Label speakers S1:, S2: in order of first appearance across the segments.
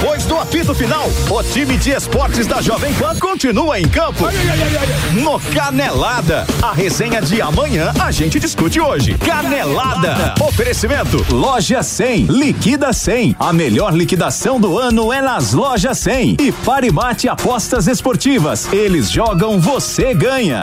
S1: Depois do apito final, o time de esportes da Jovem Pan continua em campo. No Canelada. A resenha de amanhã a gente discute hoje. Canelada. Oferecimento. Loja 100. Liquida 100. A melhor liquidação do ano é nas lojas 100. E Parimate Apostas Esportivas. Eles jogam, você ganha.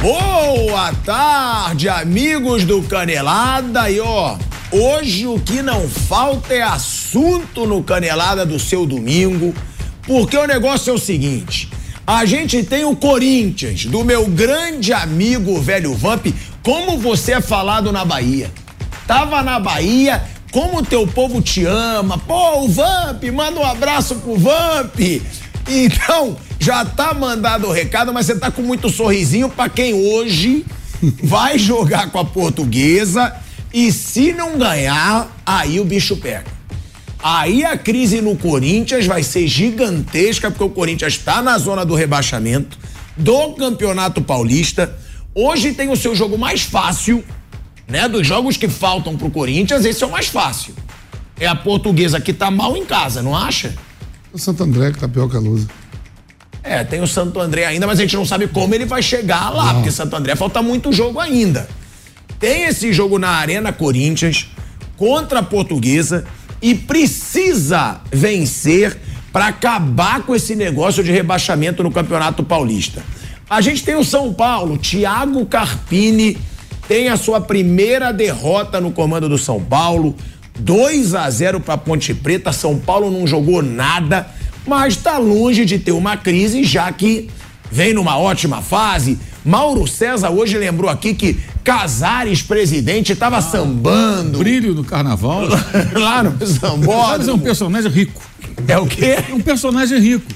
S2: Boa tarde, amigos do Canelada. E ó, hoje o que não falta é assunto no Canelada do seu domingo, porque o negócio é o seguinte: a gente tem o Corinthians, do meu grande amigo velho Vamp, como você é falado na Bahia. Tava na Bahia, como o teu povo te ama. Pô, o Vamp, manda um abraço pro Vamp. Então, já tá mandado o recado, mas você tá com muito sorrisinho para quem hoje vai jogar com a portuguesa e se não ganhar, aí o bicho pega. Aí a crise no Corinthians vai ser gigantesca, porque o Corinthians está na zona do rebaixamento do Campeonato Paulista. Hoje tem o seu jogo mais fácil, né? Dos jogos que faltam pro Corinthians, esse é o mais fácil. É a portuguesa que tá mal em casa, não acha?
S3: O Santo André que tá pior que a Lusa.
S2: É, tem o Santo André ainda, mas a gente não sabe como ele vai chegar lá,
S3: Não.
S2: porque Santo André falta muito jogo ainda. Tem esse jogo na Arena Corinthians contra a Portuguesa e precisa vencer para acabar com esse negócio de rebaixamento no Campeonato Paulista. A gente tem o São Paulo, Thiago Carpini tem a sua primeira derrota no comando do São Paulo. 2 a 0 para Ponte Preta. São Paulo não jogou nada, mas está longe de ter uma crise, já que vem numa ótima fase. Mauro César hoje lembrou aqui que Casares, presidente, estava sambando
S4: Brilho do carnaval.
S2: lá no
S4: Casares é um
S2: Sambódromo.
S4: personagem rico.
S2: É o quê?
S4: É um personagem rico.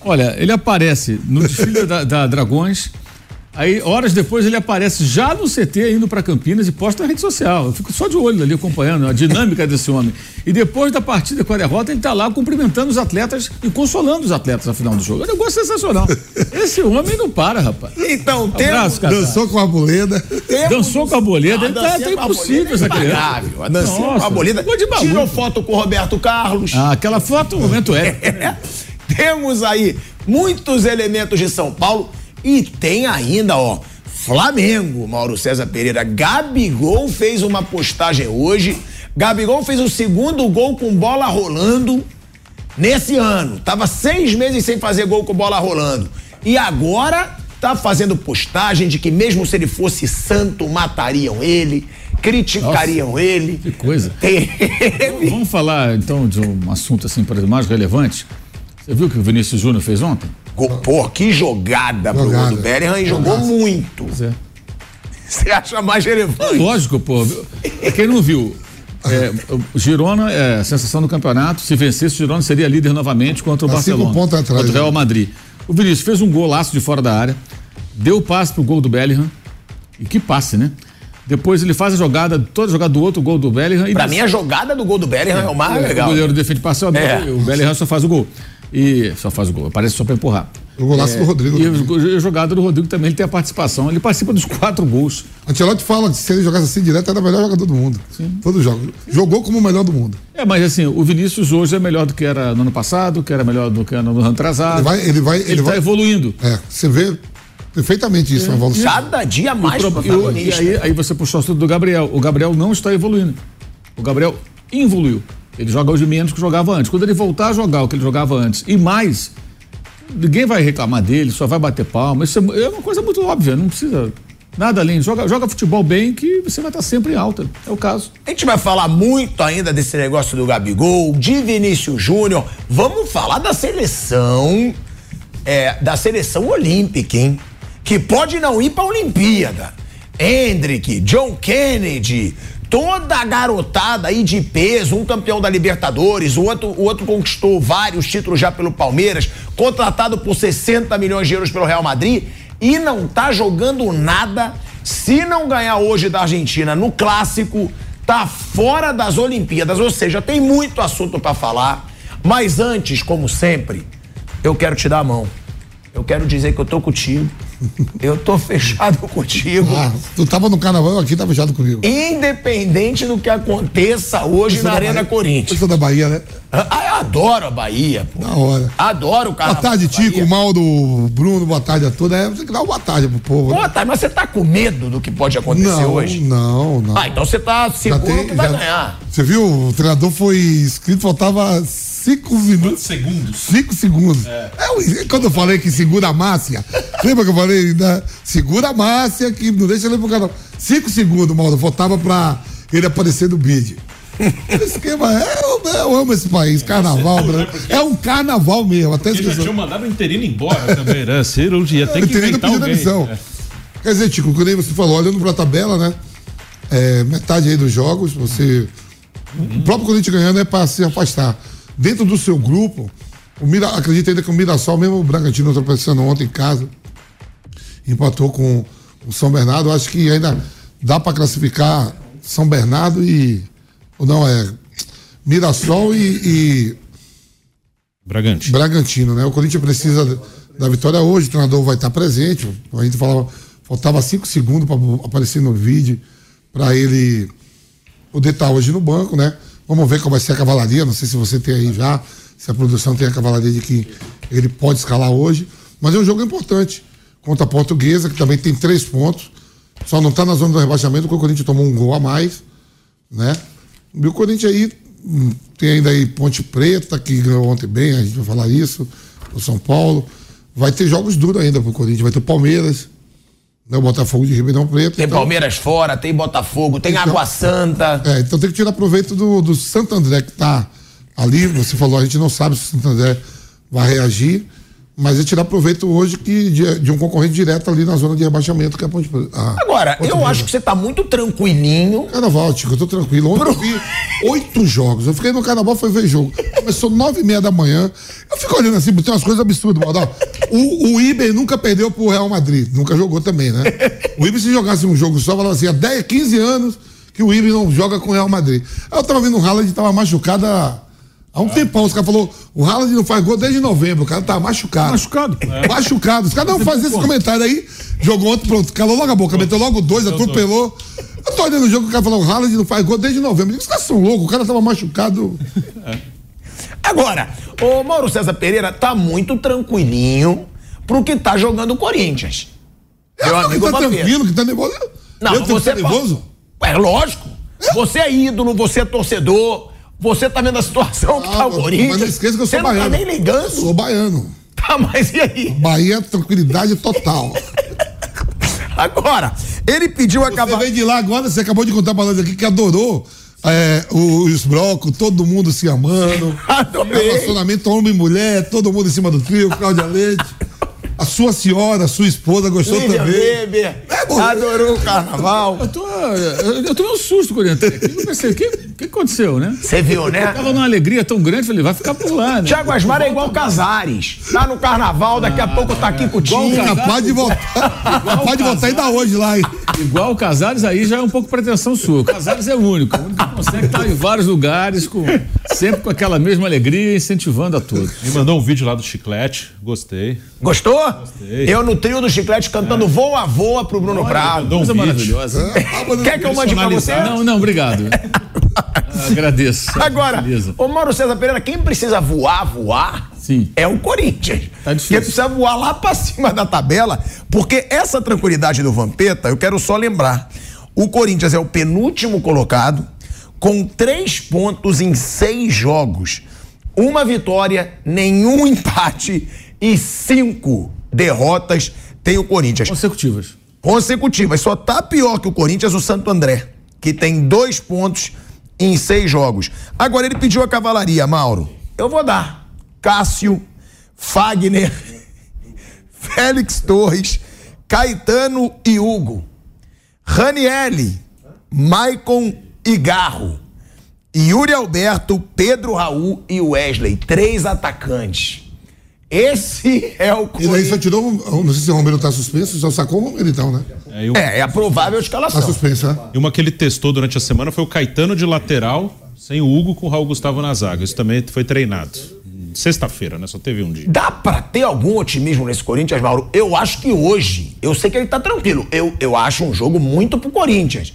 S4: Olha, ele aparece no desfile da, da Dragões. Aí, horas depois, ele aparece já no CT, indo para Campinas e posta na rede social. Eu fico só de olho ali acompanhando a dinâmica desse homem. E depois da partida com a derrota, ele tá lá cumprimentando os atletas e consolando os atletas ao final do jogo. É um negócio sensacional. Esse homem não para, rapaz.
S2: Então,
S4: cara.
S3: Dançou com a boleda.
S2: temos-
S4: Dançou com a boleda,
S2: Ah,
S4: ele tá, tá impossível essa
S2: é
S4: criança.
S2: A dancinha com a boleda.
S4: baú.
S2: Tirou foto com o Roberto Carlos.
S4: Ah, aquela foto, momento é.
S2: É. Temos aí muitos elementos de São Paulo e tem ainda, ó, Flamengo, Mauro César Pereira. Gabigol fez uma postagem hoje. Gabigol fez o segundo gol com bola rolando nesse ano. Tava seis meses sem fazer gol com bola rolando. E agora tá fazendo postagem de que mesmo se ele fosse santo, matariam ele, criticariam ele.
S4: Que coisa.
S2: Teve-
S4: Vamos falar então de um assunto assim, exemplo, mais relevante. Você viu o que o Vinícius Júnior fez ontem?
S2: Gol- Pô, que jogada, pro
S3: Jogada.
S2: gol do Bellingham e jogou muito.
S4: Pois é.
S2: Você acha mais relevante?
S4: Lógico, pô. Quem não viu, é, Girona é a sensação do campeonato. Se vencesse, o Girona seria líder novamente contra o
S3: Tá cinco
S4: Barcelona.
S3: pontos atrás,
S4: contra o Real
S3: né?
S4: Madrid. O Vinícius fez um golaço de fora da área, deu o passe pro gol do Bellingham. E que passe, né? Depois ele faz a jogada, toda a jogada do outro gol do Bellingham. E
S2: Pra mim, a jogada do gol do Bellingham é o mais legal.
S4: O goleiro defende parcialmente,
S2: É.
S4: o Bellingham só faz o gol. E só faz o gol, parece só pra empurrar.
S3: O golaço do Rodrigo.
S4: E o- a jogada do Rodrigo também, ele tem a participação. Ele participa dos quatro gols.
S3: Ancelotti fala que se ele jogasse assim direto, era o melhor jogador do mundo. Todo jogo. Jogou como o melhor do mundo.
S4: É, mas assim, o Vinícius hoje é melhor do que era no ano passado, que era melhor do que era no ano atrasado.
S3: Ele vai, ele vai, ele,
S4: Ele tá
S3: vai.
S4: evoluindo.
S3: É, você vê perfeitamente isso na evolução.
S2: Cada dia mais
S4: O pro- e, e aí, aí você puxou o assunto do Gabriel. O Gabriel não está evoluindo. O Gabriel evoluiu. Ele joga hoje menos que jogava antes. Quando ele voltar a jogar o que ele jogava antes e mais, ninguém vai reclamar dele, só vai bater palma. Isso é, é uma coisa muito óbvia, não precisa nada além. Joga, joga futebol bem que você vai estar sempre em alta. É o caso.
S2: A gente vai falar muito ainda desse negócio do Gabigol, de Vinícius Júnior. Vamos falar da seleção, é, da seleção olímpica, hein? Que pode não ir pra Olimpíada. Hendrick, John Kennedy, toda a garotada aí de peso, um campeão da Libertadores, o outro, o outro conquistou vários títulos já pelo Palmeiras, contratado por 60 milhões de euros pelo Real Madrid e não tá jogando nada. Se não ganhar hoje da Argentina no clássico, tá fora das Olimpíadas, ou seja, tem muito assunto pra falar. Mas antes, como sempre, eu quero te dar a mão. Eu quero dizer que eu tô contigo. Eu tô fechado contigo.
S3: Ah, tu tava no carnaval, aqui tá fechado comigo.
S2: Independente do que aconteça hoje na
S3: da
S2: Arena. Corinthians.
S3: Eu sou da Bahia, né?
S2: Ah, eu adoro a Bahia, pô.
S3: Da hora.
S2: Adoro o
S3: Boa
S2: carnaval.
S3: tarde,
S2: da Bahia.
S3: Tico, Mauro, Bruno, boa tarde a todos. É, você que dar uma boa tarde pro povo. né?
S2: Pô, tá, mas você tá com medo do que pode acontecer
S3: Não,
S2: hoje?
S3: não, não.
S2: Ah, então você tá seguro
S3: tem-
S2: que vai
S3: já-
S2: ganhar.
S3: Você viu? O treinador foi inscrito, faltava cinco minutos.
S5: segundos?
S3: Cinco segundos. É. o- quando eu falei que segura a Márcia, lembra que eu falei? Né? Segura a Márcia, que não deixa ele pro canal. Cinco segundos, Mauro, faltava pra ele aparecer no vídeo. O esquema é, eu, eu amo esse país, carnaval, né? é um carnaval mesmo, até
S5: Porque já
S3: esqueci.
S5: tinham mandado o interino embora também, né? Cirurgia, tem que
S3: Interino
S5: inventar alguém.
S3: demissão.
S5: É.
S3: Quer dizer, Tico, quando você falou, olhando pra tabela, né? é, metade aí dos jogos, você. O próprio Corinthians ganhando é para se afastar. Dentro do seu grupo, o Mira, acredito ainda que o Mirassol, mesmo o Bragantino tropeçando ontem em casa, empatou com o São Bernardo. Acho que ainda dá para classificar São Bernardo e. Ou não, é. Mirassol e- e
S5: Bragantino.
S3: Bragantino, né? O Corinthians precisa da vitória hoje, o treinador vai estar presente. A gente falava, faltava cinco segundos para aparecer no vídeo para ele poder estar hoje no banco, né? Vamos ver qual vai ser a cavalaria. Não sei se você tem aí já, se a produção tem a cavalaria de que ele pode escalar hoje. Mas é um jogo importante contra a Portuguesa, que também tem três pontos. Só não está na zona do rebaixamento porque o Corinthians tomou um gol a mais, né? E o Corinthians aí hum, tem ainda aí Ponte Preta, que ganhou ontem bem, a gente vai falar isso, o São Paulo. Vai ter jogos duros ainda pro Corinthians, vai ter o Palmeiras, né? o Botafogo de Ribeirão Preto.
S2: Tem
S3: então-
S2: Palmeiras fora, tem Botafogo, tem
S3: Então-
S2: Água Santa.
S3: É, então tem que tirar proveito do, do Santo André que tá ali. Você falou, a gente não sabe se o Santo André vai reagir, mas é tirar proveito hoje que, de, de um concorrente direto ali na zona de rebaixamento, que é a Ponte Preta. a
S2: Agora,
S3: Ponte
S2: eu acho que você tá muito tranquilinho.
S3: Carnaval, Tico, eu tô tranquilo. Ontem eu vi oito jogos. Eu fiquei no carnaval, foi ver jogo. Começou nove e meia da manhã. Eu fico olhando assim, tem umas coisas absurdas. O, o Iber nunca perdeu pro Real Madrid. Nunca jogou também, né? O Iber, se jogasse um jogo só, falava assim, há 10, 15 anos que o Iber não joga com o Real Madrid. Aí eu tava vendo o Haaland tava machucado há, um tempão. Os caras falaram, o Haaland não faz gol desde novembro. O cara tava machucado.
S4: Machucado.
S3: Machucado. Os caras não fazem esse comentário aí. Jogou ontem, pronto, calou logo a boca, meteu logo dois, atropelou. Eu tô olhando o jogo, o cara falou, o Haaland não faz gol desde novembro. Os caras são loucos, o cara tava machucado.
S2: Agora, o Mauro César Pereira tá muito tranquilinho pro que tá jogando o Corinthians. Meu
S3: que
S2: amigo
S3: tá
S2: Vampiro.
S3: tranquilo, que tá nervoso.
S2: Não,
S3: eu tenho que
S2: você
S3: estar nervoso?
S2: É lógico. Você é ídolo, você é torcedor, você tá vendo a situação que tá
S3: Ah,
S2: o Corinthians.
S3: mas não esqueça que eu sou
S2: você
S3: baiano.
S2: não tá nem ligando.
S3: Sou baiano.
S2: Tá, mas e aí?
S3: Bahia, tranquilidade total.
S2: Agora, ele pediu a
S3: Você veio de lá agora, você acabou de contar pra nós aqui que adorou é, os blocos, todo mundo se amando.
S2: Adorei.
S3: Relacionamento homem e mulher, todo mundo em cima do trio, Cláudia Leite. A sua senhora, a sua esposa gostou
S2: Lilian
S3: também.
S2: Weber,
S3: bom.
S2: adorou o carnaval.
S4: Eu tô, eu, eu tomei um susto quando eu entrei aqui. Eu pensei, o que, que aconteceu, né?
S2: Você viu, né?
S4: Tava numa alegria tão grande, falei, vai ficar por lá, né?
S2: Tiago Asmar é igual Casares. Tá no carnaval, daqui a pouco tá aqui com o time.
S3: Capaz de voltar. Capaz de voltar ainda hoje lá, hein?
S4: Igual o Casares aí já é um pouco pretensão sua. O Casares é o único. O único que consegue estar em vários lugares, com, sempre com aquela mesma alegria, incentivando a todos.
S5: Me mandou um vídeo lá do chiclete, gostei.
S2: Gostou? Eu no trio do chiclete cantando voa voa pro Bruno Prado.
S5: um
S4: Coisa maravilhosa.
S2: Quer que eu mande pra você?
S4: Não, não, obrigado. Agradeço.
S2: Agora, ô Mauro César Pereira, quem precisa voar, voar,
S4: Sim.
S2: é o Corinthians.
S4: Tá difícil.
S2: Que precisa voar lá pra cima da tabela, porque essa tranquilidade do Vampeta, eu quero só lembrar, o Corinthians é o penúltimo colocado, com três pontos em seis jogos, uma vitória, nenhum empate e cinco derrotas tem o Corinthians
S4: Consecutivas.
S2: consecutivas. Só tá pior que o Corinthians o Santo André, que tem dois pontos em seis jogos. Agora ele pediu a cavalaria, Mauro. Eu vou dar. Cássio, Fagner, Félix Torres, Caetano e Hugo. Ranielli, Maicon e Garro. Yuri Alberto, Pedro Raul e Wesley. Três atacantes. Esse é o
S3: E daí
S2: Corinthians.
S3: só tirou. um- Não sei se o Romero tá suspenso, só sacou o Romero então, né?
S5: É, e, um-
S2: É, é a provável
S3: Tá
S2: escalação.
S3: suspenso, né?
S5: e uma que ele testou durante a semana foi o Caetano de lateral, sem o Hugo com o Raul Gustavo na zaga. Isso também foi treinado. sexta-feira, né? Só teve um dia.
S2: Dá pra ter algum otimismo nesse Corinthians, Mauro? Eu acho que hoje, eu sei que ele tá tranquilo. Eu, eu acho um jogo muito pro Corinthians.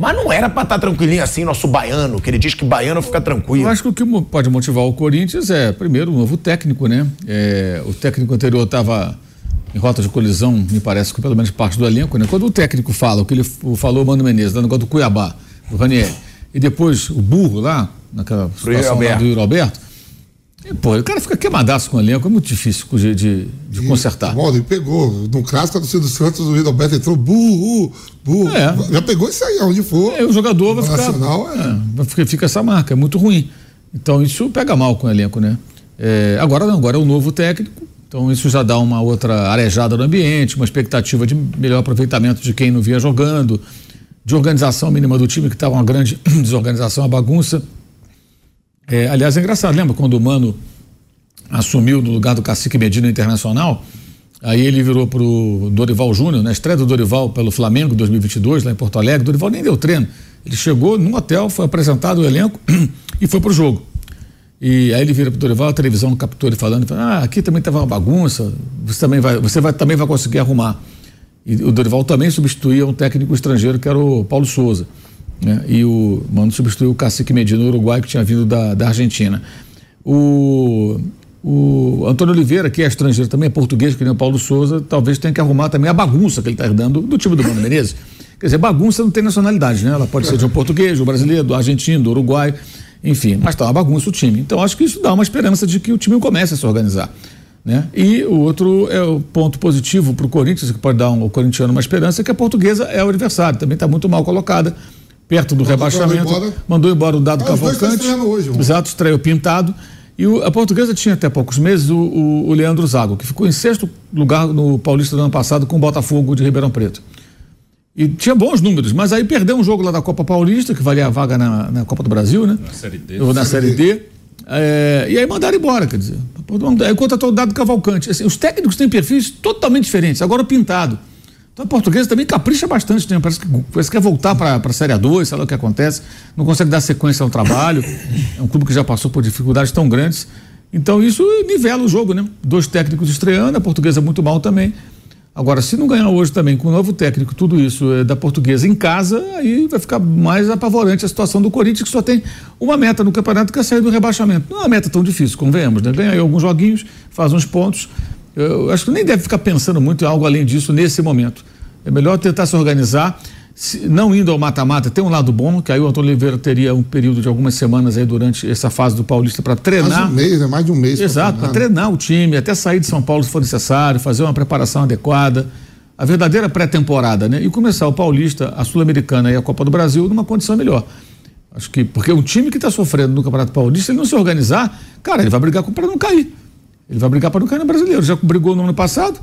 S2: Mas não era pra estar tá tranquilinho assim, nosso baiano, que ele diz que baiano fica tranquilo.
S4: Eu acho que o que pode motivar o Corinthians é, primeiro, o novo técnico, né? É, o técnico anterior estava em rota de colisão, me parece que pelo menos parte do elenco, né? Quando o técnico fala o que ele falou, Mano Menezes, no negócio do Cuiabá, do Ranieri, e depois o burro lá, naquela situação lá do Yuri Alberto, e, pô, o cara fica queimadaço com o elenco, é muito difícil de, de, de
S3: E,
S4: consertar.
S3: Bom, ele pegou. No clássico do Silvio Santos, o Alberto entrou burro, burro.
S4: É.
S3: Já pegou isso aí, aonde for.
S4: É, o jogador vai ficar.
S3: Nacional, é.
S4: é, fica essa marca, é muito ruim. Então isso pega mal com o elenco, né? É, agora não, agora é o novo técnico, então isso já dá uma outra arejada no ambiente, uma expectativa de melhor aproveitamento de quem não via jogando, de organização mínima do time, que estava uma grande desorganização, uma bagunça. É, aliás, é engraçado, lembra quando o Mano assumiu no lugar do Cacique Medina Internacional? Aí ele virou pro Dorival Júnior, na estreia do Dorival pelo Flamengo 2022, lá em Porto Alegre. Dorival nem deu treino. Ele chegou num hotel, foi apresentado o elenco e foi pro jogo. E aí ele vira pro Dorival, a televisão captou ele falando, falando ah, aqui também tava uma bagunça, você também vai, você vai, também vai conseguir arrumar. E o Dorival também substituía um técnico estrangeiro que era o Paulo Souza. Né? E o Mano substituiu o Cacique Medina, o Uruguai, que tinha vindo da, da Argentina. O, o Antônio Oliveira, que é estrangeiro também, é português, que nem o Paulo Souza, talvez tenha que arrumar também a bagunça que ele está herdando do time do Mano Menezes. Quer dizer, bagunça não tem nacionalidade, né? Ela pode ser de um português, de um brasileiro, do argentino, do uruguai, enfim, mas está uma bagunça o time. Então acho que isso dá uma esperança de que o time comece a se organizar. Né? E o outro é o ponto positivo para o Corinthians, que pode dar um, ao corintiano uma esperança, é que a portuguesa é o adversário, também está muito mal colocada, perto do rebaixamento.
S3: embora.
S4: Mandou embora o dado
S3: Ah,
S4: Cavalcante.
S3: hoje.
S4: Exato, estreou pintado. E o- a portuguesa tinha até poucos meses o, o- o Leandro Zago, que ficou em sexto lugar no Paulista do ano passado com o Botafogo de Ribeirão Preto. E tinha bons números, mas aí perdeu um jogo lá da Copa Paulista, que valia a vaga na, na Copa do Brasil, né?
S5: Na Série D.
S4: Ou na Série D. É, e aí mandaram embora, quer dizer. Aí contratou o Dado Cavalcante. Assim, os técnicos têm perfis totalmente diferentes. Agora o Pintado. Então a portuguesa também capricha bastante, né? Parece que, parece que quer voltar para a Série A2, sei lá o que acontece. Não consegue dar sequência ao trabalho. É um clube que já passou por dificuldades tão grandes. Então isso nivela o jogo, né? Dois técnicos estreando, a portuguesa muito mal também. Agora, se não ganhar hoje também com o novo técnico, tudo isso é, da portuguesa em casa, aí vai ficar mais apavorante a situação do Corinthians, que só tem uma meta no campeonato, que é sair do rebaixamento. Não é uma meta tão difícil, convenhamos, né? Ganha aí alguns joguinhos, faz uns pontos. Eu acho que nem deve ficar pensando muito em algo além disso nesse momento. É melhor tentar se organizar, se- não indo ao mata-mata, tem um lado bom, que aí o Antônio Oliveira teria um período de algumas semanas aí durante essa fase do Paulista para
S3: Mais
S4: treinar.
S3: um mês, né? Mais de um mês.
S4: Exato, para
S3: treinar.
S4: treinar o time, até sair de São Paulo se for necessário, fazer uma preparação adequada, a verdadeira pré-temporada, né? E começar o Paulista, a Sul-Americana e a Copa do Brasil numa condição melhor. Acho que, porque um time que está sofrendo no Campeonato Paulista, se ele não se organizar, cara, ele vai brigar para não cair. Ele vai brigar para não cair no brasileiro. Já brigou no ano passado,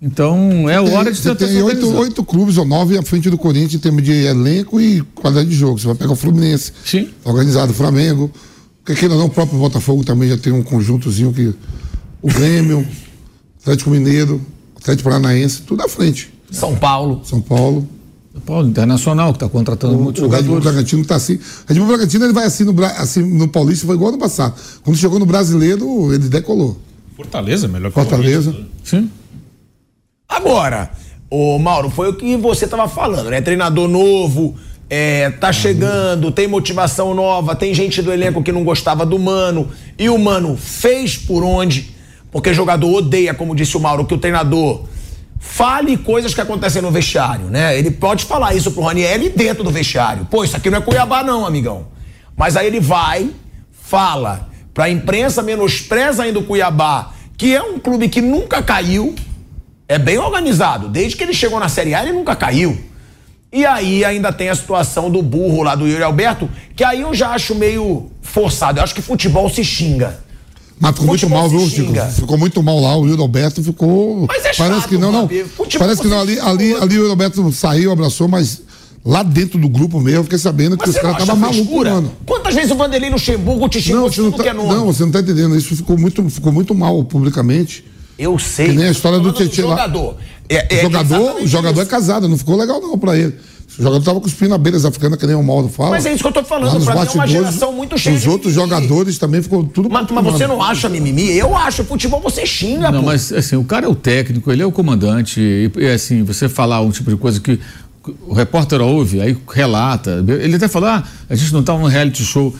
S4: então é
S3: Tem-
S4: hora de
S3: Você
S4: tentar
S3: tem oito, oito clubes ou nove à frente do Corinthians em termos de elenco e qualidade de jogo. Você vai pegar o Fluminense,
S4: Sim.
S3: organizado o Flamengo. Porque aqui não, o próprio Botafogo também já tem um conjuntozinho que. O Grêmio, Atlético Mineiro, Atlético Paranaense, tudo à frente.
S2: São Paulo.
S3: São Paulo.
S4: Paulo Internacional, que está contratando muitos
S3: O Red Bull
S4: jogadores.
S3: Bragantino tá assim. O Red Bull Bragantino ele vai assim no, assim no Paulista, foi igual no passado. Quando chegou no brasileiro, ele decolou.
S5: Fortaleza, melhor que o
S3: Fortaleza.
S4: Sim.
S2: Agora, ô Mauro, foi o que você tava falando, né? Treinador novo, é, tá chegando, tem motivação nova, tem gente do elenco que não gostava do Mano, e o Mano fez por onde, porque jogador odeia, como disse o Mauro, que o treinador fale coisas que acontecem no vestiário, né? Ele pode falar isso pro Raniel dentro do vestiário. Pô, isso aqui não é Cuiabá não, amigão. Mas aí ele vai, fala pra imprensa, menospreza ainda o Cuiabá, que é um clube que nunca caiu, é bem organizado. Desde que ele chegou na Série A, ele nunca caiu. E aí ainda tem a situação do burro lá do Yuri Alberto, que aí eu já acho meio forçado. Eu acho que futebol se xinga.
S3: Mas ficou muito
S2: Futebol
S3: mal,
S2: se
S3: viu, Chico? Ficou muito mal lá. O Yuri Alberto ficou.
S2: Mas é
S3: Parece
S2: chato,
S3: que não, não.
S2: Futebol
S3: Parece que não. Ali, ali,
S2: o
S3: ali o Yuri Alberto saiu, abraçou, mas lá dentro do grupo mesmo, eu fiquei sabendo que os caras estavam malucos, mano.
S2: Quantas vezes o Vanderlei Luxemburgo te xingou
S3: Não,
S2: de tudo
S3: tá,
S2: que é nome?
S3: não, você não tá entendendo. Isso ficou muito, ficou muito mal publicamente.
S2: Eu sei.
S3: Que nem a história do Tietchan lá.
S2: jogador. É,
S3: O
S2: é
S3: jogador,
S2: exatamente
S3: o jogador é casado, não ficou legal não pra ele. O jogador tava cuspindo abelhas africanas, que nem o Mauro fala.
S2: Mas é isso que eu tô falando, pra mim é uma
S3: bastidores,
S2: geração muito cheia
S3: Os
S2: de
S3: outros
S2: mimimi.
S3: jogadores também ficou tudo.
S2: Mas, mas você não acha mimimi? Eu acho. Futebol você xinga,
S4: Não,
S2: pô.
S4: mas assim, o cara é o técnico, ele é o comandante, e, e, assim, você falar um tipo de coisa que o repórter ouve, aí relata, ele até fala, ah, a gente não tá num reality show.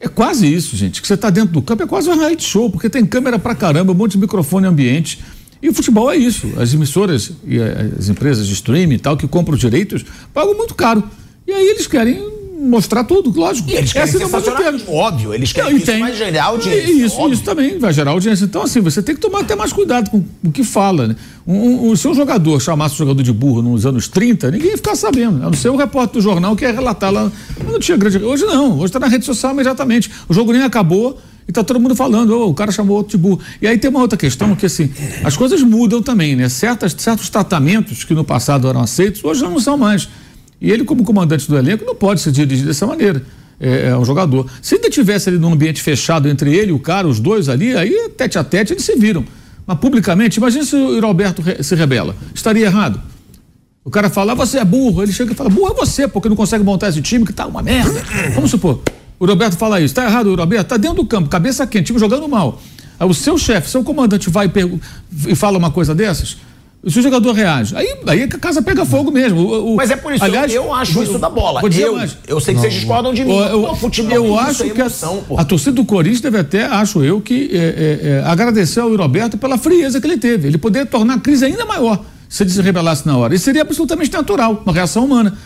S4: É quase isso, gente, que você tá dentro do campo, é quase um reality show, porque tem câmera pra caramba, um monte de microfone ambiente. E o futebol é isso. As emissoras e a- as empresas de streaming e tal, que compram os direitos, pagam muito caro. E aí eles querem mostrar tudo, lógico.
S2: E eles querem
S4: é a vontade
S2: sensacionalismo,
S4: deles.
S2: óbvio. Eles querem
S4: Não,
S2: que isso
S4: tem.
S2: vai gerar audiência.
S4: E Isso, isso também vai gerar audiência. Então, assim, você tem que tomar até mais cuidado com o que fala. Né? Um, um, se um jogador chamasse o jogador de burro nos anos 30, ninguém ia ficar sabendo. A não ser o repórter do jornal que ia relatar lá. Não tinha grande. Hoje não, hoje está na rede social imediatamente. O jogo nem acabou. E tá todo mundo falando, "Ô, o cara chamou outro de burro. E aí tem uma outra questão que assim, as coisas mudam também, né? Certas, certos tratamentos que no passado eram aceitos, hoje não são mais. E ele, como comandante do elenco, não pode se dirigir dessa maneira. É, é um jogador. Se ainda tivesse ali num ambiente fechado entre ele e o cara, os dois ali, aí tete a tete eles se viram. Mas publicamente, imagina se o Roberto se rebela. Estaria errado. O cara fala, "Ah, você é burro. Ele chega e fala, burro é você, porque não consegue montar esse time que tá uma merda. Vamos supor. O Roberto fala isso. Tá errado, Roberto? Tá dentro do campo, cabeça quente, time jogando mal. Aí o seu chefe, seu comandante vai e, e fala uma coisa dessas. Se o jogador reage, aí, aí que a casa pega fogo mesmo. O- o-
S2: Mas é por isso,
S4: aliás,
S2: eu, eu acho
S4: vou-
S2: isso da bola. eu,
S4: mais.
S2: eu sei que vocês discordam de mim.
S4: Eu, eu,
S2: futebol
S4: eu
S2: é
S4: acho
S2: é
S4: que a,
S2: emoção,
S4: a torcida do Corinthians deve até, acho eu, que é, é, é, agradecer ao Roberto pela frieza que ele teve. Ele poderia tornar a crise ainda maior se ele se rebelasse na hora. Isso seria absolutamente natural, uma reação humana.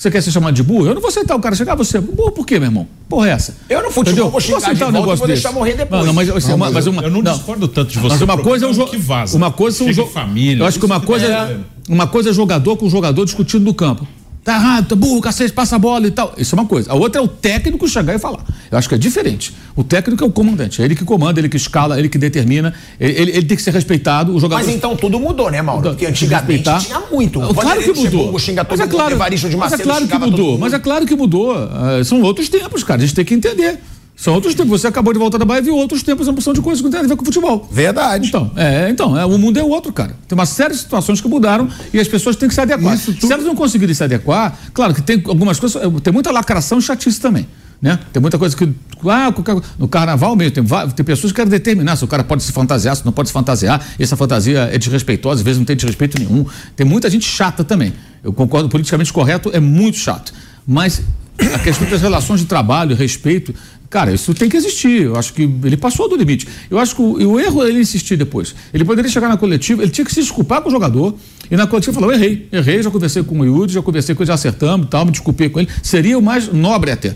S4: Você quer ser chamado de burro? Eu não vou aceitar o cara chegar, você. Burro por quê, meu irmão? Porra, é essa.
S2: Eu no futebol
S4: Entendeu?
S2: vou xingar
S4: aceitar
S2: de volta e vou deixar morrer depois.
S4: Não, não, mas, assim, uma, mas uma,
S5: Eu não, discordo tanto de você.
S4: mas uma coisa é um
S5: problema
S4: jogo.
S5: que vaza.
S4: Uma coisa são
S5: Chega
S4: jo-
S5: em família.
S4: Eu acho que uma coisa
S5: é-
S4: é. Uma coisa é jogador com jogador discutindo no campo. Tá errado, tá burro, cacete, passa a bola e tal. Isso é uma coisa. A outra é o técnico chegar e falar. Eu acho que é diferente. O técnico é o comandante. É ele que comanda, ele que escala, ele que determina. Ele, ele- tem que ser respeitado. O jogador.
S2: Mas então tudo mudou, né, Mauro? Porque antigamente tinha muito.
S4: Claro
S2: Vanderlei
S4: que mudou.
S2: Luxemburgo xinga todo
S4: mas é
S2: mundo,
S4: claro,
S2: Evaristo de
S4: mas é
S2: Macedo
S4: claro que mudou.
S2: mundo.
S4: Mas é claro que mudou. Ah, são outros tempos, cara. A gente tem que entender. São outros tempos. Você acabou de voltar da Bahia e viu outros tempos em função de coisas que não tem a ver com futebol.
S2: Verdade.
S4: Então, é, então é, o mundo é outro, cara. Tem uma série de situações que mudaram e as pessoas têm que se adequar.
S3: Isso tudo-
S4: Se elas não conseguirem se adequar, claro que tem algumas coisas, tem muita lacração e chatice também. Né? Tem muita coisa que. Ah, no carnaval mesmo, tem, tem pessoas que querem determinar se o cara pode se fantasiar, se não pode se fantasiar. Essa fantasia é desrespeitosa, às vezes não tem desrespeito nenhum. Tem muita gente chata também. Eu concordo, politicamente correto é muito chato. Mas a questão das relações de trabalho, respeito, cara, isso tem que existir. Eu acho que ele passou do limite. Eu acho que o, o erro é ele insistir depois. Ele poderia chegar na coletiva, ele tinha que se desculpar com o jogador e na coletiva falar: eu errei, errei, já conversei com o Yuri, já conversei com ele, já acertamos tal, me desculpei com ele. Seria o mais nobre até.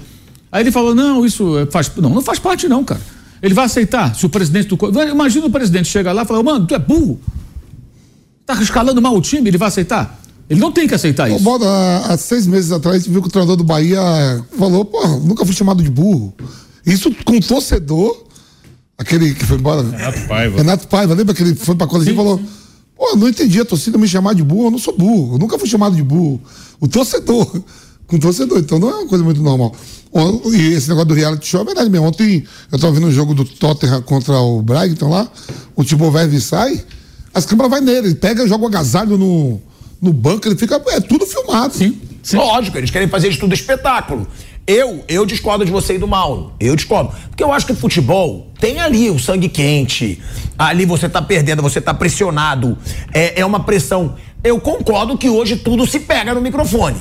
S4: Aí ele falou: não, isso é- faz. Não, não faz parte, não, cara. Ele vai aceitar se o presidente do. Imagina o presidente chegar lá e falar: mano, tu é burro. Tá escalando mal o time, ele vai aceitar? Ele não tem que aceitar isso.
S3: Boda, há seis meses atrás, a gente viu que o treinador do Bahia falou, pô, nunca fui chamado de burro. Isso com o torcedor, aquele que foi embora.
S5: Renato Paiva.
S3: Renato Paiva, lembra que ele foi pra coletiva e falou, pô, eu não entendi a torcida me chamar de burro, eu não sou burro, eu nunca fui chamado de burro. O torcedor, com o torcedor, então não é uma coisa muito normal. E esse negócio do reality show é verdade mesmo. Ontem eu tava vendo o jogo do Tottenham contra o Brighton lá, o Timo Werner sai, as câmeras vai nele, ele pega, joga o agasalho no, no banco, ele fica, é tudo filmado.
S4: Sim. Sim.
S2: Lógico, eles querem fazer de tudo espetáculo. Eu, eu discordo de você e do Mauro. Eu discordo. Porque eu acho que futebol tem ali o sangue quente. Ali você tá perdendo, você tá pressionado. É, é uma pressão. Eu concordo que hoje tudo se pega no microfone.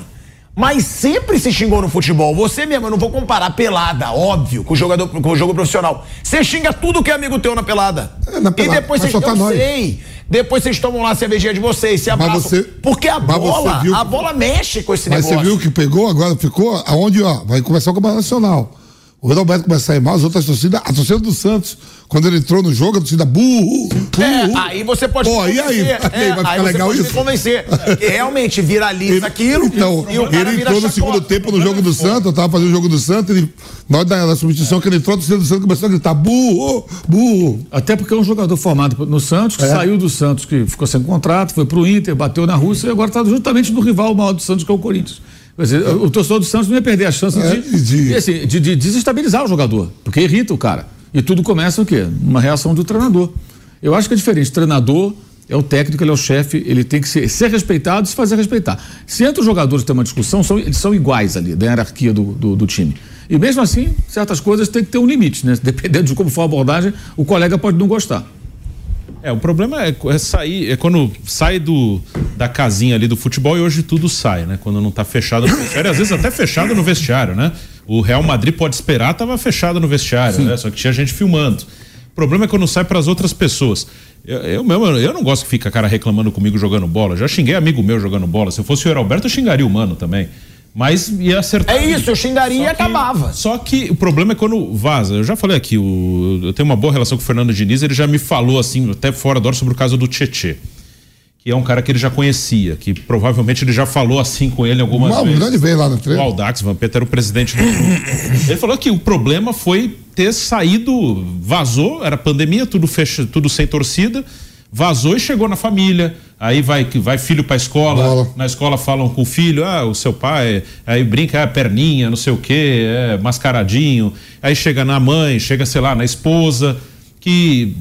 S2: Mas sempre se xingou no futebol. Você mesmo, eu não vou comparar pelada, óbvio, com o jogador, com o jogo profissional. Você xinga tudo que é amigo teu na pelada.
S3: É, na pelada,
S2: E depois
S3: só tá
S2: Eu
S3: nós.
S2: sei. Depois vocês tomam lá a cervejinha de vocês, se
S3: Mas
S2: abraçam.
S3: você-
S2: porque a
S3: mas
S2: bola, a bola mexe com esse
S3: Mas
S2: negócio.
S3: você viu que pegou, agora ficou aonde, ó, vai começar o Campeonato Nacional. O Roberto começa a ir mal, as outras torcidas, a torcida do Santos, quando ele entrou no jogo, a torcida burro, burro.
S2: É, aí você pode
S3: Pô, e aí?
S2: convencer.
S3: Aí vai ficar
S2: você
S3: legal
S2: pode
S3: isso?
S2: convencer. Que realmente viraliza
S3: Ele-
S2: aquilo.
S3: Então,
S2: e
S3: ele entrou no segundo tempo no jogo do Santos, eu tava fazendo o jogo do Santos, ele, na hora da, da substituição que ele entrou, a torcida do Santos começou a gritar burro, burro.
S4: Até porque é um jogador formado no Santos, que
S3: É.
S4: saiu do Santos, que ficou sem contrato, foi pro Inter, bateu na Rússia e agora está justamente no rival maior do Santos, que é o Corinthians. Dizer, o, o torcedor do Santos não ia perder a chance
S3: É,
S4: de,
S3: de-
S4: assim, de- de desestabilizar o jogador, porque irrita o cara. E tudo começa o quê? Uma reação do treinador. Eu acho que é diferente treinador, é o técnico, ele é o chefe, ele tem que ser, ser respeitado e se fazer respeitar. Se entre os jogadores tem uma discussão, são, eles são iguais ali, da hierarquia do, do, do, time. E mesmo assim, certas coisas têm que ter um limite, né? Dependendo de como for a abordagem, o colega pode não gostar.
S5: É, o problema é, é, sair, é quando sai do, da casinha ali do futebol e hoje tudo sai, né? Quando não tá fechado no vestiário, às vezes até fechado no vestiário, né? O Real Madrid pode esperar, tava fechado no vestiário, né? Só que tinha gente filmando. O problema é quando sai para as outras pessoas. Eu, eu mesmo, eu não gosto que fica cara reclamando comigo jogando bola. Já xinguei amigo meu jogando bola. Se eu fosse o Alberto, eu xingaria o mano também. Mas ia acertar.
S2: É isso, eu xingaria e acabava.
S5: Só que o problema é quando vaza. Eu já falei aqui, o, eu tenho uma boa relação com o Fernando Diniz, ele já me falou assim, até fora da hora, sobre o caso do Tietê. Que é um cara que ele já conhecia, que provavelmente ele já falou assim com ele algumas
S3: Mal,
S5: vezes.
S3: grande veio lá no treino.
S5: O Aldax Vampeta era o presidente do clube. Ele falou que o problema foi ter saído, vazou, era pandemia, tudo fecha, tudo sem torcida vazou e chegou na família. Aí vai, vai filho pra escola, Bola. na escola falam com o filho, ah, o seu pai, aí brinca, é perninha, não sei o quê, é mascaradinho. Aí chega na mãe, chega, sei lá, na esposa, que,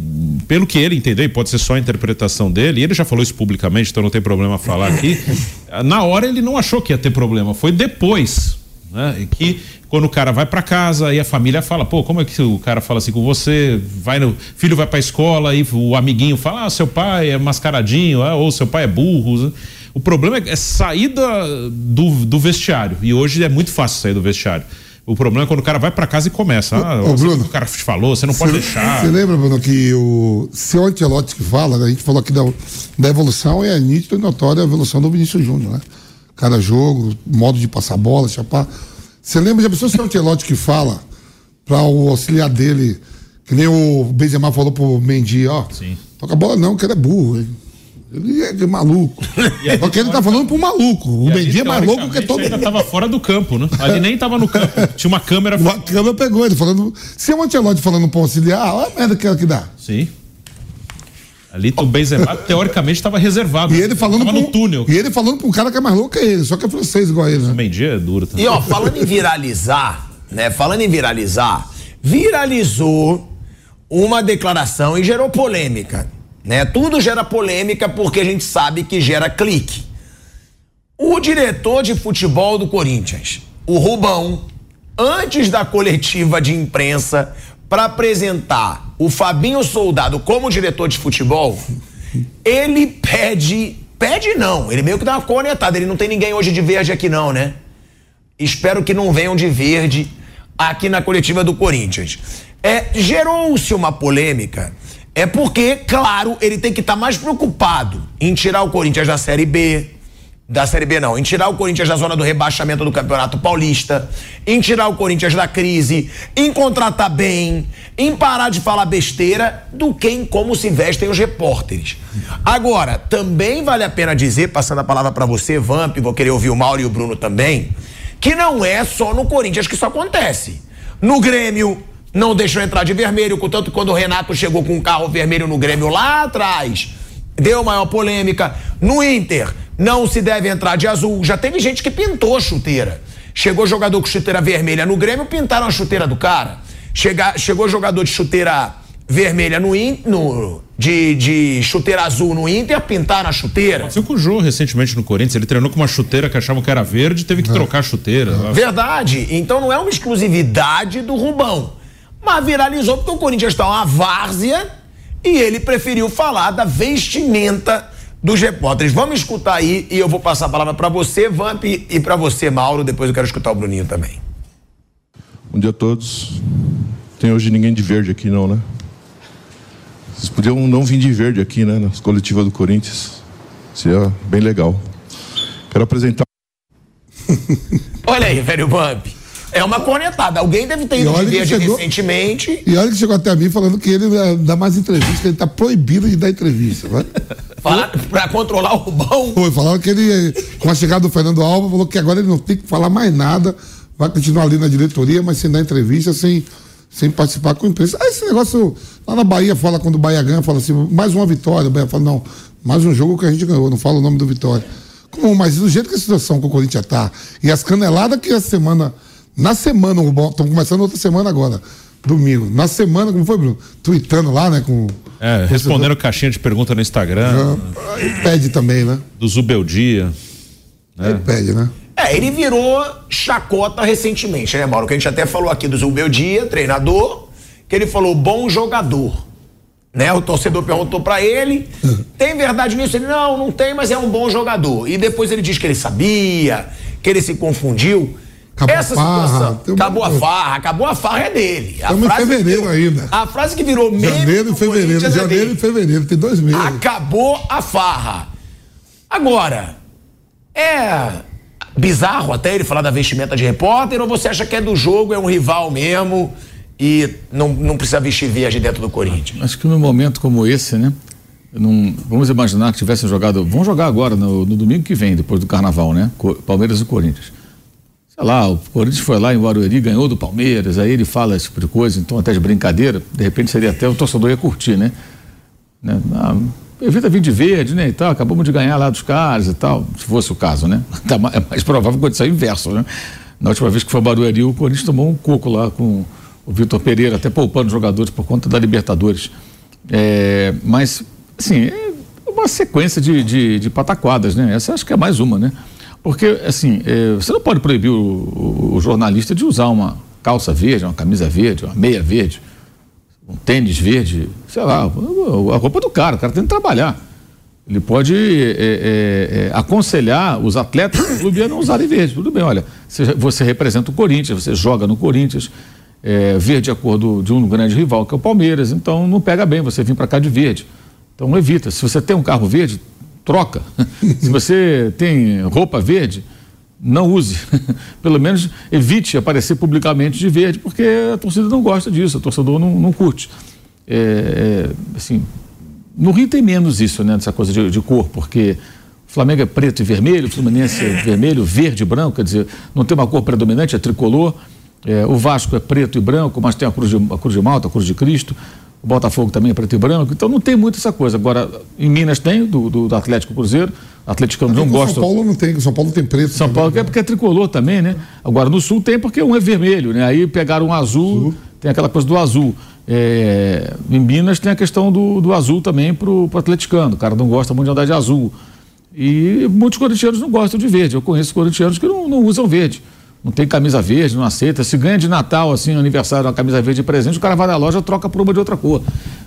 S5: pelo que ele entendeu, e pode ser só a interpretação dele, e ele já falou isso publicamente, então não tem problema falar aqui. na hora ele não achou que ia ter problema, foi depois. Né? Que quando o cara vai para casa e a família fala, pô, como é que o cara fala assim com você? Vai no filho vai para escola e o amiguinho fala, ah, seu pai é mascaradinho, ah, ou seu pai é burro. O problema é, é do, do vestiário e hoje é muito fácil sair do vestiário. O problema é quando o cara vai para casa e começa. Ah,
S3: Ô, Bruno,
S5: o cara te falou, você não pode deixar.
S3: Você lembra, Bruno, que o seu Antelote que fala, né, a gente falou aqui da, da evolução, é nítida e notória a evolução do Vinícius Júnior, né? Cada jogo, modo de passar bola, chapar. Você lembra de pessoa que é o Ancelotti que fala para o auxiliar dele, que nem o Benzema falou pro Mendy, ó.
S5: Sim.
S3: Toca a bola não, que ele é burro. Ele, ele é maluco. Só que ele tá falando pro maluco. O Mendy é mais louco que todo
S5: mundo. Ele tava fora do campo, né? Ali nem tava no campo. Tinha uma câmera.
S3: Uma câmera pegou ele falando. Se é o Ancelotti falando pro auxiliar, olha a merda que, que dá.
S5: Sim. Ali o Benzema teoricamente estava reservado.
S3: E ele falando
S5: tava
S3: pro,
S5: no túnel.
S3: E ele falando pro cara que é mais louco que ele, só que é francês igual ele, né?
S5: O Mendy é duro também.
S2: E ó, falando em viralizar, né? Falando em viralizar, viralizou uma declaração e gerou polêmica, né? Tudo gera polêmica porque a gente sabe que gera clique. O diretor de futebol do Corinthians, o Rubão, antes da coletiva de imprensa para apresentar o Fabinho Soldado como diretor de futebol, ele pede. Pede não, ele meio que dá uma cornetada. Ele não tem ninguém hoje de verde aqui, não, né? Espero que não venham de verde aqui na coletiva do Corinthians. É, gerou-se uma polêmica. É porque, claro, ele tem que estar tá mais preocupado em tirar o Corinthians da Série B, da Série B não, em tirar o Corinthians da zona do rebaixamento do Campeonato Paulista, em tirar o Corinthians da crise, em contratar bem, em parar de falar besteira, do que em como se vestem os repórteres. Agora, também vale a pena dizer, passando a palavra para você, Vamp, vou querer ouvir o Mauro e o Bruno também, que não é só no Corinthians que isso acontece. No Grêmio, não deixou entrar de vermelho, contanto quando o Renato chegou com um carro vermelho no Grêmio lá atrás, deu maior polêmica. No Inter, não se deve entrar de azul. Já teve gente que pintou a chuteira. Chegou jogador com chuteira vermelha no Grêmio, pintaram a chuteira do cara. Chega, chegou jogador de chuteira vermelha no, no de, de chuteira azul no Inter, pintaram a chuteira.
S5: Aconteceu com o Jô recentemente no Corinthians. Ele treinou com uma chuteira que achavam que era verde teve que trocar a chuteira.
S2: Verdade. Então não é uma exclusividade do Rubão. Mas viralizou porque o Corinthians está uma várzea e ele preferiu falar da vestimenta dos repórteres. Vamos escutar aí e eu vou passar a palavra para você, Vamp, e para você, Mauro. Depois eu quero escutar o Bruninho também.
S6: Bom dia a todos. Tem hoje ninguém de verde aqui, não, né? Vocês podiam não vir de verde aqui, né? Nas coletivas do Corinthians. Seria bem legal. Quero apresentar.
S2: Olha aí, velho Vamp. É uma cornetada. Alguém deve ter ido de verde chegou, recentemente.
S3: E olha que chegou até mim falando que ele dá mais entrevistas, que ele está proibido de dar entrevista. Né?
S2: Para controlar o Rubão?
S3: Foi, falaram que ele, com a chegada do Fernando Alva, falou que agora ele não tem que falar mais nada, vai continuar ali na diretoria, mas sem dar entrevista, sem, sem participar com a imprensa. Aí esse negócio, lá na Bahia, fala quando o Bahia ganha, fala assim, mais uma vitória. O Bahia fala, não, mais um jogo que a gente ganhou, não fala o nome do Vitória. Como, mas do jeito que a situação que o Corinthians está, e as caneladas que a semana na semana, estamos começando outra semana agora. domingo. Na semana, como foi, Bruno? Tweetando lá, né? Com,
S5: é, respondendo caixinha de pergunta no Instagram.
S3: Aí pede também, né?
S5: Do Zubeldia.
S3: Né? Ele pede, né?
S2: É, ele virou chacota recentemente, né, Mauro? Que a gente até falou aqui do Zubeldia, treinador, que ele falou bom jogador. Né? O torcedor perguntou para ele, tem verdade nisso? Ele, não, não tem, mas é um bom jogador. E depois ele diz que ele sabia, que ele se confundiu.
S3: Acabou Essa a farra,
S2: situação, acabou a farra, acabou a farra é dele.
S3: Estamos em fevereiro ainda.
S2: A frase que virou meme
S3: Janeiro e fevereiro, janeiro é e fevereiro, tem dois meses.
S2: Acabou a farra. Agora, é bizarro até ele falar da vestimenta de repórter ou você acha que é do jogo, é um rival mesmo e não, não precisa vestir verde dentro do Corinthians?
S4: Acho que num momento como esse, né? Não, vamos imaginar que tivessem jogado. Vão jogar agora, no, no, domingo que vem, depois do carnaval, né? Palmeiras e Corinthians. Sei lá, o Corinthians foi lá em Barueri, ganhou do Palmeiras, aí ele fala esse tipo de coisa, então até de brincadeira, de repente seria até o torcedor ia curtir, né? né? Ah, evita vir de verde, né? E tal, acabamos de ganhar lá dos caras e tal, se fosse o caso, né? Tá é mais provável que aconteça o inverso, né? Na última vez que foi Barueri, o Corinthians tomou um coco lá com o Vitor Pereira, até poupando jogadores por conta da Libertadores. É, mas, assim, é uma sequência de, de, de, pataquadas, né? Essa acho que é mais uma, né? Porque, assim, é, você não pode proibir o, o, o jornalista de usar uma calça verde, uma camisa verde, uma meia verde um tênis verde, sei lá, a roupa do cara, o cara tem que trabalhar. Ele pode é, é, é, aconselhar os atletas do clube a não usarem verde. Tudo bem, olha, você, você representa o Corinthians, você joga no Corinthians, é, verde a cor do, de um grande rival, que é o Palmeiras, então não pega bem você vir para cá de verde. Então evita. Se você tem um carro verde, troca. Se você tem roupa verde, não use. Pelo menos evite aparecer publicamente de verde, porque a torcida não gosta disso, o torcedor não, não curte. É, é, assim, no Rio tem menos isso, né, dessa coisa de, de, cor, porque o Flamengo é preto e vermelho, o Fluminense é vermelho, verde e branco, quer dizer, não tem uma cor predominante, é tricolor. É, o Vasco é preto e branco, mas tem a cruz, de, a cruz de Malta, a cruz de Cristo. O Botafogo também é preto e branco, então não tem muito essa coisa. Agora, em Minas tem, do, do, do Atlético Cruzeiro, atleticano não gosta.
S3: São Paulo não tem, São Paulo tem preto.
S4: São Paulo é porque é tricolor também, né? Agora, no Sul tem porque um é vermelho, né? Aí pegaram um azul, tem aquela coisa do azul. É, em Minas tem a questão do, do azul também pro, pro atleticano, o cara não gosta muito de andar de azul. E muitos corintianos não gostam de verde. Eu conheço corintianos que não, não usam verde não tem camisa verde, não aceita. Se ganha de Natal, assim, aniversário, uma camisa verde de presente, o cara vai na loja troca por uma de outra cor.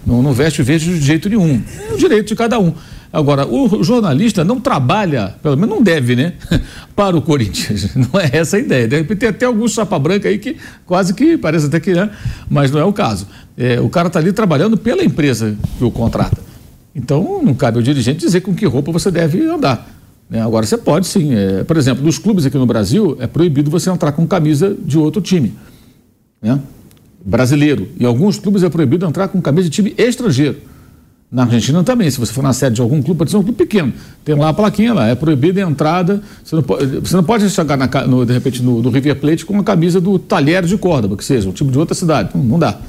S4: Não, não veste verde de jeito nenhum. É o direito de cada um. Agora, o jornalista não trabalha, pelo menos não deve, né? Para o Corinthians. Não é essa a ideia. De repente tem até algum chapa branca aí que quase que parece até que é, mas não é o caso. É, o cara está ali trabalhando pela empresa que o contrata. Então, não cabe ao dirigente dizer com que roupa você deve andar. Né? Agora você pode sim. É, por exemplo, nos clubes aqui no Brasil é proibido você entrar com camisa de outro time. Né? Brasileiro. Em alguns clubes é proibido entrar com camisa de time estrangeiro. Na Argentina também, se você for na sede de algum clube, pode ser um clube pequeno. Tem lá a plaquinha lá, é proibida a entrada. Você não pode, você não pode chegar, na, no, de repente, no, no, River Plate com uma camisa do Talher de Córdoba, que seja, um tipo de outra cidade. Não, não dá.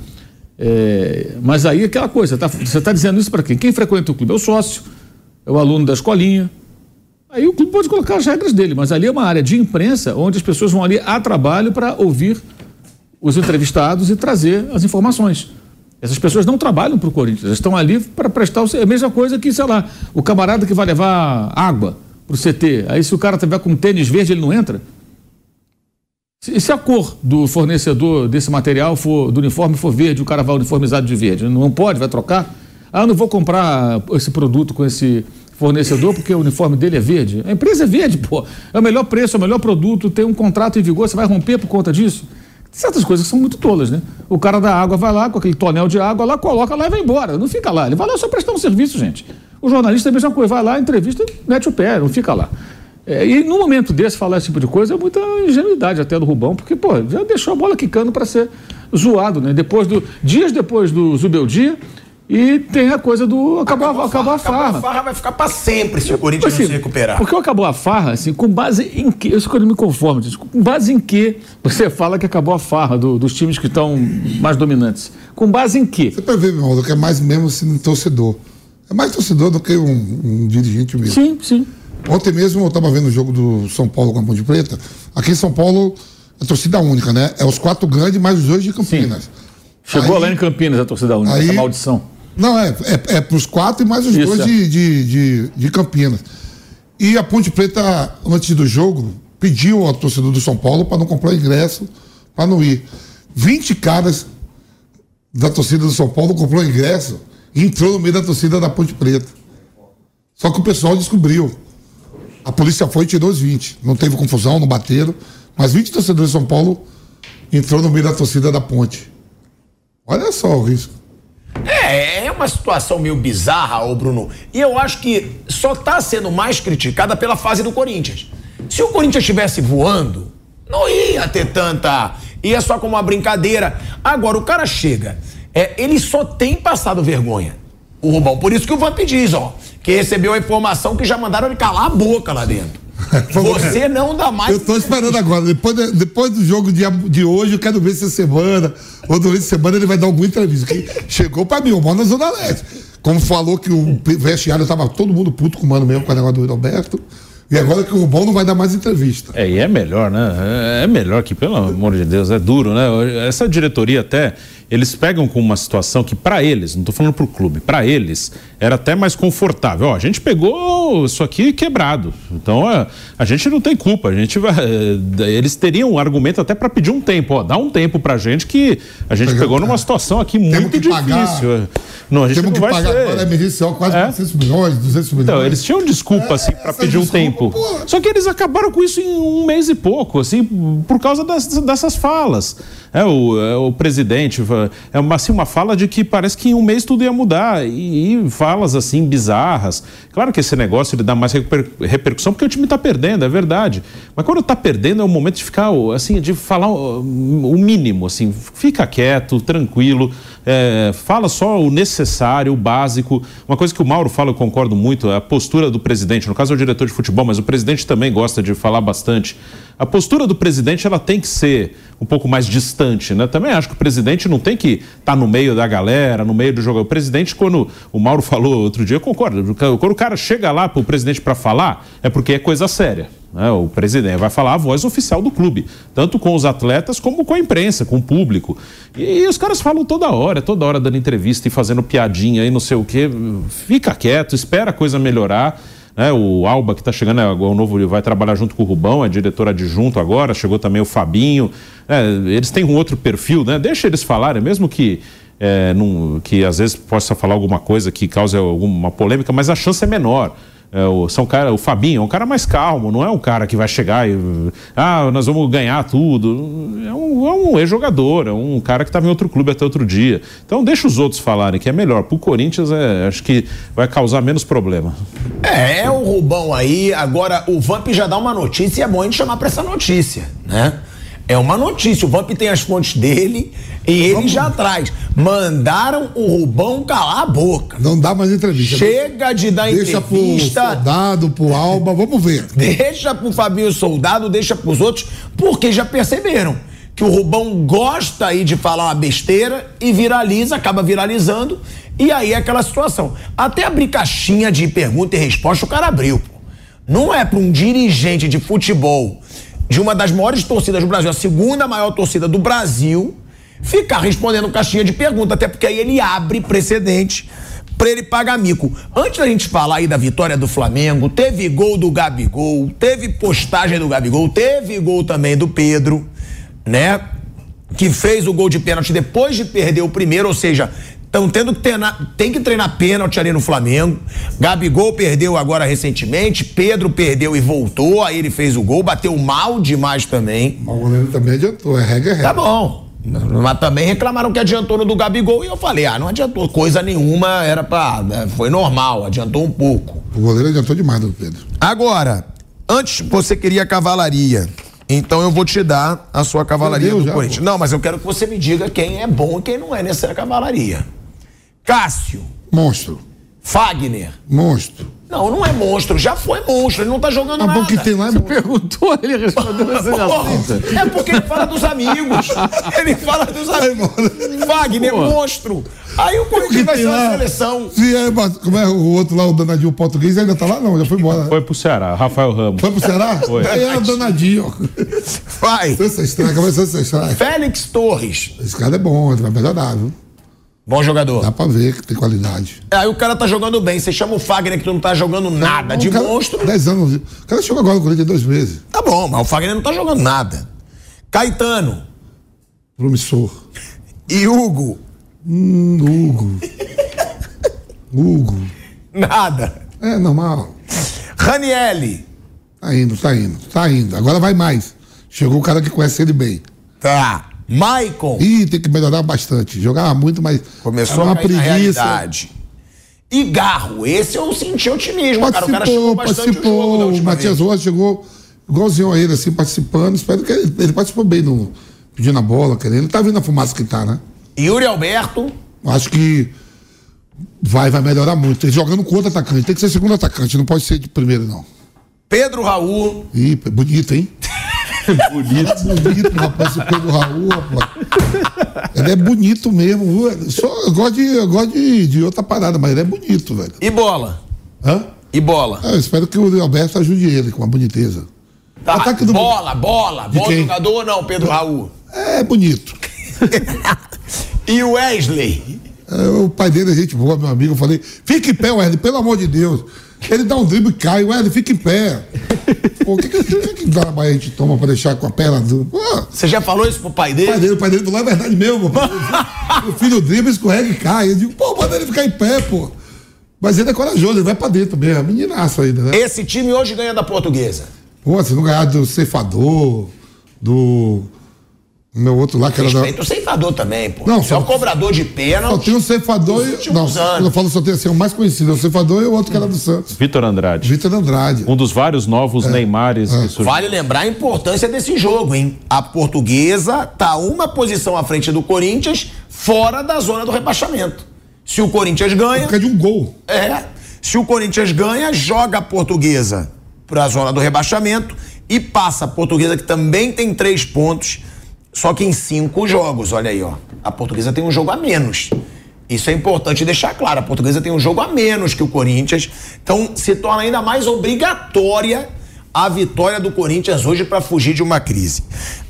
S4: É, mas aí aquela coisa, tá, você está dizendo isso para quem? Quem frequenta o clube? É o sócio, é o aluno da escolinha, Aí o clube pode colocar as regras dele, mas ali é uma área de imprensa onde as pessoas vão ali a trabalho para ouvir os entrevistados e trazer as informações. Essas pessoas não trabalham para o Corinthians, elas estão ali para prestar o, é a mesma coisa que, sei lá, o camarada que vai levar água para o CT. Aí se o cara tiver com tênis verde, ele não entra? E se a cor do fornecedor desse material for do uniforme for verde, o cara vai uniformizado de verde, não pode, vai trocar? Ah, não vou comprar esse produto com esse fornecedor porque o uniforme dele é verde. A empresa é verde, pô. É o melhor preço, é o melhor produto, tem um contrato em vigor, você vai romper por conta disso? Certas coisas são muito tolas, né? O cara da água vai lá com aquele tonel de água lá, coloca lá e vai embora. Não fica lá. Ele vai lá só prestar um serviço, gente. O jornalista é a mesma coisa, vai lá, entrevista, mete o pé, não fica lá. É, e no momento desse, falar esse tipo de coisa é muita ingenuidade até do Rubão, porque, pô, já deixou a bola quicando para ser zoado, né? Depois do, dias depois do Zubeldia, e tem a coisa do acabou, acabou, a, acabou a farra. Acabou
S2: a farra vai ficar para sempre se o Corinthians assim, não se recuperar.
S4: Porque acabou a farra, assim, com base em que? Isso que eu não me conformo, com base em que você fala que acabou a farra do, dos times que estão mais dominantes? Com base em que?
S3: Você pode ver, meu irmão, que é mais mesmo assim, torcedor. É mais torcedor do que um, um dirigente mesmo.
S4: Sim, sim.
S3: Ontem mesmo eu estava vendo o jogo do São Paulo com a Ponte Preta. Aqui em São Paulo, é torcida única, né? É os quatro grandes mais os dois de Campinas. Sim.
S4: Chegou
S3: Aí-
S4: lá em Campinas a torcida única,
S3: aí-
S4: essa maldição.
S3: Não, é, é, é pros quatro e mais os
S4: Isso,
S3: dois
S4: é.
S3: de, de, de, de Campinas. E a Ponte Preta, antes do jogo, pediu ao torcedor do São Paulo para não comprar ingresso, para não ir. 20 caras da torcida do São Paulo comprou ingresso e entrou no meio da torcida da Ponte Preta. Só que o pessoal descobriu. A polícia foi e tirou os 20. Não teve confusão, não bateram. Mas 20 torcedores de São Paulo entrou no meio da torcida da Ponte. Olha só o risco.
S2: É, é uma situação meio bizarra, ô Bruno. E eu acho que só tá sendo mais criticada pela fase do Corinthians. Se o Corinthians estivesse voando, não ia ter tanta. Ia só como uma brincadeira. Agora, o cara chega. É, ele só tem passado vergonha. O Rubão. Por isso que o Vamp diz, ó. Que recebeu a informação que já mandaram ele calar a boca lá dentro. Você não dá mais.
S3: Eu tô esperando agora. Depois, de- depois do jogo de, de hoje, eu quero ver se essa semana ou durante a semana ele vai dar alguma entrevista. Que chegou pra mim, o mano na Zona Leste. Como falou que o vestiário tava todo mundo puto com o mano mesmo com o negócio do Roberto. E agora que o Rubão não vai dar mais entrevista.
S5: É, e é melhor, né? É- É melhor que, pelo amor de Deus, é duro, né? Essa diretoria até, eles pegam com uma situação que para eles, não tô falando pro clube, para eles era até mais confortável. Ó, a gente pegou isso aqui quebrado. Então, a, a gente não tem culpa, a gente vai eh, eles teriam um argumento até para pedir um tempo, ó, dá um tempo pra gente que a gente pegou numa situação aqui muito
S3: que pagar-
S5: difícil. Não, a gente
S3: Temos
S5: não
S3: que
S5: vai
S3: pagar
S5: ser-
S3: agora a emergencial quase
S5: É?
S3: 400 milhões, 200 milhões.
S5: então, eles tinham desculpa, assim,
S3: essa
S5: pedir um
S3: desculpa,
S5: tempo.
S3: pô.
S5: Só que eles acabaram com isso em um mês e pouco, assim, por causa das- dessas falas. É, o, é, o presidente, é uma, assim, uma fala de que parece que em um mês tudo ia mudar. E, e falas, assim, bizarras. Claro que esse negócio ele dá mais reper- repercussão porque o time tá perdendo, é verdade. Mas quando tá perdendo é o momento de ficar, assim, de falar o o mínimo, assim. Fica quieto, tranquilo, é, fala só o necessário, o básico. Uma coisa que o Mauro fala, eu concordo muito, é a postura do presidente. No caso é o diretor de futebol, mas o presidente também gosta de falar bastante. A postura do presidente ela tem que ser um pouco mais distante, né? Também acho que o presidente não tem que estar no meio da galera, no meio do jogo. O presidente, quando o Mauro falou outro dia, eu concordo. Quando o cara chega lá para o presidente para falar, é porque é coisa séria. Né? O presidente vai falar a voz oficial do clube, tanto com os atletas como com a imprensa, com o público. E, e os caras falam toda hora, toda hora dando entrevista e fazendo piadinha e não sei o quê. Fica quieto, espera a coisa melhorar. né? o Alba, que está chegando, é, o novo vai trabalhar junto com o Rubão, é diretor adjunto agora, chegou também o Fabinho. É, eles têm um outro perfil, né? Deixa eles falarem, mesmo que. é, num- que às vezes possa falar alguma coisa que cause alguma polêmica, mas a chance é menor. É, o, são cara, o Fabinho é um cara mais calmo, não é um cara que vai chegar e. Ah, nós vamos ganhar tudo. É um, é um ex-jogador, é um cara que estava em outro clube até outro dia. Então deixa os outros falarem, que é melhor. Pro Corinthians, é, acho que vai causar menos problema.
S2: É, é o Rubão aí. Agora, o Vamp já dá uma notícia e é bom a gente chamar pra essa notícia, né? É uma notícia. O Vamp tem as fontes dele e ele já traz. Mandaram o Rubão calar a boca.
S3: Não dá mais entrevista.
S2: Chega de dar
S3: Deixa pro
S2: entrevista.
S3: soldado, pro Alba, vamos ver.
S2: Deixa pro Fabinho Soldado, deixa pros outros, porque já perceberam que o Rubão gosta aí de falar uma besteira e viraliza, acaba viralizando, e aí é aquela situação. Até abrir caixinha de pergunta e resposta, o cara abriu. pô. Não é para um dirigente de futebol de uma das maiores torcidas do Brasil, a segunda maior torcida do Brasil, ficar respondendo caixinha de pergunta, até porque aí ele abre precedente pra ele pagar mico. Antes da gente falar aí da vitória do Flamengo, teve gol do Gabigol, teve postagem do Gabigol, teve gol também do Pedro, né? Que fez o gol de pênalti depois de perder o primeiro, ou seja, estão tendo que treinar, tem que treinar pênalti ali no Flamengo. Gabigol perdeu agora recentemente, Pedro perdeu e voltou, aí ele fez o gol, bateu mal demais também.
S3: Mas o goleiro também adiantou, é regra, é regra.
S2: Tá bom. Mas também reclamaram que adiantou no do Gabigol e eu falei, ah, não adiantou coisa nenhuma, era pra. né, Foi normal, adiantou um pouco.
S3: O goleiro adiantou demais do Pedro.
S2: Agora, antes você queria cavalaria. Então eu vou te dar a sua cavalaria
S3: Perdeu
S2: do Corinthians. Não, mas eu quero que você me diga quem é bom e quem não é nessa cavalaria. Cássio,
S3: Monstro,
S2: Fagner,
S3: monstro.
S2: Não, não é monstro, já foi monstro, ele não tá jogando
S3: A
S2: nada.
S3: bom que tem lá é monstro.
S4: Perguntou, ele respondeu assim, assim.
S2: É porque ele fala dos amigos. Ele fala dos amigos. Wagner,
S4: Pô.
S2: monstro. Aí o Corinthians vai ser uma
S3: lá?
S2: seleção.
S3: Se é, como é o outro lá, o danadinho português, ainda tá lá? Não, já foi embora.
S5: Foi pro Ceará, Rafael Ramos.
S3: Foi pro Ceará?
S5: Foi.
S3: Aí era danadinho.
S2: Vai.
S3: Sansa estraga, vai Sansa estraga.
S2: Félix Torres.
S3: Esse cara é bom, ele vai melhorar, viu?
S2: Bom jogador.
S3: Dá pra ver que tem qualidade.
S2: Aí o cara tá jogando bem. Você chama o Fagner que tu não tá jogando nada de
S3: O cara-
S2: monstro.
S3: 10 anos. O cara chegou agora no Corinthians dois meses.
S2: Tá bom, mas o Fagner não tá jogando nada. Caetano
S3: Promissor.
S2: e Hugo,
S3: Hum, Hugo. Hugo.
S2: nada.
S3: É normal.
S2: Ranielli,
S3: Tá indo, tá indo, tá indo. Agora vai mais. Chegou o cara que conhece ele bem.
S2: tá. Maicon,
S3: Ih, tem que melhorar bastante. Jogava muito, mas.
S2: começou a
S3: uma
S2: cair na
S3: preguiça.
S2: E Garro, esse eu senti otimismo, cara. O cara
S3: Participou,
S2: chegou
S3: participou. O Matias. Rocha chegou igualzinho a ele, assim, participando. Espero que ele, ele participou bem no. Pedindo a bola, querendo. Ele tá vendo a fumaça que tá, né?
S2: Yuri Alberto,
S3: Acho que vai, vai melhorar muito. Ele jogando com outro atacante. Tem que ser segundo atacante, não pode ser de primeiro, não.
S2: Pedro Raul,
S3: Ih, bonito, hein? Bonito. bonito, rapaz, esse Pedro Raul, rapaz. Ele é bonito mesmo. viu? Só, eu gosto, de, eu gosto de, de outra parada, mas ele é bonito, velho.
S2: e bola.
S3: Hã?
S2: E bola.
S3: Ah, eu espero que o Alberto ajude ele com a boniteza.
S2: Tá,
S3: Ataque do-
S2: bola, bola. Bom
S3: quem?
S2: jogador ou não, Pedro Raul?
S3: É bonito.
S2: E o Wesley?
S3: É, o pai dele é gente boa, meu amigo. Eu falei, fica em pé, Wesley, pelo amor de Deus. Ele dá um drible e cai, Wesley, fica em pé. Pô, o que, que, que, que a gente toma pra deixar com a perna? o
S2: Você já falou isso pro pai
S3: pai
S2: dele?
S3: dele, o pai dele falou, é verdade mesmo. pô. O filho dribla, escorrega e cai. Eu digo, pô, manda ele ficar em pé, pô. Mas ele é corajoso, ele vai pra dentro mesmo. É meninaço ainda, né?
S2: Esse time hoje ganha da portuguesa.
S3: Pô, se não ganhar do ceifador, do. O meu outro lá, que era da.
S2: Respeita o ceifador também, pô.
S3: Não,
S2: Você é
S3: só-
S2: o cobrador de
S3: Só
S2: pênalti.
S3: tem o ceifador e. Não,
S2: anos.
S3: falo só tem assim, o mais conhecido é o ceifador e o outro que era do Santos.
S5: Vitor Andrade.
S3: Vitor Andrade.
S5: Um dos vários novos
S3: É.
S5: Neymares que surgiu.
S2: Vale lembrar a importância desse jogo, hein? A portuguesa tá uma posição à frente do Corinthians, fora da zona do rebaixamento. Se o Corinthians ganha,
S3: Por causa de um gol.
S2: é. Se o Corinthians ganha, joga a portuguesa para a zona do rebaixamento e passa a portuguesa, que também tem três pontos, só que em cinco jogos. Olha aí, ó. A portuguesa tem um jogo a menos. Isso é importante deixar claro. A portuguesa tem um jogo a menos que o Corinthians. Então se torna ainda mais obrigatória a vitória do Corinthians hoje para fugir de uma crise.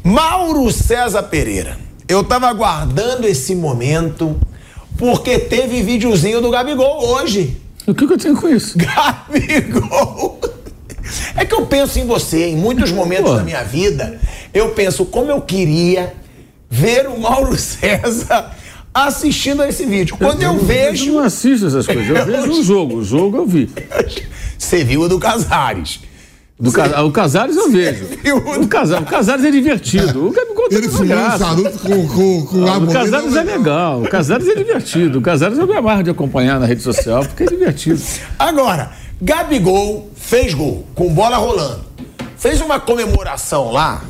S2: Mauro César Pereira. Eu tava aguardando esse momento porque teve videozinho do Gabigol hoje.
S4: O que, que eu tenho com isso?
S2: Gabigol. É que eu penso em você, em muitos momentos
S4: Pô.
S2: da minha vida, eu penso como eu queria ver o Mauro César assistindo a esse vídeo. Quando eu
S4: Eu
S2: vejo.
S4: não assisto essas coisas. Eu vejo o jogo. O jogo eu vi.
S2: Você viu o do Casares.
S4: Do Ca- O Casares eu vejo.
S2: viu?
S4: O Casares, o Casares é divertido. O Gabigol tem
S3: Ele fumando
S4: graça.
S3: charuto com, com, com
S4: O
S3: água.
S4: Casares é legal. O Casares é divertido. O Casares eu me amarro de acompanhar na rede social porque é divertido.
S2: Agora, Gabigol fez gol, com bola rolando. Fez uma comemoração lá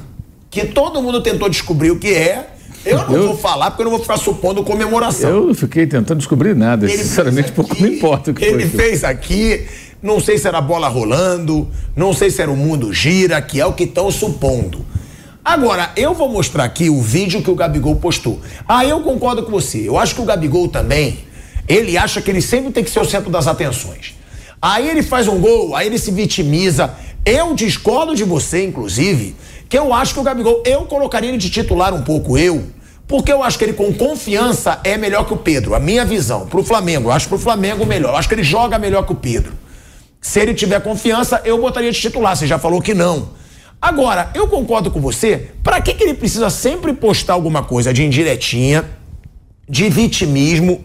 S2: que todo mundo tentou descobrir o que é. Eu não
S4: Eu-
S2: vou falar porque eu não vou ficar supondo comemoração.
S4: Eu fiquei tentando descobrir nada.
S2: Ele
S4: Sinceramente,
S2: fez
S4: pouco
S2: aqui,
S4: me importa o que
S2: Ele
S4: foi.
S2: fez aqui, não sei se era bola rolando, não sei se era o mundo gira, que é o que estão supondo. Agora, eu vou mostrar aqui o vídeo que o Gabigol postou. Ah, eu concordo com você. Eu acho que o Gabigol também, ele acha que ele sempre tem que ser o centro das atenções. Aí ele faz um gol, aí ele se vitimiza. Eu discordo de você, inclusive, que eu acho que o Gabigol, eu colocaria ele de titular um pouco, eu, porque eu acho que ele com confiança é melhor que o Pedro. A minha visão, pro Flamengo, eu acho pro Flamengo melhor. Eu acho que ele joga melhor que o Pedro. Se ele tiver confiança, eu botaria de titular. Você já falou que não. Agora, eu concordo com você. Pra que, que ele precisa sempre postar alguma coisa de indiretinha, de vitimismo,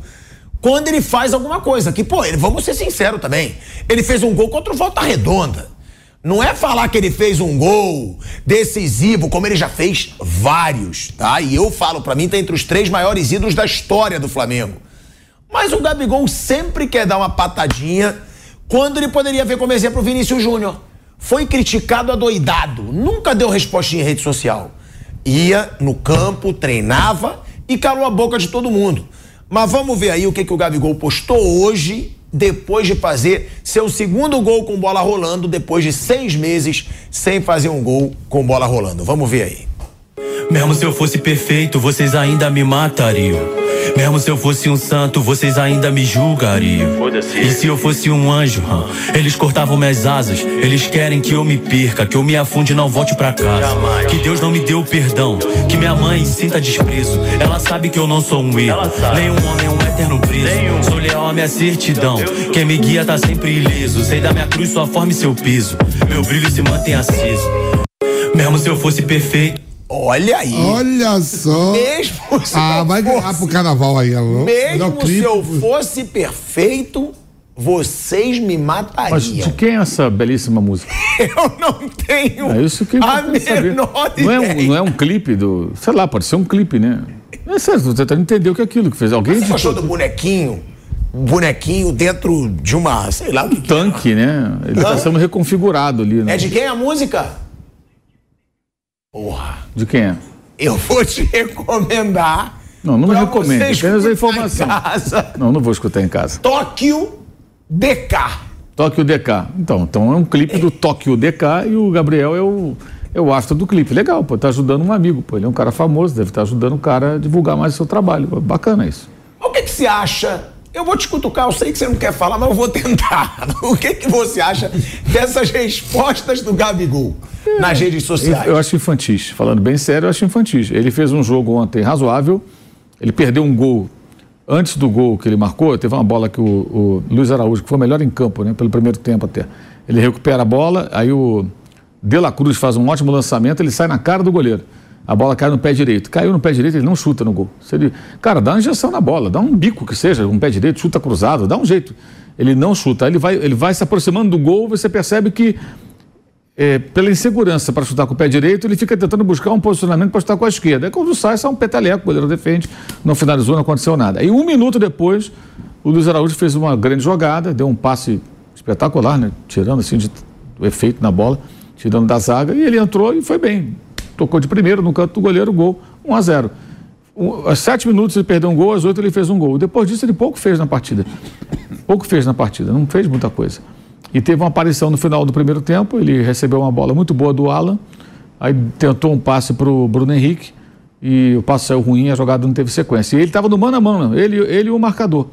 S2: quando ele faz alguma coisa? Que, pô, ele, vamos ser sinceros também. Ele fez um gol contra o Volta Redonda. Não é falar que ele fez um gol decisivo, como ele já fez vários, tá? E eu falo, pra mim, tá entre os três maiores ídolos da história do Flamengo. Mas o Gabigol sempre quer dar uma patadinha quando ele poderia ver como exemplo o Vinícius Júnior. Foi criticado adoidado, nunca deu resposta em rede social. Ia no campo, treinava e calou a boca de todo mundo. Mas vamos ver aí o que, que o Gabigol postou hoje depois de fazer seu segundo gol com bola rolando, depois de seis meses sem fazer um gol com bola rolando. Vamos ver aí.
S7: Mesmo se eu fosse perfeito, vocês ainda me matariam. Mesmo se eu fosse um santo, vocês ainda me julgariam. E se eu fosse um anjo, eles cortavam minhas asas. Eles querem que eu me perca, que eu me afunde e não volte pra casa. Que Deus não me deu perdão, que minha mãe sinta desprezo. Ela sabe que eu não sou um erro, nem um homem, um eterno preso. Sou leal à minha certidão, quem me guia tá sempre ileso. Sei da minha cruz, sua forma e seu piso. Meu brilho se mantém aceso. Mesmo se eu fosse perfeito.
S2: Olha aí.
S3: Olha só.
S2: Mesmo se
S3: Ah, vai ganhar
S2: fosse-
S3: pro carnaval aí. Melhor
S2: Mesmo
S3: clipe.
S2: se eu fosse perfeito, vocês me
S4: Mas
S2: matariam.
S4: de quem é essa belíssima música?
S2: Eu não tenho
S4: É isso que
S2: a menor
S4: Não é, um, não é um clipe do. Sei lá, pode ser um clipe, né? É sério, tô tentando entender o que é aquilo que fez. Alguém
S2: Você
S4: de
S2: gostou do bonequinho? Um bonequinho dentro de uma, sei lá o que que é.
S4: tanque, né? Ele está sendo reconfigurado ali, né?
S2: É de quem a música? Porra,
S4: De quem é?
S2: eu vou te recomendar.
S4: Não, não me
S2: você
S4: apenas a informação.
S2: em casa.
S4: Não, não vou escutar em casa.
S2: Tóquio DK.
S4: Tóquio DK. Então, então é um clipe do Tóquio DK e o Gabriel é o, é o astro do clipe. Legal, pô, tá ajudando um amigo, pô. Ele é um cara famoso, deve estar ajudando o cara a divulgar mais o seu trabalho. Bacana isso.
S2: O que, que você acha? Eu vou te cutucar, eu sei que você não quer falar, mas eu vou tentar. O que, que você acha dessas respostas do Gabigol nas redes sociais?
S4: Eu acho infantis. Falando bem sério, eu acho infantis. Ele fez um jogo ontem razoável. Ele perdeu um gol. Antes do gol que ele marcou, teve uma bola que o, o Luiz Araújo, que foi melhor em campo, né? Pelo primeiro tempo até. Ele recupera a bola, aí o De La Cruz faz um ótimo lançamento, ele sai na cara do goleiro. A bola cai no pé direito. Caiu no pé direito, ele não chuta no gol. Se ele, cara, dá uma injeção na bola, dá um bico que seja, um pé direito, chuta cruzado, dá um jeito. Ele não chuta. Aí ele vai, ele vai se aproximando do gol, você percebe que é, pela insegurança para chutar com o pé direito, ele fica tentando buscar um posicionamento para chutar com a esquerda. Aí quando sai, sai um peteleco, o goleiro defende, não finalizou, não aconteceu nada. E um minuto depois, o Luiz Araújo fez uma grande jogada, deu um passe espetacular, né? Tirando assim de, o efeito na bola, tirando da zaga, e ele entrou e foi bem. Tocou de primeiro no canto do goleiro, gol, 1 a 0 Um, aos sete minutos ele perdeu um gol, às oito ele fez um gol. Depois disso ele pouco fez na partida. Pouco fez na partida, não fez muita coisa. E teve uma aparição no final do primeiro tempo, ele recebeu uma bola muito boa do Alan, aí tentou um passe para o Bruno Henrique, e o passe saiu ruim, a jogada não teve sequência. E ele estava no mano a mano, ele, ele e o marcador.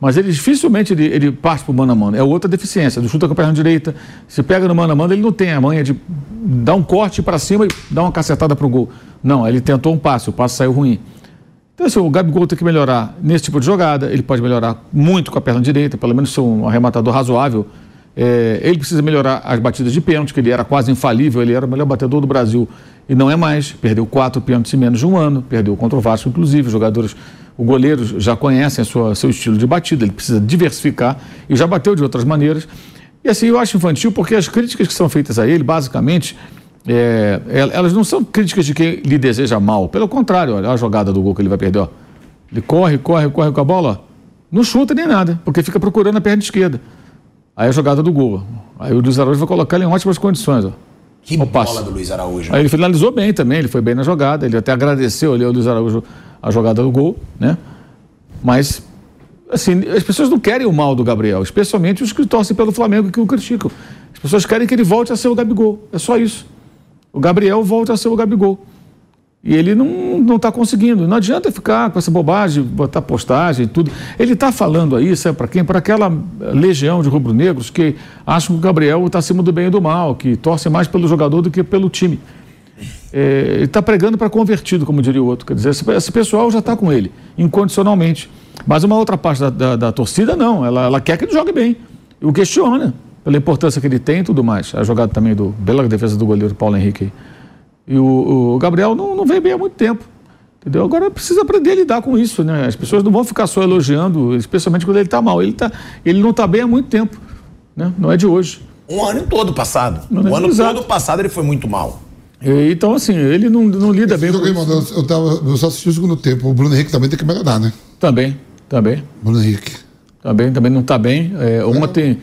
S4: Mas ele dificilmente ele, ele parte para o mano a mano. É outra deficiência. Do chuta com a perna direita, se pega no mano a mano, ele não tem a manha de dar um corte para cima e dar uma cacetada para o gol. Não, ele tentou um passe, o passe saiu ruim. Então, assim, o Gabigol tem que melhorar nesse tipo de jogada. Ele pode melhorar muito com a perna direita, pelo menos ser um arrematador razoável. É, ele precisa melhorar as batidas de pênalti, que ele era quase infalível, ele era o melhor batedor do Brasil e não é mais. Perdeu quatro pênaltis em menos de um ano, perdeu contra o Vasco, inclusive. Jogadores, o goleiro já conhecem a sua, seu estilo de batida, ele precisa diversificar e já bateu de outras maneiras. E assim, eu acho infantil porque as críticas que são feitas a ele, basicamente, é, el- elas não são críticas de quem lhe deseja mal. Pelo contrário, olha a jogada do gol que ele vai perder. Ó. Ele corre, corre, corre com a bola, ó. não chuta nem nada, porque fica procurando a perna esquerda. Aí a jogada do gol. Aí o Luiz Araújo vai colocar ele em ótimas condições. Ó.
S2: Que
S4: o
S2: bola
S4: passe.
S2: do Luiz Araújo.
S4: Aí ele finalizou bem também, ele foi bem na jogada, ele até agradeceu ali ao Luiz Araújo a jogada do gol, né? Mas, assim, as pessoas não querem o mal do Gabriel, especialmente os que torcem pelo Flamengo que o criticam. As pessoas querem que ele volte a ser o Gabigol, é só isso. O Gabriel volte a ser o Gabigol. E ele não está conseguindo. Não adianta ficar com essa bobagem, botar postagem e tudo. Ele está falando aí, sabe para quem? Para aquela legião de rubro-negros que acham que o Gabriel está acima do bem e do mal, que torce mais pelo jogador do que pelo time. É, ele está pregando para convertido, como diria o outro. Quer dizer, esse, esse pessoal já está com ele, incondicionalmente. Mas uma outra parte da, da- da torcida, não. Ela, ela quer que ele jogue bem. E o questiona, pela importância que ele tem e tudo mais. A jogada também do bela defesa do goleiro Paulo Henrique. E o, o Gabriel não, não vem bem há muito tempo. Entendeu? Agora precisa aprender a lidar com isso, né? As pessoas não vão ficar só elogiando, especialmente quando ele está mal. Ele, tá, ele não está bem há muito tempo. Né? Não é de hoje.
S2: Um ano todo passado.
S4: Não,
S2: o ano
S4: exato.
S2: todo passado ele foi muito mal.
S4: Então, assim, ele não, não lida bem
S3: Esse
S4: com
S3: aí,
S4: isso.
S3: mano, eu, tava, eu só assisti o segundo tempo. O Bruno Henrique também tem que melhorar, né?
S4: Também, também.
S3: Bruno Henrique.
S4: Também, também não está bem. É, ontem,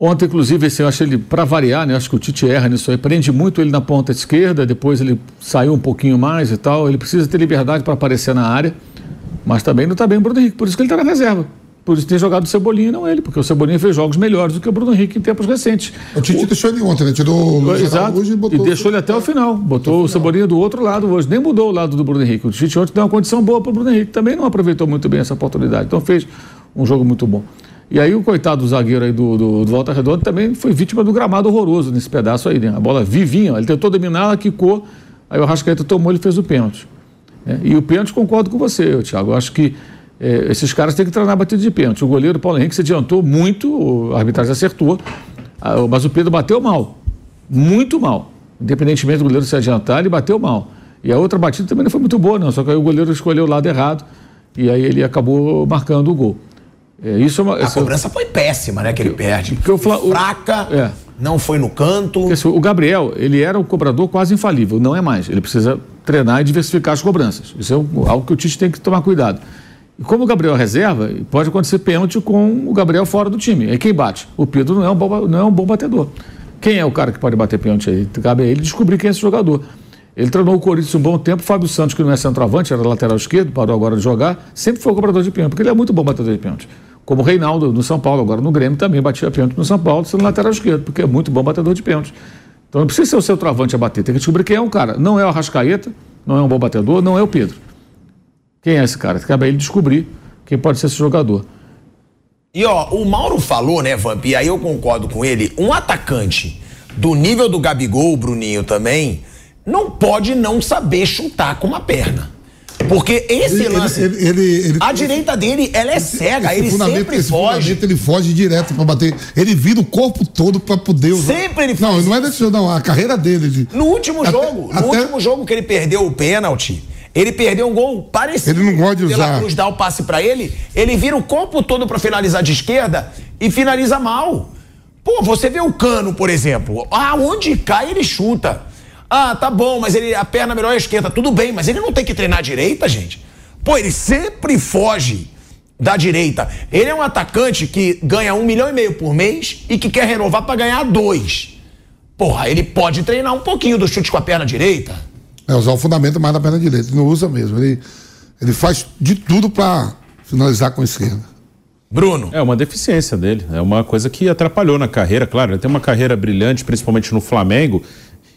S4: ontem, inclusive, esse, eu acho ele, para variar, né? Acho que o Tite erra nisso aí. Prende muito ele na ponta esquerda, depois ele saiu um pouquinho mais e tal. Ele precisa ter liberdade para aparecer na área, mas também não está bem o Bruno Henrique. Por isso que ele está na reserva. Por isso ter jogado o Cebolinha não ele, porque o Cebolinha fez jogos melhores do que o Bruno Henrique em tempos recentes.
S3: O Tite deixou ele ontem, né? Tirou o
S4: Exato.
S3: Araújo e botou.
S4: E deixou ele até o final. Botou o Cebolinha do outro lado hoje. Nem mudou o lado do Bruno Henrique. O Tite ontem deu uma condição boa para o Bruno Henrique. Também não aproveitou muito bem essa oportunidade. Então fez um jogo muito bom. E aí o coitado do zagueiro aí do, do, do Volta Redonda também foi vítima do gramado horroroso nesse pedaço aí, né? A bola vivinha, ele tentou dominar, ela quicou, aí o Rascaeta tomou e fez o pênalti. É, e o pênalti concordo com você, Thiago. Eu acho que é, esses caras têm que treinar batida de pênalti. O goleiro Paulo Henrique se adiantou muito, a arbitragem acertou, mas o Pedro bateu mal. Muito mal. Independentemente do goleiro se adiantar, ele bateu mal. E a outra batida também não foi muito boa, não. Só que aí o goleiro escolheu o lado errado e aí ele acabou marcando o gol. É, isso é uma,
S2: A cobrança foi péssima, né? Que ele perde.
S4: que eu o-
S2: Fraca,
S4: É.
S2: não foi no canto.
S4: O Gabriel, ele era um cobrador quase infalível, não é mais. Ele precisa treinar e diversificar as cobranças. Isso é algo que o Tite tem que tomar cuidado. E como o Gabriel é reserva, pode acontecer pênalti com o Gabriel fora do time. É quem bate. O Pedro não é um bom, não é um bom batedor. Quem é o cara que pode bater pênalti aí? Cabe a ele descobrir quem é esse jogador. Ele treinou o Corinthians um bom tempo. Fábio Santos, que não é centroavante, era lateral esquerdo, parou agora de jogar, sempre foi o cobrador de pênalti, porque ele é muito bom batedor de pênalti. Como o Reinaldo no São Paulo, agora no Grêmio também batia pênalti no São Paulo, sendo lateral esquerdo, porque é muito bom batedor de pênalti. Então não precisa ser o seu travante a bater, tem que descobrir quem é o cara. Não é o Arrascaeta, não é um bom batedor, não é o Pedro. Quem é esse cara? Cabe a ele descobrir quem pode ser esse jogador.
S2: E ó, o Mauro falou, né, Vamp, e aí eu concordo com ele, um atacante do nível do Gabigol, Bruninho também, não pode não saber chutar com uma perna. Porque esse
S3: Ele-
S2: lance.
S3: ele- ele- ele-
S2: a direita dele, ela é cega, ele
S3: fundamento-
S2: sempre foge.
S3: fundamento, ele foge direto pra bater. Ele vira o corpo todo pra poder usar.
S2: Sempre ele
S3: Não,
S2: faz
S3: não é desse não. A carreira dele. ele-
S2: No último
S3: Até-
S2: jogo, no
S3: até-
S2: último jogo que ele perdeu o pênalti, ele perdeu um gol parecido.
S3: Ele não gosta de usar.
S2: Cruz dá o passe pra ele, ele vira o corpo todo pra finalizar de esquerda e finaliza mal. Pô, você vê o Cano, por exemplo. Aonde cai, ele chuta. Ah, tá bom, mas ele a perna melhor é a esquerda. Tudo bem, mas ele não tem que treinar a direita, gente. Pô, ele sempre foge da direita. Ele é um atacante que ganha um milhão e meio por mês e que quer renovar pra ganhar dois. Porra, ele pode treinar um pouquinho do chute com a perna direita.
S3: É usar o fundamento mais da perna direita. Ele não usa mesmo. Ele, ele faz de tudo pra finalizar com a esquerda.
S2: Bruno.
S5: É uma deficiência dele. É uma coisa que atrapalhou na carreira, claro. Ele tem uma carreira brilhante, principalmente no Flamengo.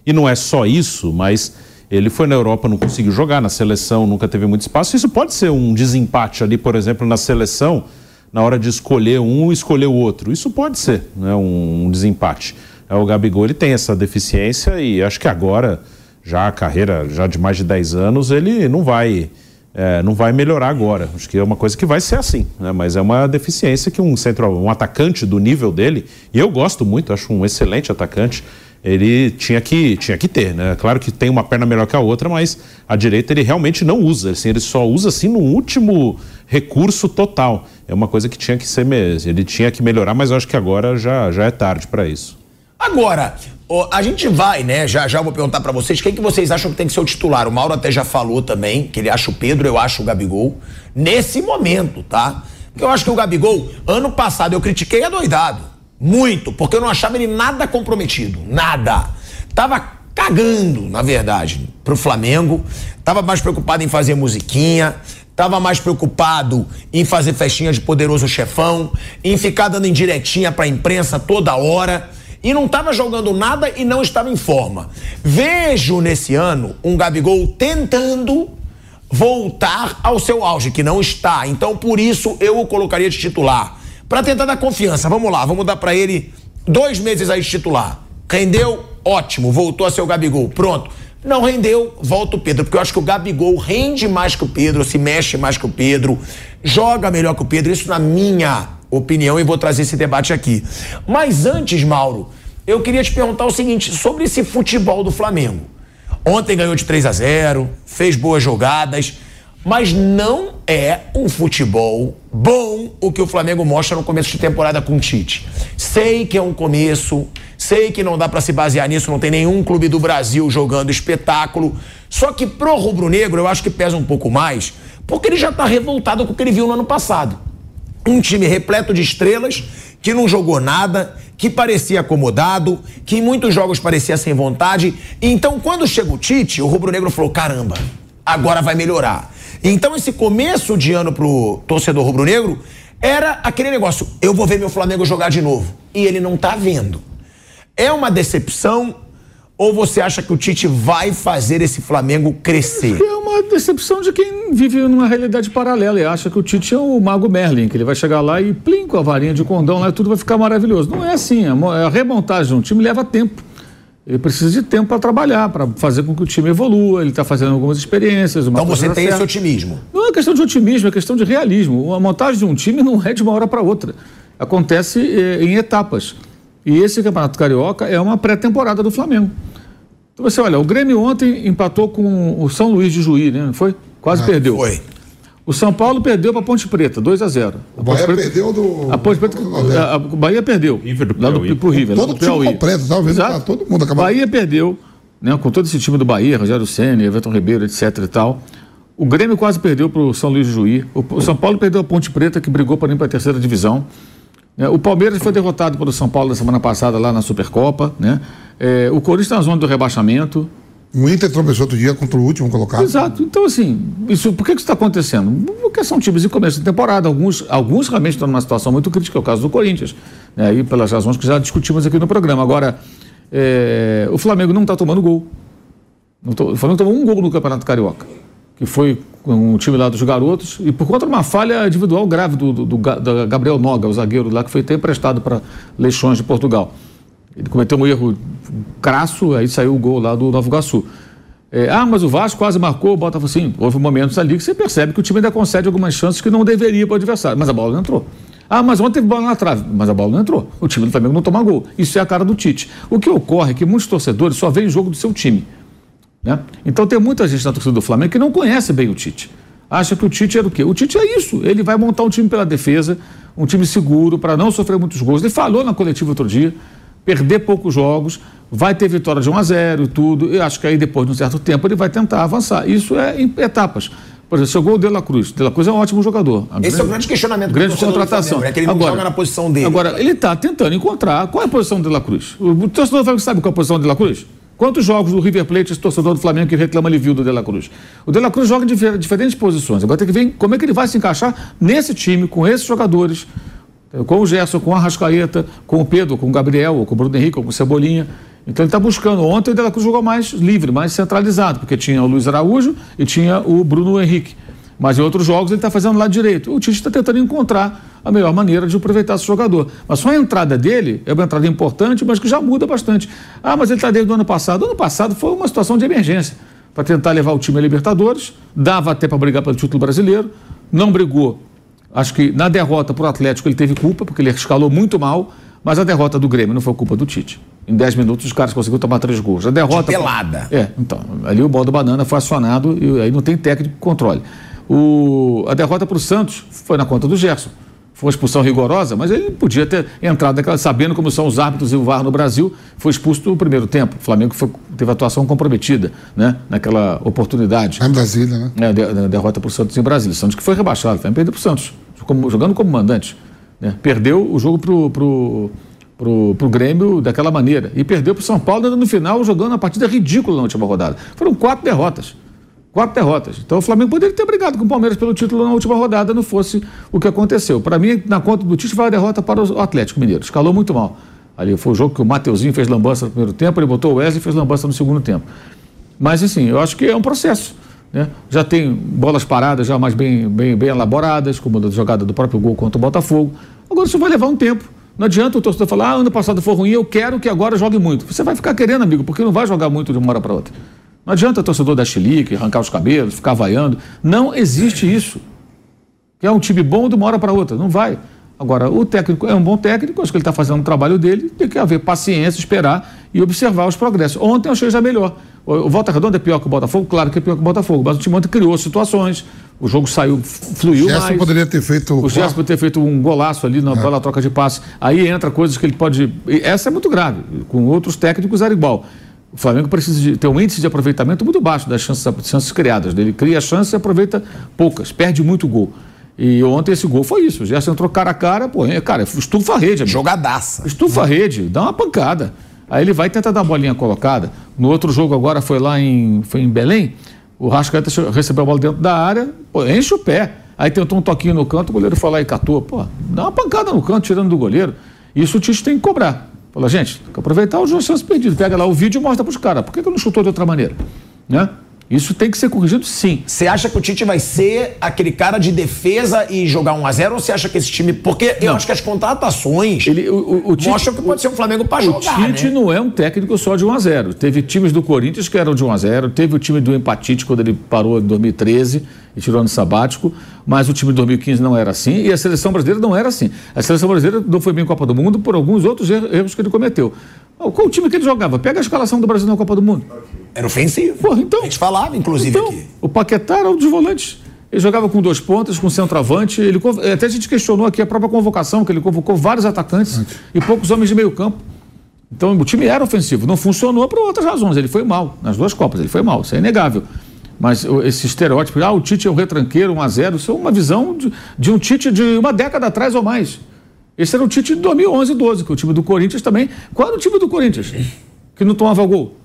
S5: E não é só isso, mas ele foi na Europa, não conseguiu jogar na seleção, nunca teve muito espaço. Isso pode ser um desempate ali, por exemplo, na seleção, na hora de escolher um e escolher o outro. Isso pode ser, né, um, um desempate. É, o Gabigol ele tem essa deficiência e acho que agora, já a carreira já de mais de 10 anos, ele não vai é, não vai melhorar agora. Acho que é uma coisa que vai ser assim, né? mas é uma deficiência que um centro, um atacante do nível dele, e eu gosto muito, acho um excelente atacante, ele tinha que, tinha que ter, né? Claro que tem uma perna melhor que a outra, mas a direita ele realmente não usa, assim, ele só usa assim no último recurso total. É uma coisa que tinha que ser mesmo, ele tinha que melhorar, mas eu acho que agora já, já é tarde para isso.
S2: Agora, ó, a gente vai, né? Já já vou perguntar pra vocês quem que vocês acham que tem que ser o titular. O Mauro até já falou também que ele acha o Pedro, eu acho o Gabigol. Nesse momento, tá? Porque eu acho que o Gabigol, ano passado eu critiquei a doidado. Muito, porque eu não achava ele nada comprometido. Nada. Tava cagando, na verdade, pro Flamengo. Tava mais preocupado em fazer musiquinha. Tava mais preocupado em fazer festinha de poderoso chefão, em ficar dando indiretinha pra imprensa toda hora e não estava jogando nada e não estava em forma. Vejo nesse ano um Gabigol tentando voltar ao seu auge, que não está. Então, por isso, eu o colocaria de titular. Para tentar dar confiança. Vamos lá, vamos dar para ele dois meses aí de titular. Rendeu? Ótimo, voltou a ser o Gabigol. Pronto. Não rendeu, volta o Pedro, porque eu acho que o Gabigol rende mais que o Pedro, se mexe mais que o Pedro, joga melhor que o Pedro. Isso na minha opinião e vou trazer esse debate aqui. Mas antes, Mauro, eu queria te perguntar o seguinte sobre esse futebol do Flamengo. Ontem ganhou de 3 a 0, fez boas jogadas, mas não é um futebol bom o que o Flamengo mostra no começo de temporada com o Tite. Sei que é um começo, sei que não dá pra se basear nisso, não tem nenhum clube do Brasil jogando espetáculo. Só que pro rubro-negro eu acho que pesa um pouco mais, porque ele já tá revoltado com o que ele viu no ano passado. Um time repleto de estrelas, que não jogou nada, que parecia acomodado, que em muitos jogos parecia sem vontade. Então, quando chega o Tite, o rubro-negro falou: caramba, agora vai melhorar. Então, esse começo de ano pro torcedor rubro-negro Era aquele negócio, eu vou ver meu Flamengo jogar de novo. E ele não tá vendo. É uma decepção ou você acha que o Tite vai fazer esse Flamengo crescer?
S4: É uma decepção de quem vive numa realidade paralela e acha que o Tite é o mago Merlin, que ele vai chegar lá e plim com a varinha de condão lá e tudo vai ficar maravilhoso. Não é assim. A remontagem de um time leva tempo. Ele precisa de tempo para trabalhar, para fazer com que o time evolua. Ele está fazendo algumas experiências.
S2: então você tem certa. esse otimismo?
S4: Não é questão de otimismo, é questão de realismo. A montagem de um time não é de uma hora para outra. Acontece eh, em etapas. E esse Campeonato Carioca é uma pré-temporada do Flamengo. Então você olha, o Grêmio ontem empatou com o São Luís de Juí, né? Não foi? Quase ah, perdeu.
S2: Foi.
S4: O São Paulo perdeu para Ponte Preta, 2 a 0
S3: O Bahia
S4: Preta,
S3: perdeu do.
S4: A Ponte Preta. A, a Bahia perdeu. River do lá do, pro River.
S3: Todo o time completo, tá vendo? Tá, todo mundo acabou.
S4: Bahia perdeu, né, com todo esse time do Bahia, Rogério Senna, Everton Ribeiro, etc e tal. O Grêmio quase perdeu para o São Luís de Juí. O, São Paulo perdeu a Ponte Preta, que brigou para ir para a terceira divisão. Né? O Palmeiras foi derrotado pelo São Paulo na semana passada lá na Supercopa. Né? É, o Corinthians está na zona do rebaixamento.
S3: O Inter tropeçou outro dia contra o último colocado.
S4: Exato. Então, assim, isso, por que, que isso está acontecendo? Porque são times em começo de temporada. Alguns, alguns realmente estão numa situação muito crítica, é o caso do Corinthians. Né? Aí, pelas razões que já discutimos aqui no programa. Agora, é, o Flamengo não está tomando gol. Tô, o Flamengo tomou um gol no Campeonato Carioca, que foi com o time lá dos garotos, e por conta de uma falha individual grave do, do, do, do Gabriel Noga, o zagueiro lá, que foi até emprestado para Leixões de Portugal. Ele cometeu um erro crasso, aí saiu o gol lá do Nova Iguaçu. É, ah, mas o Vasco quase marcou, o Botafogo assim. Houve momentos ali que você percebe que o time ainda concede algumas chances que não deveria para o adversário, mas a bola não entrou. Ah, mas ontem teve bola na trave, mas a bola não entrou. O time do Flamengo não toma gol. Isso é a cara do Tite. O que ocorre é que muitos torcedores só veem o jogo do seu time. Né? Então tem muita gente na torcida do Flamengo que não conhece bem o Tite. Acha que o Tite era o quê? O Tite é isso. Ele vai montar um time pela defesa, um time seguro, para não sofrer muitos gols. Ele falou na coletiva outro dia perder poucos jogos, vai ter vitória de 1 a 0 e tudo. Eu acho que aí depois de um certo tempo ele vai tentar avançar. Isso é em etapas. Por exemplo, chegou o De La Cruz. De La Cruz é um ótimo jogador.
S2: Esse grande, é o grande questionamento.
S4: Grande contratação.
S2: É que ele não agora, joga na posição dele.
S4: Agora, ele está tentando encontrar qual é a posição do De La Cruz. O torcedor do Flamengo sabe qual é a posição do De La Cruz? Quantos jogos do River Plate esse torcedor do Flamengo que reclama ele viu do De La Cruz? O De La Cruz joga em diferentes posições. Agora tem que ver como é que ele vai se encaixar nesse time, com esses jogadores com o Gerson, com a Rascaeta, com o Pedro, com o Gabriel, com o Bruno Henrique, com o Cebolinha. Então ele está buscando. Ontem o De La Cruz jogou mais livre, mais centralizado, porque tinha o Luiz Araújo e tinha o Bruno Henrique. Mas em outros jogos ele está fazendo lado direito. O Tite está tentando encontrar a melhor maneira de aproveitar esse jogador. Mas só a entrada dele é uma entrada importante, mas que já muda bastante. Ah, mas ele está desde o ano passado. O ano passado foi uma situação de emergência para tentar levar o time a Libertadores, dava até para brigar pelo título brasileiro, não brigou Acho que na derrota para o Atlético ele teve culpa, porque ele escalou muito mal, mas a derrota do Grêmio não foi culpa do Tite. Em 10 minutos os caras conseguiram tomar três gols. A derrota.
S2: De pelada.
S4: É, então. Ali o baldo banana foi acionado e aí não tem técnico que controle. O... A derrota para o Santos foi na conta do Gerson. Foi uma expulsão rigorosa, mas ele podia ter entrado naquela, sabendo como são os árbitros e o VAR no Brasil, foi expulso no primeiro tempo. O Flamengo foi, teve atuação comprometida né, naquela oportunidade.
S3: Em Brasília, né? É,
S4: de, de, derrota para o Santos em Brasília. Santos que foi rebaixado, também perdeu para o Santos como, jogando como mandante. Né? Perdeu o jogo pro, pro, pro, pro Grêmio daquela maneira. E perdeu pro São Paulo no final, jogando uma partida ridícula na última rodada. Foram quatro derrotas. Quatro derrotas. Então o Flamengo poderia ter brigado com o Palmeiras pelo título na última rodada, não fosse o que aconteceu. Para mim, na conta do Tite, foi a derrota para o Atlético Mineiro. Escalou muito mal. Ali foi o jogo que o Mateuzinho fez lambança no primeiro tempo, ele botou o Wesley e fez lambança no segundo tempo. Mas, assim, eu acho que é um processo. Né? Já tem bolas paradas já mais bem, bem, bem elaboradas, como a jogada do próprio gol contra o Botafogo. Agora isso vai levar um tempo. Não adianta o torcedor falar, ah, ano passado foi ruim, eu quero que agora jogue muito. Você vai ficar querendo, amigo, porque não vai jogar muito de uma hora para outra. Não adianta o torcedor dar chilique, arrancar os cabelos, ficar vaiando. Não existe isso. Que é um time bom de uma hora para outra. Não vai. Agora, o técnico é um bom técnico, acho que ele está fazendo o trabalho dele, tem que haver paciência, esperar e observar os progressos. Ontem eu achei já melhor. O Volta Redonda é pior que o Botafogo? Claro que é pior que o Botafogo, mas o time ontem criou situações, o jogo saiu, fluiu
S3: Gerson mais. poderia ter feito...
S4: O Gerson poderia ter feito um golaço ali na é. troca de passe. Aí entra coisas que ele pode... Essa é muito grave, com outros técnicos era igual. O Flamengo precisa de, ter um índice de aproveitamento muito baixo das chances, chances criadas. Ele cria chances e aproveita poucas, perde muito gol. E ontem esse gol foi isso. O Gerson entrou cara a cara, pô, cara, estufa a rede. Amigo.
S2: Jogadaça.
S4: Estufa a rede, dá uma pancada. Aí ele vai tentar dar a bolinha colocada. No outro jogo agora foi lá em, foi em Belém. O Rascaeta recebeu a bola dentro da área, pô, enche o pé. Aí tentou um toquinho no canto, o goleiro foi lá e catou. Pô, dá uma pancada no canto, tirando do goleiro. Isso o Tite tem que cobrar. Fala, gente, tem que aproveitar os chances perdidas. Pega lá o vídeo e mostra para os caras. Por que, que não chutou de outra maneira? Né? Isso tem que ser corrigido sim.
S2: Você acha que o Tite vai ser aquele cara de defesa e jogar 1 a 0 ou você acha que esse time. Porque eu
S4: Não.
S2: acho que as contratações
S4: Ele, o, o, o Tite,
S2: mostram que pode ser um Flamengo para
S4: o
S2: jogar.
S4: Tite
S2: né?
S4: não é um técnico só de 1 a 0 Teve times do Corinthians que eram de 1 a 0 teve o time do Empatite quando ele parou em 2013 e tirou ano sabático, mas o time de 2015 não era assim e a seleção brasileira não era assim. A seleção brasileira não foi bem em Copa do Mundo por alguns outros er- erros que ele cometeu. Qual o time que ele jogava? Pega a escalação do Brasil na Copa do Mundo.
S2: Era ofensivo.
S4: Porra, então.
S2: A gente falava, inclusive,
S4: Então,
S2: aqui.
S4: o Paquetá era um dos volantes. Ele jogava com dois pontas, com centroavante. Ele, conv- até a gente questionou aqui a própria convocação, que ele convocou vários atacantes e poucos homens de meio campo. Então o time era ofensivo. Não funcionou por outras razões. Ele foi mal. Nas duas Copas, ele foi mal. Isso é inegável. Mas esse estereótipo, ah, o Tite é um retranqueiro, 1 a 0 isso é uma visão de, de um Tite de uma década atrás ou mais. Esse era o Tite de 2011 e 12, que o time do Corinthians também. Qual era o time do Corinthians? Que não tomava gol?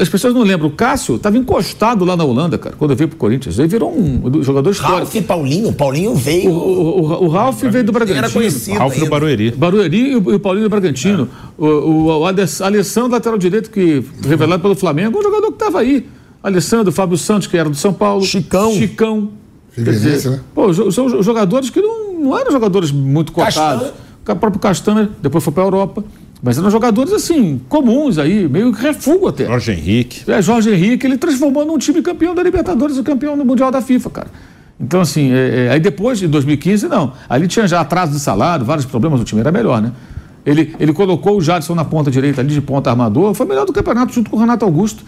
S4: As pessoas não lembram. O Cássio estava encostado lá na Holanda, cara, quando veio pro Corinthians. Ele virou um jogador histórico.
S2: Ralf e Paulinho. Paulinho veio.
S4: O, o, o, o Ralf veio do
S2: era
S4: Bragantino.
S2: conhecido.
S5: Ralf do. Barueri.
S4: Barueri e o, e o Paulinho do Bragantino. O, o, o Alessandro, lateral direito, que revelado pelo Flamengo, é um jogador que estava aí. Alessandro, Fábio Santos, que era do São Paulo.
S2: Chicão.
S4: Chicão. Quer
S3: Figueirense,
S4: dizer,
S3: né?
S4: pô, são jo- jogadores que não, não eram jogadores muito cotados. O próprio Castanha, depois foi para a Europa. Mas eram jogadores, assim, comuns aí, meio que refugo até.
S5: Jorge Henrique.
S4: É, Jorge Henrique, ele transformou num time campeão da Libertadores e campeão no Mundial da FIFA, cara. Então, assim, é, é, aí depois de 2015, não. Ali tinha já atraso de salário, vários problemas, o time era melhor, né? Ele, ele colocou o Jadson na ponta direita ali, de ponta armador, foi melhor do campeonato junto com o Renato Augusto.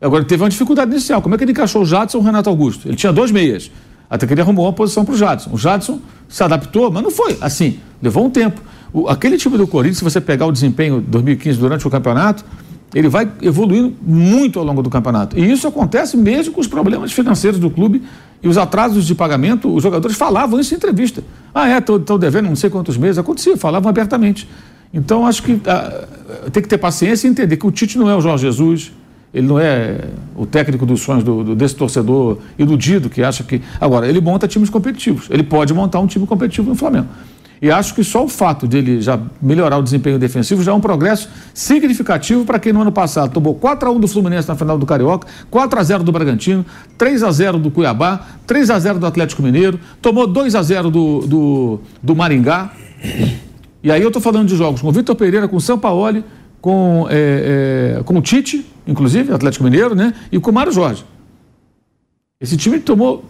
S4: Agora, teve uma dificuldade inicial. Como é que ele encaixou o Jadson e o Renato Augusto? Ele tinha dois meias. Até que ele arrumou uma posição para o Jadson. O Jadson se adaptou, mas não foi assim. Levou um tempo. O- aquele time do Corinthians, se você pegar o desempenho de 2015 durante o campeonato, ele vai evoluindo muito ao longo do campeonato. E isso acontece mesmo com os problemas financeiros do clube e os atrasos de pagamento. Os jogadores falavam isso em entrevista. Ah, é, estão devendo não sei quantos meses. Acontecia, falavam abertamente. Então, acho que ah, tem que ter paciência e entender que o Tite não é o Jorge Jesus, ele não é o técnico dos sonhos do, do- desse torcedor iludido que acha que. Agora, ele monta times competitivos. Ele pode montar um time competitivo no Flamengo. E acho que só o fato dele já melhorar o desempenho defensivo já é um progresso significativo para quem no ano passado tomou 4 a 1 do Fluminense na final do Carioca, 4 a 0 do Bragantino, 3 a 0 do Cuiabá, 3 a 0 do Atlético Mineiro, tomou 2 a 0 do, do, do Maringá. E aí eu estou falando de jogos com o Vitor Pereira, com o Sampaoli, com, é, é, com o Tite, inclusive, Atlético Mineiro, né? E com o Mário Jorge. Esse time tomou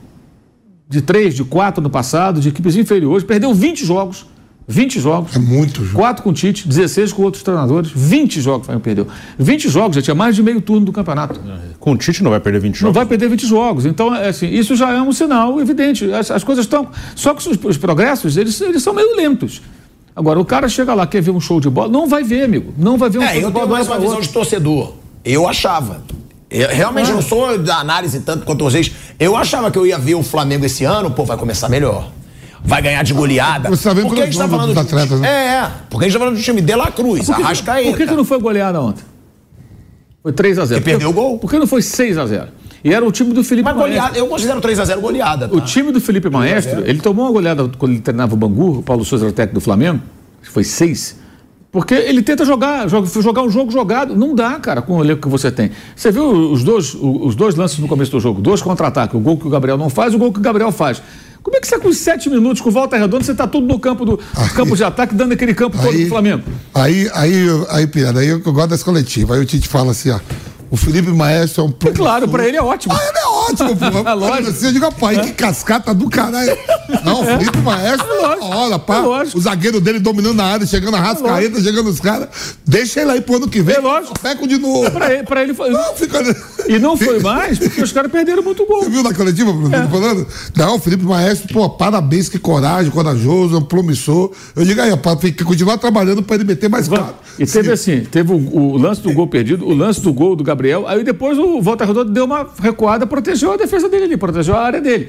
S4: de três, de quatro no passado, de equipes inferiores, perdeu 20 jogos. 20 jogos.
S3: É muito jogo.
S4: 4 com o Tite, 16 com outros treinadores, 20 jogos o Flamengo perdeu. 20 jogos, já tinha mais de meio turno do campeonato.
S5: Com o Tite não vai perder 20
S4: Não
S5: jogos.
S4: vai perder 20 jogos. Então, é assim, isso já é um sinal evidente. As, as coisas estão. Só que os, os progressos, eles, eles são meio lentos. Agora, o cara chega lá, quer ver um show de bola, não vai ver, amigo. Não vai ver um show
S2: É,
S4: de
S2: eu
S4: bola.
S2: tenho mais
S4: de um
S2: uma visão
S4: pra
S2: de torcedor. Eu achava. Eu realmente não sou da análise tanto quanto vocês. Eu achava que eu ia ver o Flamengo esse ano, pô, vai começar melhor. Vai ganhar de goleada.
S3: Você tá vendo
S2: porque a gente tá falando
S3: dos atletas, né?
S2: É, é. Porque a gente tá falando do time De La Cruz,
S4: Por que,
S2: Arrascaeta.
S4: por que, que não foi goleada ontem? Foi 3 a 0
S2: Porque perdeu o gol.
S4: Por que não foi 6 a 0 E era o time do Felipe
S2: Mas
S4: Maestro.
S2: goleada, eu considero 3x0 goleada. Tá?
S4: O time do Felipe Maestro, ele tomou uma goleada quando ele treinava o Bangu, o Paulo Souza era o técnico do Flamengo, acho que foi seis. Porque ele tenta jogar, joga- jogar um jogo jogado. Não dá, cara, com o elenco que você tem. Você viu os dois, os dois lances no começo do jogo, dois contra-ataques, o gol que o Gabriel não faz e o gol que o Gabriel faz. Como é que você, com sete minutos, com volta redonda, você está tudo no campo do campo de ataque, dando aquele campo todo
S3: Aí,
S4: do Flamengo?
S3: aí, aí, aí, Pirada, aí eu gosto das coletivas. Aí o Tite fala assim, ó. O Felipe Maestro é um
S4: É claro, para ele é ótimo.
S3: Ah, ele é ótimo, pô.
S4: Lógico.
S3: Assim, eu digo, pai, que cascata do caralho. Não, o Felipe Maestro,
S4: É lógico.
S3: olha, pá.
S4: É lógico.
S3: o zagueiro dele dominando a área, chegando a rascaeta, chegando os caras. Deixa ele aí pro ano que vem.
S4: É lógico.
S3: Peco de novo.
S4: Para ele, pra ele foi.
S3: Não, fica...
S4: E não foi mais, porque os caras perderam muito gol.
S3: Você viu na coletiva, Bruno,
S4: É.
S3: falando? Não, o Felipe Maestro, pô, parabéns, que coragem, corajoso, é um promissor. Eu digo aí, rapaz, tem que continuar trabalhando pra ele meter mais caro.
S4: E teve assim, teve o, o lance do gol perdido, o lance do gol do Gabriel, aí depois o Volta Redonda deu uma recuada, protegeu a defesa dele ali, protegeu a área dele.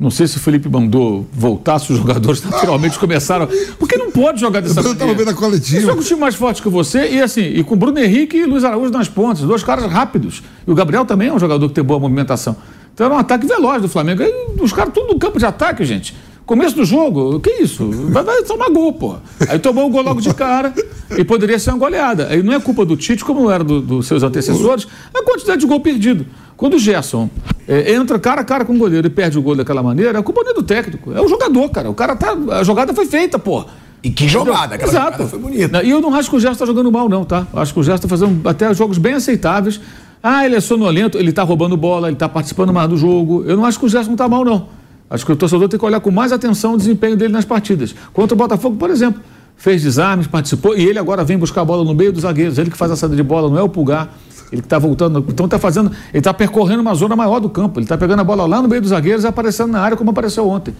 S4: Não sei se o Felipe mandou voltar, se os jogadores naturalmente começaram. Porque não pode jogar dessa
S3: Eu
S4: maneira.
S3: tava vendo a coletiva.
S4: Joga um time mais forte que você e assim, e com Bruno Henrique e Luiz Araújo nas pontas, dois caras rápidos. E o Gabriel também é um jogador que tem boa movimentação. Então era um ataque veloz do Flamengo. Aí, os caras tudo no campo de ataque, gente. Começo do jogo, que isso? Vai, vai tomar gol, pô. Aí tomou o gol logo de cara e poderia ser uma goleada. Aí não é culpa do Tite, como não era dos do seus antecessores, a quantidade de gol perdido. Quando o Gerson é, entra cara a cara com o goleiro e perde o gol daquela maneira, a culpa não é do técnico, é o jogador, cara. O cara tá. A jogada foi feita, pô.
S2: E que jogada, aquela
S4: Exato.
S2: jogada foi bonita.
S4: E eu não acho que o Gerson está jogando mal, não, tá? Eu acho que o Gerson está fazendo até jogos bem aceitáveis. Ah, ele é sonolento, ele está roubando bola, ele está participando mais do jogo. Eu não acho que o Gerson está mal, não. Acho que o torcedor tem que olhar com mais atenção o desempenho dele nas partidas. Contra o Botafogo, por exemplo, fez desarmes, participou e ele agora vem buscar a bola no meio dos zagueiros. Ele que faz a saída de bola, não é o Pulgar. Ele que está voltando, então está fazendo, ele está percorrendo uma zona maior do campo. Ele está pegando a bola lá no meio dos zagueiros e aparecendo na área como apareceu ontem.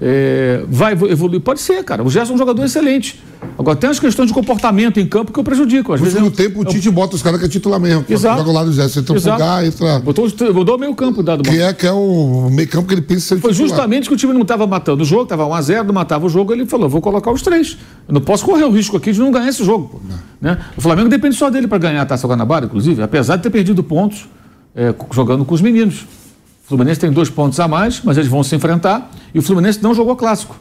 S4: É, vai evoluir? Pode ser, cara. O Gerson é um jogador excelente. Agora tem as questões de comportamento em campo que eu prejudico. Às
S3: No
S4: vezes eu-
S3: tempo, o Tite bota os caras que é titular mesmo.
S4: Exato.
S3: Joga lá do. Você entra o
S4: Exato.
S3: Pulgar, entra.
S4: Botou, botou o meio campo dado
S3: Que é, que é o meio campo que ele pensa ser
S4: Foi
S3: titular.
S4: justamente que o time não estava matando o jogo, estava 1x0, não matava o jogo, ele falou: vou colocar os três. Eu não posso correr o risco aqui de não ganhar esse jogo. pô. Né? O Flamengo depende só dele para ganhar a Taça Guanabara, inclusive, apesar de ter perdido pontos é, jogando com os meninos. O Fluminense tem dois pontos a mais, mas eles vão se enfrentar. E o Fluminense não jogou clássico.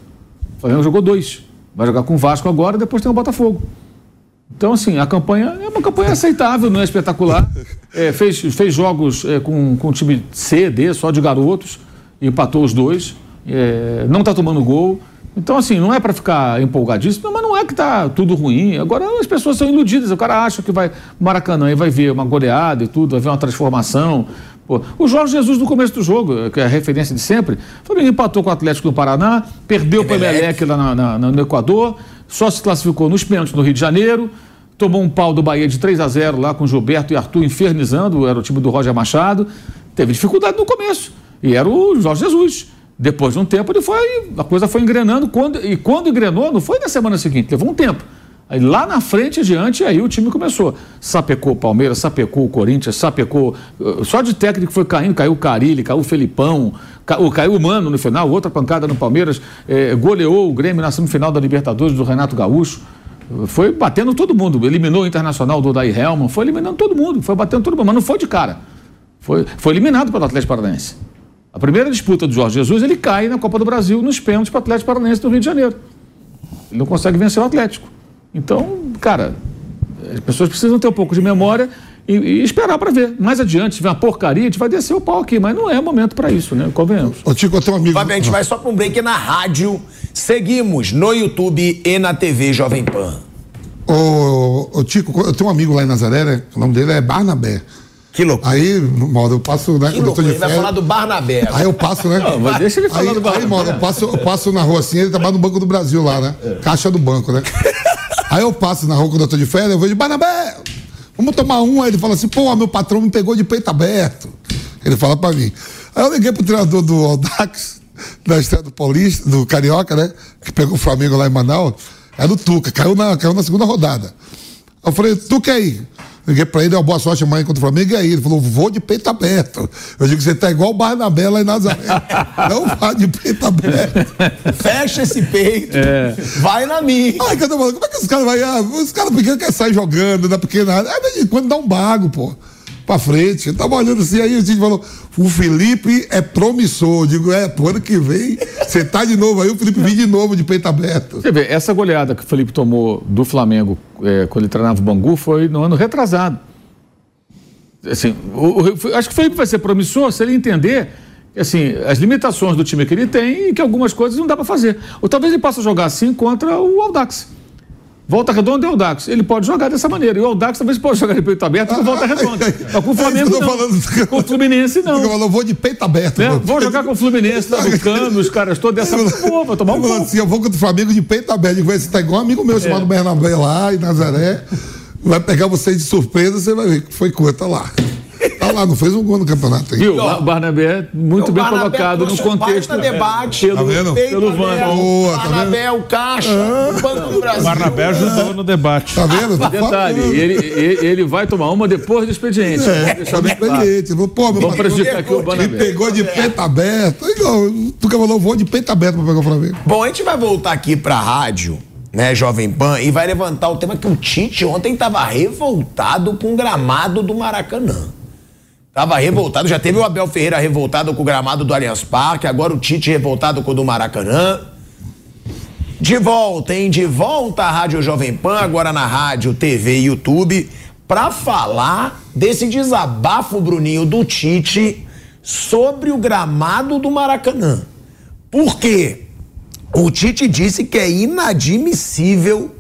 S4: O Flamengo jogou dois. Vai jogar com o Vasco agora depois tem o Botafogo. Então, assim, a campanha é uma campanha aceitável, não é espetacular. É, fez, fez jogos é, com, com time C, D, só de garotos, empatou os dois. É, não está tomando gol. Então, assim, não é para ficar empolgadíssimo, mas não é que está tudo ruim. Agora, as pessoas são iludidas. O cara acha que vai Maracanã e vai ver uma goleada e tudo, vai ver uma transformação. Pô, o Jorge Jesus, no começo do jogo, que é a referência de sempre, o Flamengo empatou com o Atlético no Paraná, perdeu para o Emelec lá na- na- no Equador, só se classificou nos pênaltis no Rio de Janeiro, tomou um pau do Bahia de 3 a 0 lá com Gilberto e Arthur infernizando, era o time do Roger Machado, teve dificuldade no começo, e era o Jorge Jesus. Depois de um tempo ele foi, a coisa foi engrenando, quando, e quando engrenou, não foi na semana seguinte, levou um tempo. Aí lá na frente, adiante, aí o time começou. Sapecou o Palmeiras, sapecou o Corinthians, sapecou. eh, Só de técnico foi caindo, caiu o Carilli, caiu o Felipão, ca- o- caiu o Mano no final, outra pancada no Palmeiras, eh, goleou o Grêmio na semifinal da Libertadores do Renato Gaúcho. Foi batendo todo mundo, eliminou o Internacional do Daí Helman, foi eliminando todo mundo, foi batendo todo mundo, mas não foi de cara. Foi, foi eliminado pelo Atlético Paranaense. A primeira disputa do Jorge Jesus, ele cai na Copa do Brasil nos pênaltis para o Atlético Paranaense do Rio de Janeiro. Ele não consegue vencer o Atlético. Então, cara, as pessoas precisam ter um pouco de memória e, e esperar para ver. Mais adiante, se tiver uma porcaria, a gente vai descer o pau aqui, mas não é momento para isso, né? Convenhamos.
S3: Ô, Tico, eu tenho um amigo.
S2: Fábio, a gente vai só para um break na rádio. Seguimos no YouTube e na TV Jovem Pan.
S3: Ô, ô, Tico, eu tenho um amigo lá em Nazaré, né? O nome dele é Barnabé.
S2: Que loucura.
S3: Aí, modo, eu passo, né?
S2: Que
S3: Quando eu tô
S2: loucura.
S3: de
S2: Ele vai falar do Barnabé.
S3: Aí eu passo, né?
S4: Não, mas deixa ele falar
S3: aí,
S4: do Barnabé.
S3: Aí, eu passo, eu passo na rua assim, ele trabalha no Banco do Brasil lá, né? Caixa do banco, né? aí eu passo na rua quando eu tô de férias, eu vejo, Barnabé, vamos tomar um. Aí ele fala assim, pô, meu patrão me pegou de peito aberto. Ele fala pra mim. Aí eu liguei pro treinador do Audax, da estreia do Paulista, do Carioca, né? Que pegou o Flamengo lá em Manaus. Era o Tuca, caiu na, caiu na segunda rodada. Eu falei, Tuca aí. Liguei pra ele, deu uma boa sorte amanhã contra o Flamengo, e aí? Ele falou, vou de peito aberto. Eu digo, você tá igual o Barnabé lá em Nazaré. Não vá de peito aberto.
S2: Fecha esse peito.
S4: É.
S2: Vai na minha.
S3: Ai, que eu tô falando, como é que os caras vão. Ah, os caras pequenos querem sair jogando, na pequena área. Vez em quando dá um bago, pô. Pra frente. Eu tava olhando assim, aí o Tite falou: o Felipe é promissor. Eu digo, é, pro ano que vem, você tá de novo aí, o Felipe vem de novo de peito aberto.
S4: Você vê, essa goleada que o Felipe tomou do Flamengo é, quando ele treinava o Bangu foi no ano retrasado. Assim, o- o- acho que o Felipe vai ser promissor se ele entender assim, as limitações do time que ele tem e que algumas coisas não dá para fazer. Ou talvez ele possa jogar assim contra o Aldax. Volta Redonda é o Aldax. Ele pode jogar dessa maneira. E o Aldax talvez possa jogar de peito aberto com Volta Redonda. Mas com o
S3: É
S4: Flamengo não.
S3: falando.
S4: Com o Fluminense não.
S3: Eu falo, vou de peito aberto.
S4: Né? Vou jogar com o Fluminense, tá no cano, os caras todos dessa. Pô, vai tomar um pouco.
S3: assim, eu vou contra o Flamengo de peito aberto. Eu digo, Você tá igual um amigo meu chamado Bernabé lá em Nazaré. Vai pegar você de surpresa, você vai ver que foi tá lá. Tá lá, não fez um gol no campeonato aí.
S4: Viu? O Barnabé, muito
S2: O
S4: bem
S2: Barnabé
S4: colocado no contexto.
S2: baita debate.
S4: Pelo,
S3: Tá vendo?
S4: Pelo Wanda.
S3: Boa, tá
S2: Barnabé, o Caixa, o Banco do Brasil.
S5: Barnabé ajudou no debate.
S3: Tá vendo? Tô
S4: Detalhe, ele, ele, ele vai tomar uma depois do expediente. Vamos
S3: É,
S4: deixar
S3: tá
S4: bem claro.
S3: expediente. Falou, Pô, meu
S4: Vamos prejudicar aqui o
S3: me
S4: Barnabé.
S3: pegou de peito aberto. Ó, Tu que falou, vou de peito aberto pra pegar o Flamengo.
S2: Bom, a gente vai voltar aqui pra rádio, né, Jovem Pan, e vai levantar o tema que o Tite ontem tava revoltado com o gramado do Maracanã. Tava revoltado, já teve o Abel Ferreira revoltado com o gramado do Allianz Parque, agora o Tite revoltado com o do Maracanã. De volta, hein? De volta à Rádio Jovem Pan, agora na rádio, TV e YouTube, para falar desse desabafo, Bruninho, do Tite sobre o gramado do Maracanã. Por quê? O Tite disse que é inadmissível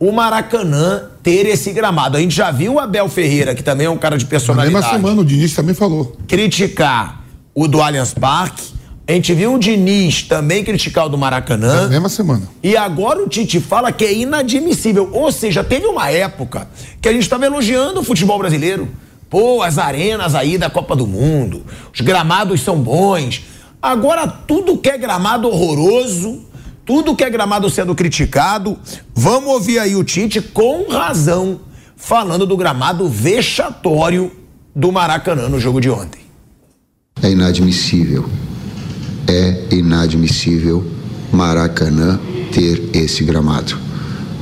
S2: o Maracanã ter esse gramado. A gente já viu o Abel Ferreira, que também é um cara de personalidade.
S3: Na mesma semana, o Diniz também falou.
S2: Criticar o do Allianz Parque. A gente viu o Diniz também criticar o do Maracanã.
S3: Na mesma semana.
S2: E agora o Tite fala que é inadmissível. Ou seja, teve uma época que a gente estava elogiando o futebol brasileiro. Pô, as arenas aí da Copa do Mundo, os gramados são bons. Agora tudo que é gramado horroroso, tudo que é gramado sendo criticado. Vamos ouvir aí o Tite com razão, falando do gramado vexatório do Maracanã no jogo de ontem.
S8: É inadmissível. É inadmissível Maracanã ter esse gramado.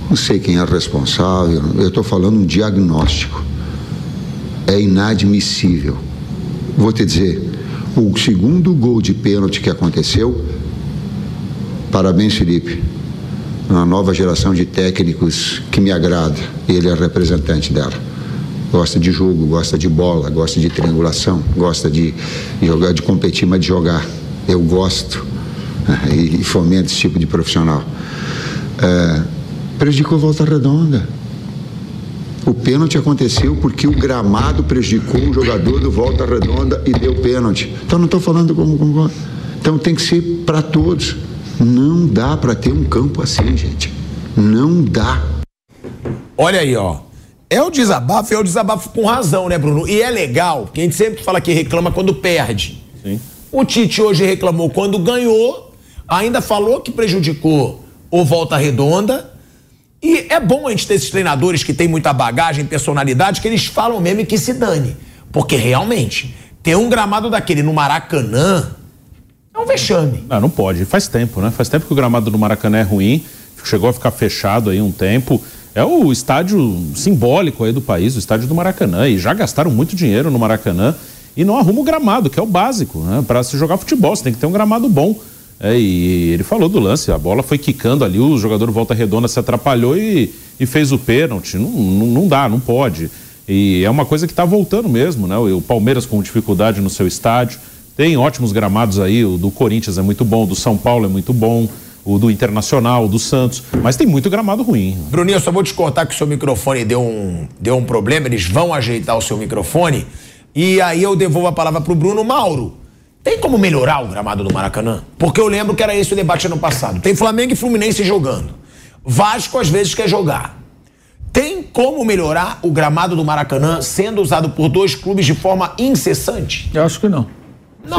S8: Não sei quem é responsável, eu estou falando um diagnóstico. É inadmissível. Vou te dizer, o segundo gol de pênalti que aconteceu Parabéns, Felipe. Uma nova geração de técnicos que me agrada. Ele é representante dela. Gosta de jogo, gosta de bola, gosta de triangulação, gosta de jogar, de competir, mas de jogar. Eu gosto e fomento esse tipo de profissional. É, prejudicou Volta Redonda. O pênalti aconteceu porque o gramado prejudicou o jogador do Volta Redonda e deu pênalti. Então não estou falando como, como. Então tem que ser para todos. Não dá para ter um campo assim, gente. Não dá.
S2: Olha aí, ó. É o desabafo, é o desabafo com razão, né, Bruno? E é legal, porque a gente sempre fala que reclama quando perde. Sim. O Tite hoje reclamou quando ganhou, ainda falou que prejudicou o Volta Redonda. E é bom a gente ter esses treinadores que têm muita bagagem, personalidade, que eles falam mesmo que se dane. Porque realmente, ter um gramado daquele no Maracanã, é um vexame.
S5: Não, não pode. Faz tempo, né? Faz tempo que o gramado do Maracanã é ruim. Chegou a ficar fechado aí um tempo. É o estádio simbólico aí do país, o estádio do Maracanã. E já gastaram muito dinheiro no Maracanã e não arruma o gramado, que é o básico, né? Para se jogar futebol, você tem que ter um gramado bom. É, e ele falou do lance, a bola foi quicando ali, o jogador volta redonda se atrapalhou e, e fez o pênalti. Não, não, não dá, não pode. E é uma coisa que está voltando mesmo, né? O Palmeiras com dificuldade no seu estádio. Tem ótimos gramados aí, o do Corinthians é muito bom, o do São Paulo é muito bom, o do Internacional, o do Santos, mas tem muito gramado ruim.
S2: Bruninho, eu só vou te contar que o seu microfone deu um, deu um problema, eles vão ajeitar o seu microfone. E aí eu devolvo a palavra pro Bruno Mauro. Tem como melhorar o gramado do Maracanã? Porque eu lembro que era esse o debate ano passado. Tem Flamengo e Fluminense jogando. Vasco às vezes quer jogar. Tem como melhorar o gramado do Maracanã sendo usado por dois clubes de forma incessante?
S4: Eu acho que não.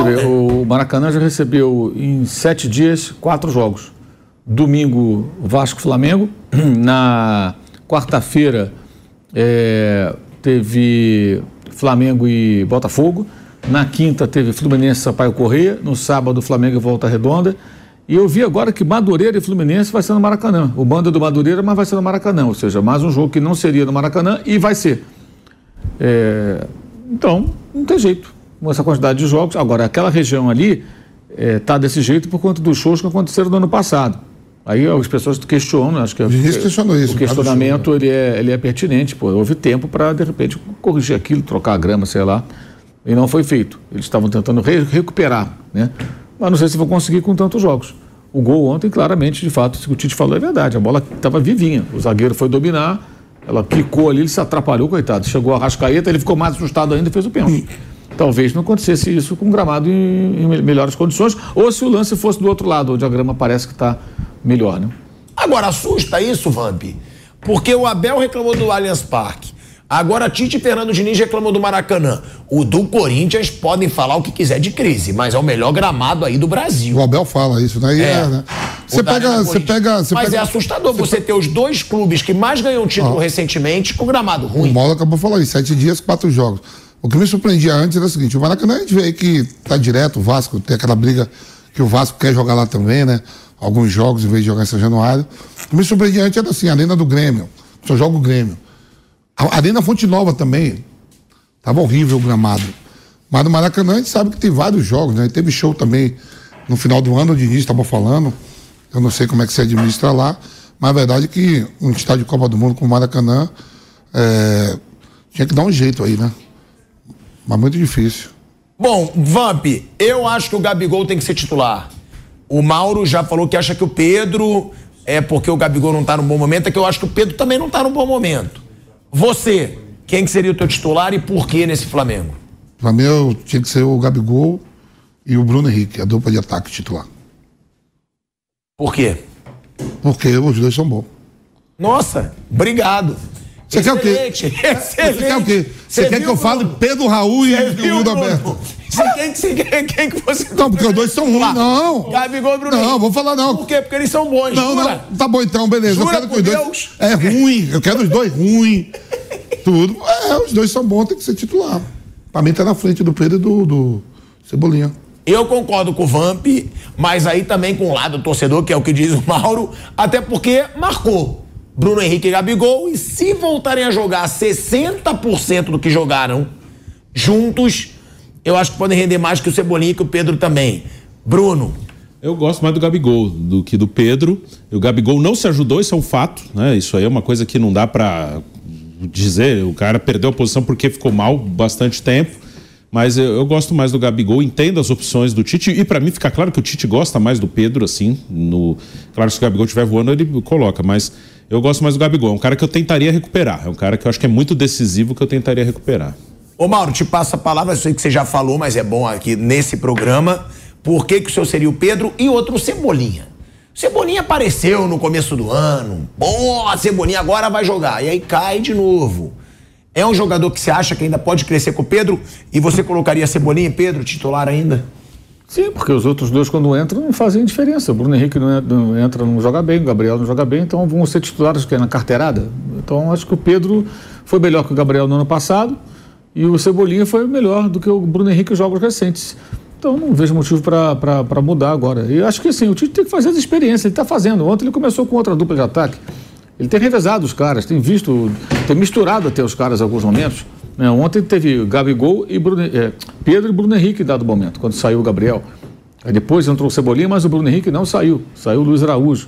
S4: Vê. O Maracanã já recebeu em sete dias quatro jogos. Domingo, Vasco Flamengo. Na quarta-feira, é, teve Flamengo e Botafogo. Na quinta, teve Fluminense e Sampaio Correia. No sábado, Flamengo e Volta Redonda. E eu vi agora que Madureira e Fluminense vai ser no Maracanã. O bando é do Madureira, mas vai ser no Maracanã. Ou seja, mais um jogo que não seria no Maracanã e vai ser. É... Então, não tem jeito com essa quantidade de jogos. Agora, aquela região ali está é, desse jeito por conta dos shows que aconteceram no ano passado. Aí as pessoas questionam, acho que
S3: o, questionou isso,
S4: o questionamento ele é, ele é pertinente. Pô, houve tempo para, de repente, corrigir aquilo, trocar a grama, sei lá. E não foi feito. Eles estavam tentando re recuperar, né? Mas não sei se vão conseguir com tantos jogos. O gol ontem, claramente, de fato, o Tite falou é verdade. A bola estava vivinha. O zagueiro foi dominar, ela quicou ali, ele se atrapalhou, coitado. Chegou a Rascaeta, ele ficou mais assustado ainda e fez o pênalti talvez não acontecesse isso com o gramado em, em, melhores condições, ou se o lance fosse do outro lado, onde a grama parece que está melhor, né?
S2: Agora, assusta isso, Vamp, porque o Abel reclamou do Allianz Parque. Agora, Tite e Fernando Diniz reclamam do Maracanã. O do Corinthians podem falar o que quiser de crise, mas é o melhor gramado aí do Brasil.
S3: O Abel fala isso, né? É, é né? Você pega, você pega, você
S2: Mas
S3: pega,
S2: é assustador você, ter os dois clubes que mais ganham título ah, recentemente com gramado ruim.
S3: O Mauro acabou falar isso, sete dias, quatro jogos. O que me surpreendia antes era o seguinte: o Maracanã a gente vê que tá direto, o Vasco tem aquela briga que o Vasco quer jogar lá também, né? Alguns jogos em vez de jogar em São Januário. O que me surpreendia antes era assim: a Arena do Grêmio, só joga o Grêmio. A Arena Fonte Nova também, tava horrível o gramado. Mas no Maracanã a gente sabe que tem vários jogos, né? Teve show também no final do ano, o Diniz estava falando. Eu não sei como é que se administra lá, mas a verdade é que um estádio de Copa do Mundo como o Maracanã é, tinha que dar um jeito aí, né? Mas muito difícil.
S2: Bom, Vamp, eu acho que o Gabigol tem que ser titular. O Mauro já falou que acha que o Pedro é porque o Gabigol não tá num bom momento, é que eu acho que o Pedro também não tá num bom momento. Você, quem que seria o teu titular e por que nesse Flamengo?
S3: Pra mim eu tinha que ser o Gabigol e o Bruno Henrique, a dupla de ataque titular.
S2: Por quê?
S3: Porque os dois são bons.
S2: Nossa, obrigado.
S3: Você quer o quê?
S2: Excelente,
S3: Você quer o quê? Você quer que eu fale? Pedro Raul e
S2: Você viu,
S3: o Mundo
S2: Bruno?
S3: Aberto?
S2: Você quem, que- você quer- quem que você...
S3: Não, porque os dois são ruins. Não.
S2: Gabigol e Bruno
S3: Não, vou falar não.
S2: Por quê? Porque eles são bons.
S3: Não,
S2: jura?
S3: não. Tá bom então, beleza.
S2: Jura
S3: eu quero que os dois.
S2: Deus?
S3: É ruim. Eu quero os dois ruins. Tudo. É, os dois são bons, tem que ser titular. Pra mim tá na frente do Pedro e do, do Cebolinha.
S2: Eu concordo com o Vamp, mas aí também com o lado do torcedor, que é o que diz o Mauro, até porque marcou Bruno Henrique e Gabigol, e se voltarem a jogar 60% do que jogaram juntos, eu acho que podem render mais que o Cebolinha e que o Pedro também. Bruno,
S5: Eu gosto mais do Gabigol do que do Pedro. O Gabigol não se ajudou, isso é um fato, né? Isso aí é uma coisa que não dá pra dizer. O cara perdeu a posição porque ficou mal bastante tempo. Mas eu, eu gosto mais do Gabigol, entendo as opções do Tite. E pra mim fica claro que o Tite gosta mais do Pedro, assim. No... Claro que se o Gabigol estiver voando, ele coloca. Mas eu gosto mais do Gabigol. É um cara que eu tentaria recuperar. É um cara que eu acho que é muito decisivo que eu tentaria recuperar.
S2: Ô Mauro, te passo a palavra, eu sei que você já falou, mas é bom aqui nesse programa. Por que, que o seu seria o Pedro e outro o Cebolinha? Cebolinha apareceu no começo do ano. Pô, a Cebolinha agora vai jogar. E aí cai de novo. É um jogador que você acha que ainda pode crescer com o Pedro e você colocaria Cebolinha e Pedro titular ainda?
S4: Sim, porque os outros dois, quando entram, não fazem diferença. O Bruno Henrique não en- não entra, não joga bem, o Gabriel não joga bem, então vão ser titulares que é na carteirada. Então acho que o Pedro foi melhor que o Gabriel no ano passado e o Cebolinha foi melhor do que o Bruno Henrique em jogos recentes. Então não vejo motivo para mudar agora. E acho que assim, o Tite tem que fazer as experiências, ele está fazendo. Ontem ele começou com outra dupla de ataque. Ele tem revezado os caras, tem visto, tem misturado até os caras em alguns momentos. né? Ontem teve Gabigol e Bruno, é, Pedro e Bruno Henrique em dado momento, quando saiu o Gabriel. Aí depois entrou o Cebolinha, mas o Bruno Henrique não saiu. Saiu o Luiz Araújo.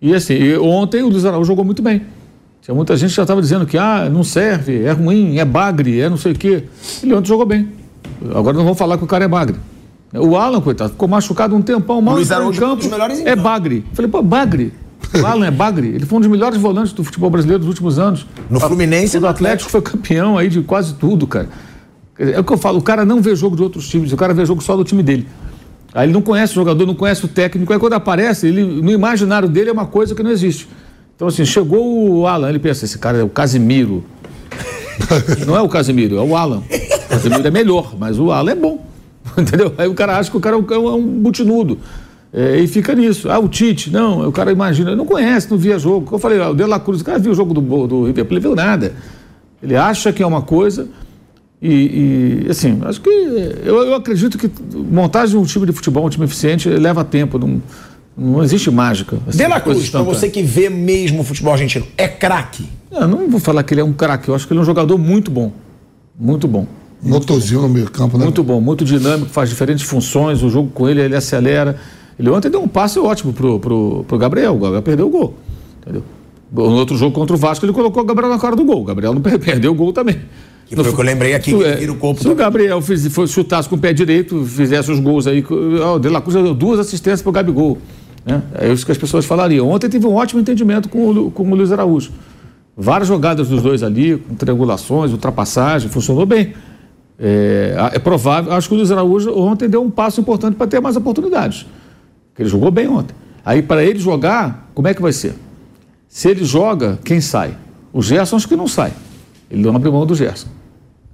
S4: E assim, e ontem o Luiz Araújo jogou muito bem. Tinha muita gente que já estava dizendo que ah, não serve, é ruim, é bagre, é não sei o quê. Ele ontem jogou bem. Agora não vamos falar que o cara é bagre. O Alan, coitado, ficou machucado um tempão, mal
S2: Luiz Araújo foi um
S4: campo. É bagre. Falei, pô, bagre. O Alan é bagre. Ele foi um dos melhores volantes do futebol brasileiro dos últimos anos.
S2: No Fluminense
S4: O
S2: no
S4: Atlético foi campeão aí de quase tudo, cara. É o que eu falo, o cara não vê jogo de outros times, o cara vê jogo só do time dele. Aí ele não conhece o jogador, não conhece o técnico, aí quando aparece, ele, no imaginário dele é uma coisa que não existe. Então, assim, chegou o Alan, ele pensa, esse cara é o Casimiro. não é o Casimiro, é o Alan. O Casimiro é melhor, mas o Alan é bom. Entendeu? Aí o cara acha que o cara é um, é um butinudo. É, e fica nisso. Ah, o Tite, não, o cara imagina, não conhece, não via jogo. Eu falei, ah, o De La Cruz, o cara viu o jogo do, do River Plate, ele viu nada. Ele acha que é uma coisa e, e, assim, acho que eu, eu acredito que montagem de um time de futebol, um time eficiente, leva tempo, não, não existe mágica. assim,
S2: De La Cruz, pra
S4: instantânea.
S2: você que vê mesmo o futebol argentino, é craque.
S4: Eu não vou falar que ele é um craque, eu acho que ele é um jogador muito bom. Muito bom.
S3: Motorzinho no meio campo, né?
S4: Muito bom, muito dinâmico, faz diferentes funções, o jogo com ele, ele acelera. Ele ontem deu um passe ótimo pro, pro, pro Gabriel, o Gabriel perdeu o gol. Entendeu? No outro jogo contra o Vasco, ele colocou o Gabriel na cara do gol. O Gabriel não per- perdeu o gol também.
S2: Que foi o que eu lembrei aqui, que
S4: é,
S2: vira o corpo
S4: Se o. Gabriel fiz, foi, chutasse com o pé direito, fizesse os gols aí, o De La Cruz deu duas assistências pro Gabigol. Né? É isso que as pessoas falariam. Ontem teve um ótimo entendimento com o, com o Luiz Araújo. Várias jogadas dos dois ali, com triangulações, ultrapassagem, funcionou bem. É, é provável, acho que o Luiz Araújo ontem deu um passo importante para ter mais oportunidades. Porque ele jogou bem ontem. Aí, para ele jogar, como é que vai ser? Se ele joga, quem sai? O Gerson acho que não sai. Ele não abre mão do Gerson.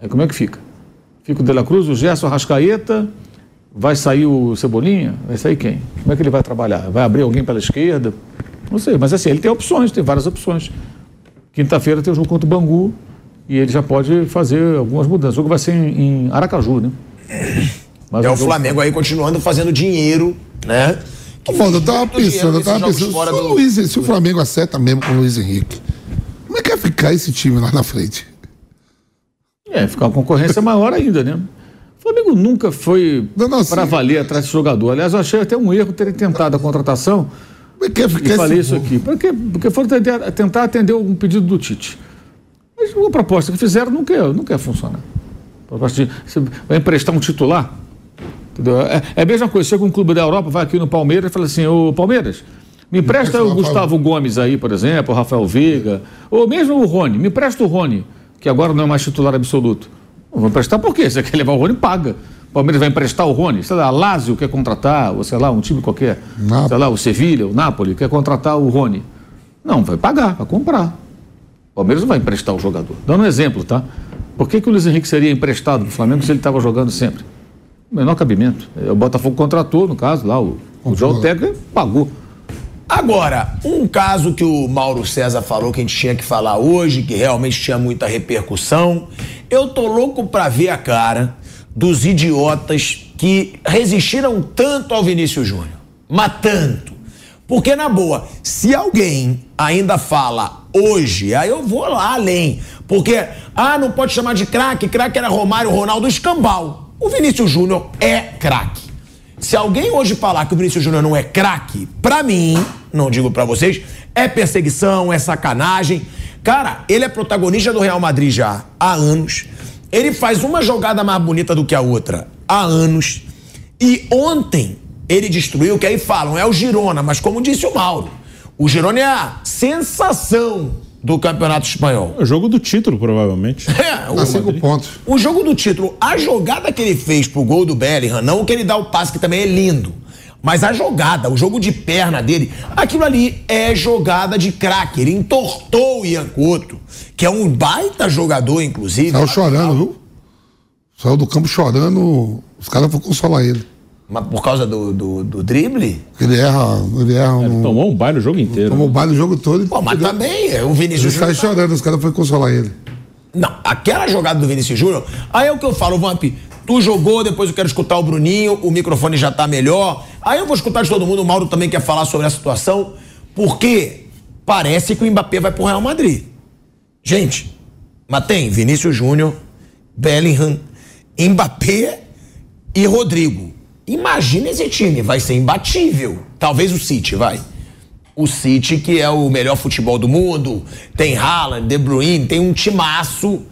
S4: Aí como é que fica? Fica o De La Cruz, o Gerson, a Rascaeta, vai sair o Cebolinha? Vai sair quem? Como é que ele vai trabalhar? Vai abrir alguém pela esquerda? Não sei, mas assim, ele tem opções, tem várias opções. Quinta-feira tem o jogo contra o Bangu e ele já pode fazer algumas mudanças. O jogo vai ser em Aracaju, né? Mas
S2: É o Flamengo aí continuando fazendo dinheiro, né? Que
S3: eu tava pensando, eu tava pensando,
S2: fora
S3: se o,
S2: do-
S3: Luiz, se o Flamengo acerta mesmo com o Luiz Henrique, como é que vai ficar esse time lá na frente?
S4: É, ficar uma concorrência maior ainda, né? O Flamengo nunca foi para valer atrás desse jogador. Aliás, eu achei até um erro terem tentado a contratação.
S3: Quer,
S4: E
S3: quer
S4: falei
S3: esse-
S4: isso aqui. Porque, porque foram tentar, tentar atender um pedido do Tite. Mas a proposta que fizeram não quer, não quer funcionar. A proposta de, você vai emprestar um titular? É, é a mesma coisa. Chega um clube da Europa, vai aqui no Palmeiras e fala assim: Ô Palmeiras, me empresta o Gustavo Gomes aí, por exemplo, o Rafael Veiga, ou mesmo o Rony, me empresta o Rony, que agora não é mais titular absoluto. Vou emprestar por quê? Você quer levar o Rony, paga. O Palmeiras vai emprestar o Rony, sei lá, a Lazio quer contratar, ou sei lá, um time qualquer.
S3: Nápoles.
S4: Sei lá, o Sevilha, o Napoli quer contratar o Rony. Não, vai pagar, vai comprar. O Palmeiras não vai emprestar o jogador. Dando um exemplo, tá? Por que, que o Luiz Henrique seria emprestado para o Flamengo se ele estava jogando sempre? O menor cabimento. É, O Botafogo contratou, no caso, lá, o, o João Teca pagou.
S2: Agora, um caso que o Mauro César falou que a gente tinha que falar hoje, que realmente tinha muita repercussão. Eu tô louco pra ver a cara dos idiotas que resistiram tanto ao Vinícius Júnior. Mas tanto. Porque, na boa, se alguém ainda fala hoje, aí eu vou lá além. Porque, ah, não pode chamar de craque, craque era Romário, Ronaldo, escambau. O Vinícius Júnior é craque. Se alguém hoje falar que o Vinícius Júnior não é craque, pra mim, não digo pra vocês, é perseguição, é sacanagem. Cara, ele é protagonista do Real Madrid já há anos. Ele faz uma jogada mais bonita do que a outra há anos. E ontem ele destruiu, que aí falam, é o Girona, mas como disse o Mauro, o Girona é a sensação do Campeonato Espanhol.
S5: É o jogo do título, provavelmente.
S2: É, o,
S3: Dá cinco pontos.
S2: o jogo do título, a jogada que ele fez pro gol do Bellingham, não que ele dá o passe, que também é lindo. Mas a jogada, o jogo de perna dele, aquilo ali é jogada de craque. Ele entortou o Ian Couto, que é um baita jogador, inclusive.
S3: Saiu chorando, viu? Saiu do campo chorando, os caras foram consolar ele.
S2: Mas por causa do, do, do drible?
S3: Ele erra, ele erra um,
S5: Tomou um baile o jogo inteiro.
S3: tomou baile o jogo todo.
S2: Pô, mas também, é, o Vinícius
S3: Ele sai
S2: Júnior.
S3: chorando, os caras foram consolar ele.
S2: Não, aquela jogada do Vinícius Júnior, aí é o que eu falo, Vamp, tu jogou, depois eu quero escutar o Bruninho, o microfone já tá melhor. Aí eu vou escutar de todo mundo, o Mauro também quer falar sobre a situação, porque parece que o Mbappé vai pro Real Madrid. Gente, mas tem Vinícius Júnior, Bellingham, Mbappé e Rodrigo. Imagina esse time, vai ser imbatível. Talvez o City, vai. O City, que é o melhor futebol do mundo, tem Haaland, De Bruyne, tem um timaço.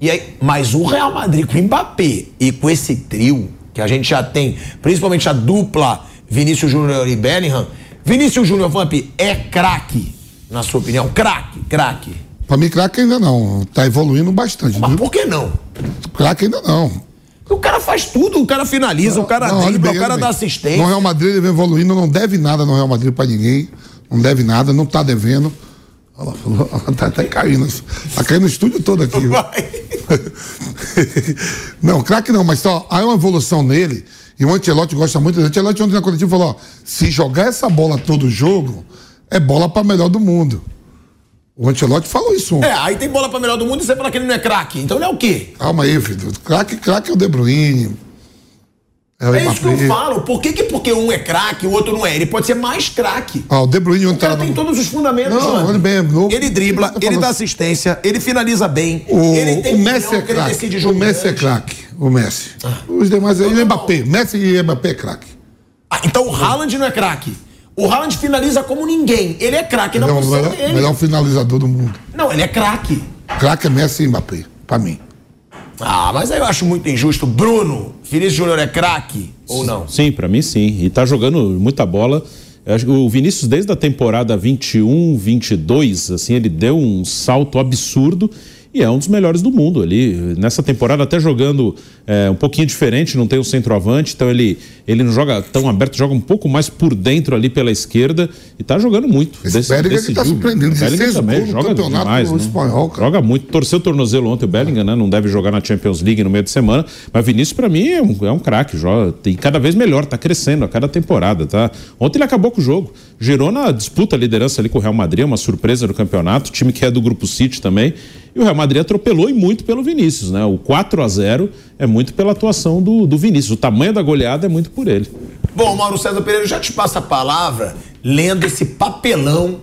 S2: E aí, mas o Real Madrid com o Mbappé e com esse trio que a gente já tem, principalmente a dupla Vinícius Júnior e Bellingham, Vinícius Júnior Vamp é craque, na sua opinião, craque, craque.
S3: Pra mim, craque ainda não. Tá evoluindo bastante.
S2: Mas
S3: viu?
S2: por que não?
S3: Craque ainda não.
S2: O cara faz tudo, o cara finaliza, o cara
S3: Não,
S2: dribla, o cara dá assistência.
S3: No Real Madrid ele vem evoluindo, não deve nada no Real Madrid pra ninguém. Não deve nada, não tá devendo. Olha lá, falou, tá até caindo. Tá caindo o estúdio todo aqui.
S2: Vai.
S3: não, craque não, mas só há uma evolução nele. E o Ancelotti gosta muito. O Ancelotti ontem na coletiva falou: ó, se jogar essa bola todo jogo, é bola pra melhor do mundo. O Ancelotti falou isso.
S2: É, aí tem bola pra melhor do mundo e você fala que ele não é craque. Então ele é o quê?
S3: Calma aí, filho. Craque, craque é o De Bruyne. É o
S2: É isso que eu falo. Por que, que porque um é craque e o outro não é? Ele pode ser mais craque.
S3: Ah, o De Bruyne
S2: O
S3: ontem
S2: cara
S3: tava
S2: tem
S3: no-
S2: todos os fundamentos,
S3: Não,
S2: mano.
S3: olha bem, é novo.
S2: Ele dribla,
S3: Eu tô
S2: ele dá assistência, ele finaliza bem.
S3: O,
S2: ele tem
S3: o Messi é
S2: que ele
S3: craque. O Messi é craque. O Messi. Os demais aí, o Mbappé. Messi e Mbappé é craque.
S2: Ah, então o Haaland não é craque. O Haaland finaliza como ninguém. Ele é craque na
S3: Ele é o
S2: posição
S3: melhor,
S2: dele.
S3: melhor finalizador do mundo.
S2: Não, ele é craque.
S3: Craque é Messi e Mbappé, pra mim.
S2: Ah, mas aí eu acho muito injusto. Bruno, Vinícius Júnior é craque ou não?
S5: Sim, pra mim sim. E tá jogando muita bola. O Vinícius, desde a temporada 21, 22, assim, ele deu um salto absurdo e é um dos melhores do mundo ali. Nessa temporada, até jogando é, um pouquinho diferente, não tem o centroavante, então ele, ele não joga tão aberto, joga um pouco mais por dentro ali pela esquerda e tá jogando muito.
S3: Esse Bellingham que tá surpreendendo,
S5: O Bellingham
S3: 16
S5: também joga demais, né?
S3: espanhol, cara.
S5: Joga muito. Torceu o tornozelo ontem o Bellingham, né? Não deve jogar na Champions League no meio de semana. Mas Vinícius, pra mim, é um, é um craque. Joga, e cada vez melhor, tá crescendo a cada temporada, tá? Ontem ele acabou com o jogo. Girona disputa a liderança ali com o Real Madrid, é uma surpresa no campeonato. Time que é do Grupo City também. E o Real Madrid atropelou e muito pelo Vinícius, né? O 4 a 0 é muito pela atuação do, do Vinícius. O tamanho da goleada é muito por ele.
S2: Bom, Mauro César Pereira, eu já te passo a palavra lendo esse papelão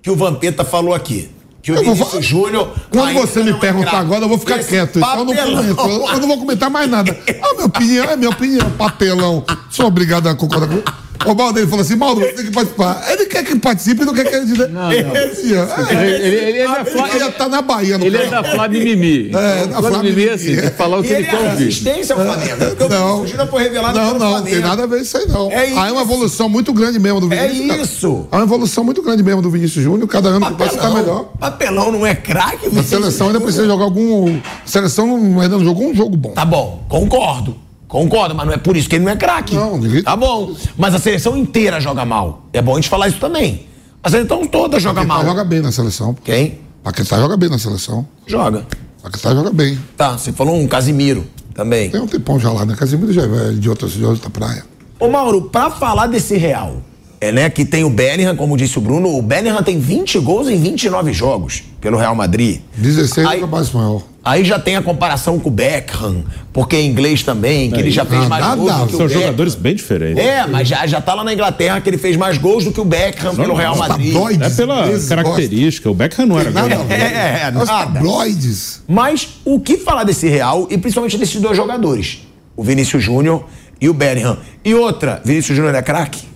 S2: que o Vampeta falou aqui. que o
S3: vou
S2: Vinícius
S3: falar-
S2: Júnior.
S3: Quando você me
S2: é
S3: perguntar agora, eu vou ficar quieto. Então eu não
S2: papelão.
S3: comento. Eu, eu não vou comentar mais nada. A minha opinião é minha opinião, papelão. Sou obrigado a concordar com. O Mauro dele falou assim: Mauro, você tem que participar. Ele quer que participe e não quer que ele.
S4: Não, não.
S3: Esse, ó,
S4: Ele, ele, ele é da Flá,
S3: ele já tá na Bahia, no
S4: ele é da Flá Mimimi.
S3: É, da
S4: Flá
S3: Flá
S4: Mimimi é assim, tem que falar o que ele
S2: ele
S4: quer
S2: é
S4: ouvir.
S2: resistência ao Flamengo. Porque o
S3: Não.
S2: Foi revelado
S3: Não, não,
S2: Flamengo.
S3: tem nada a ver isso aí, não.
S2: É
S3: Há uma evolução muito grande mesmo do
S2: É
S3: Vinícius. cara.
S2: isso.
S3: Há uma evolução muito grande mesmo do Vinícius Júnior. Cada ano que passa, tá
S2: Papelão,
S3: melhor.
S2: papelão não é craque,
S3: A seleção ainda precisa jogar algum. A seleção não- ainda não jogou um jogo bom.
S2: Tá bom, concordo. Concordo, mas não é por isso que ele não é craque.
S3: Não, ninguém-
S2: Tá bom. Mas a seleção inteira joga mal. É bom a gente falar isso também. A seleção toda joga
S3: Paquetá
S2: mal.
S3: joga bem na seleção.
S2: Quem?
S3: Paquetá joga bem na seleção.
S2: Joga.
S3: Paquetá joga bem.
S2: Tá, você falou um Casimiro também.
S3: Tem um tempão já lá, né? Casimiro já é de outra, de outra praia.
S2: Ô Mauro, pra falar desse Real, é né, que tem o Bellingham, como disse o Bruno, o Bellingham tem 20 gols em 29 jogos pelo Real Madrid.
S3: 16
S2: Aí-
S3: joga mais maior.
S2: Aí já tem a comparação com o Beckham, porque é inglês também, que ele já fez
S3: Ah,
S2: mais
S3: nada,
S2: gols do que
S5: São
S2: o Beckham.
S5: jogadores bem diferentes.
S2: É, mas já, já tá lá na Inglaterra que ele fez mais gols do que o Beckham pelo Real Madrid.
S5: É pela característica. O Beckham não era grande.
S3: Nada ver.
S2: É, é, nada.
S3: tabloides.
S2: Mas o que falar desse Real e principalmente desses dois jogadores? O Vinícius Júnior e o Bellingham. E outra, Vinícius Júnior é craque?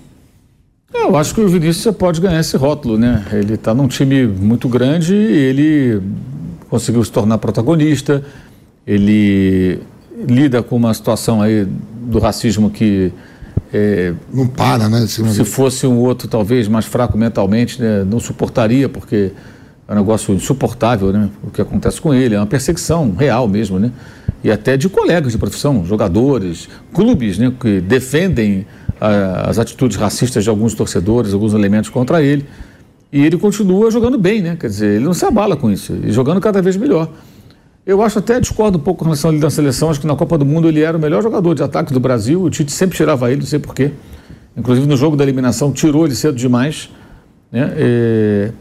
S4: Eu acho que o Vinícius pode ganhar esse rótulo, né? Ele está num time muito grande e ele conseguiu se tornar protagonista. Ele lida com uma situação aí do racismo que é,
S3: Não para, né? Esse
S4: se fosse um outro talvez mais fraco mentalmente, né, não suportaria, porque é um negócio insuportável, né? O que acontece com ele, é uma perseguição real mesmo, né? E até de colegas de profissão, jogadores, clubes, né? Que defendem as atitudes racistas de alguns torcedores, alguns elementos contra ele. E ele continua jogando bem, né? Quer dizer, ele não se abala com isso, e jogando cada vez melhor. Eu acho até, discordo um pouco com relação ali da seleção, acho que na Copa do Mundo ele era o melhor jogador de ataque do Brasil, o Tite sempre tirava ele, não sei porquê. Inclusive no jogo da eliminação tirou ele cedo demais. Né? E,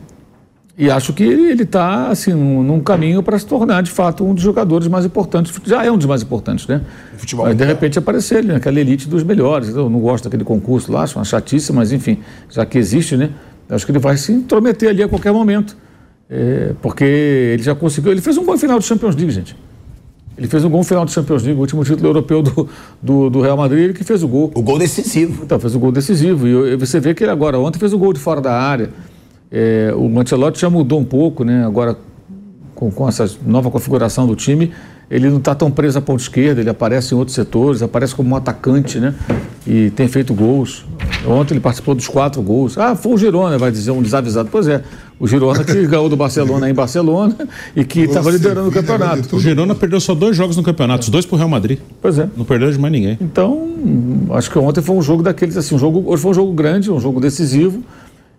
S4: e acho que ele está assim, num, num caminho para se tornar de fato um dos jogadores mais importantes. Já é um dos mais importantes, né?
S2: Futebol
S4: Mas de repente aparecer ali naquela elite dos melhores. Eu não gosto daquele concurso lá, acho uma chatice, mas enfim, já que existe, né? Acho que ele vai se intrometer ali a qualquer momento. É, porque ele já conseguiu. Ele fez um bom final de Champions League, gente. Ele fez um bom final de Champions League, o último título europeu do, do, do Real Madrid, ele que fez o gol.
S2: O gol decisivo.
S4: Então, fez o gol decisivo. E você vê que ele agora, ontem fez o gol de fora da área. É, o Mantelotti já mudou um pouco, né? Agora, com, com essa nova configuração do time, ele não está tão preso à ponta esquerda, ele aparece em outros setores, aparece como um atacante, né? E tem feito gols. Ontem ele participou dos quatro gols. Ah, foi o Girona, vai dizer um desavisado. Pois é, o Girona que ganhou do Barcelona em Barcelona e que estava liderando o campeonato.
S5: O Girona perdeu só dois jogos no campeonato, os dois pro Real Madrid.
S4: Pois é.
S5: Não perdeu de mais ninguém.
S4: Então, acho que ontem foi um jogo daqueles assim, um jogo, hoje foi um jogo grande, um jogo decisivo.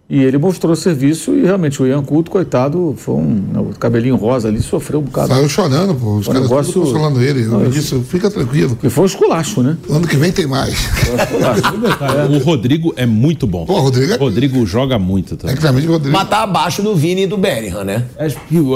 S4: E ele mostrou serviço e realmente o Ian Couto, coitado, foi um. O cabelinho rosa ali sofreu um bocado.
S3: Saiu chorando, pô. Os
S4: O
S3: caras
S4: negócio-
S3: consolando ele.
S4: Não,
S3: Eu
S4: isso-
S3: disse, fica tranquilo.
S4: Porque foi um esculacho, né?
S3: Ano que vem tem mais.
S5: O Rodrigo é muito bom.
S3: Pô, Rodrigo é-
S5: Rodrigo joga muito também.
S3: É claramente o Rodrigo.
S2: Mas tá abaixo do Vini e do Bellingham, né?
S5: É,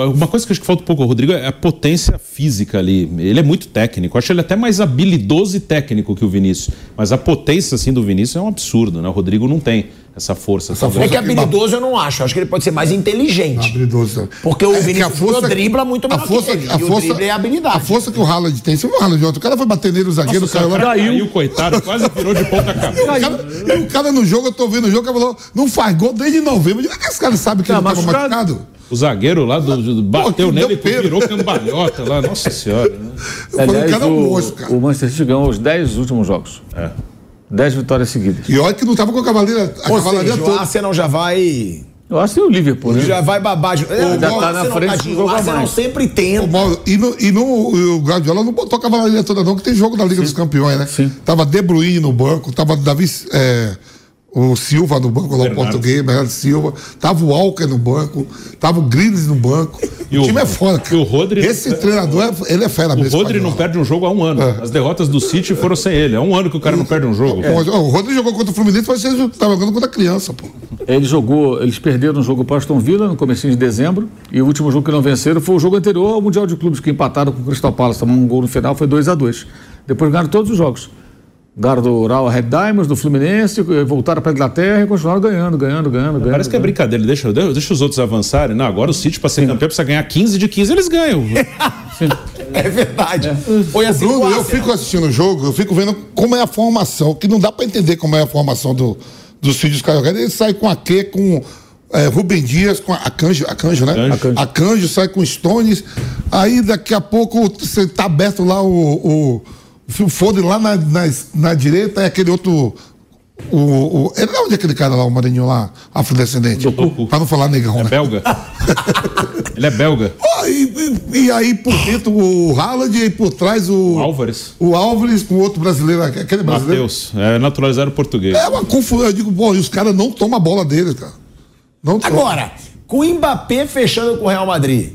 S5: Uma coisa que acho que falta um pouco ao Rodrigo é a potência física ali. Ele é muito técnico. Acho ele até mais habilidoso e técnico que o Vinícius. Mas a potência assim do Vinícius é um absurdo, né? O Rodrigo não tem essa força.
S3: Essa
S5: toda.
S2: É
S3: força
S2: que habilidoso eu não acho. Acho que ele pode ser mais inteligente.
S3: Habilidoso.
S2: Porque o
S3: É que
S2: Vinícius Júnior dribla muito melhor
S3: a força,
S2: que ele.
S3: A
S2: E o
S3: força,
S2: drible é habilidade.
S3: A força que o Haaland tem. Você viu o Haaland ontem? O cara foi bater nele, o zagueiro,
S5: Nossa, o
S3: lá.
S5: cara
S4: Caiu.
S5: caiu, coitado, quase virou de ponta cabeça.
S3: O cara, o cara no jogo, eu tô vendo o jogo, o cara falou, não faz gol desde novembro. Eu digo, Esse cara sabe que
S4: Tá
S3: ele tava
S4: machucado.
S3: machucado.
S5: O zagueiro lá do, do- bateu
S3: que
S5: nele e virou cambalhota lá. Nossa senhora. Né?
S3: O
S4: Aliás,
S3: cara é
S4: o,
S3: cara.
S4: o Manchester City ganhou os 10 últimos jogos.
S5: É.
S4: 10 vitórias seguidas.
S3: E olha que não tava com a cavaleira, a
S2: Ou
S3: cavalaria
S2: seja, o
S3: toda.
S2: Arsenal já vai.
S4: Eu acho que o Liverpool, né?
S2: Já vai babar. de- É,
S4: já
S2: o
S4: tá na frente
S2: tadinho,
S4: do
S2: O Arsenal sempre tenta.
S3: Mauro, e, no, e, no, o Guardiola não botou a cavalaria toda, não, que tem jogo da Liga dos Campeões, né?
S4: Sim.
S3: Tava De Bruyne no banco, tava Davi. é, o Silva no banco, lá o português, Bernardo Silva, tava o Walker no banco, tava o Grilis no banco.
S5: E
S3: o,
S5: o-
S3: time é foda.
S5: e o Rodri-
S3: Esse treinador, é- ele é fera
S5: O
S3: mesmo.
S5: Rodri não
S3: Guardiola.
S5: perde um jogo há um ano. As derrotas do City foram sem ele. É um ano que o cara não perde um jogo.
S3: Pô, O Rodri jogou contra o Fluminense, mas ele tava jogando contra a criança, pô.
S4: Ele jogou, eles perderam o jogo para Aston Villa no comecinho de dezembro e o último jogo que não venceram foi o jogo anterior ao Mundial de Clubes que empataram com o Crystal Palace, tomaram um gol no final, foi 2 a 2 Depois ganharam todos os jogos. Guarda o Real Red Diamonds, do Fluminense, voltaram para a Inglaterra e continuaram ganhando, ganhando, ganhando. ganhando
S5: Parece que é
S4: ganhando.
S5: brincadeira, deixa, deixa os outros avançarem. Não, agora o City, para ser campeão, precisa ganhar 15 de 15, eles ganham.
S2: É verdade. Foi assim
S3: Bruno, eu fico assistindo o jogo, eu fico vendo como é a formação, que não dá pra entender como é a formação do, dos filhos Carioca. Ele sai com a Q, com é, Rubem Dias, com a Acanjo, Acanjo, né?
S4: Acanjo.
S3: Acanjo sai com Stones. Aí daqui a pouco você tá aberto lá o. o o Foden lá na, na, na direita é aquele outro. O, o, ele é onde é aquele cara lá, o Marinho lá, afrodescendente?
S5: Doku.
S3: Pra não falar negão,
S5: É
S3: né?
S5: belga. Ele é belga.
S3: Ah, e, e- e aí por dentro o Haaland e aí por trás o.
S5: Álvares.
S3: O Álvares com outro brasileiro, aquele brasileiro.
S5: Matheus. É naturalizado português.
S3: É uma confusão. Eu digo, pô, e os caras não tomam a bola deles, cara. Não tomam.
S2: Agora, com o Mbappé fechando com o Real Madrid,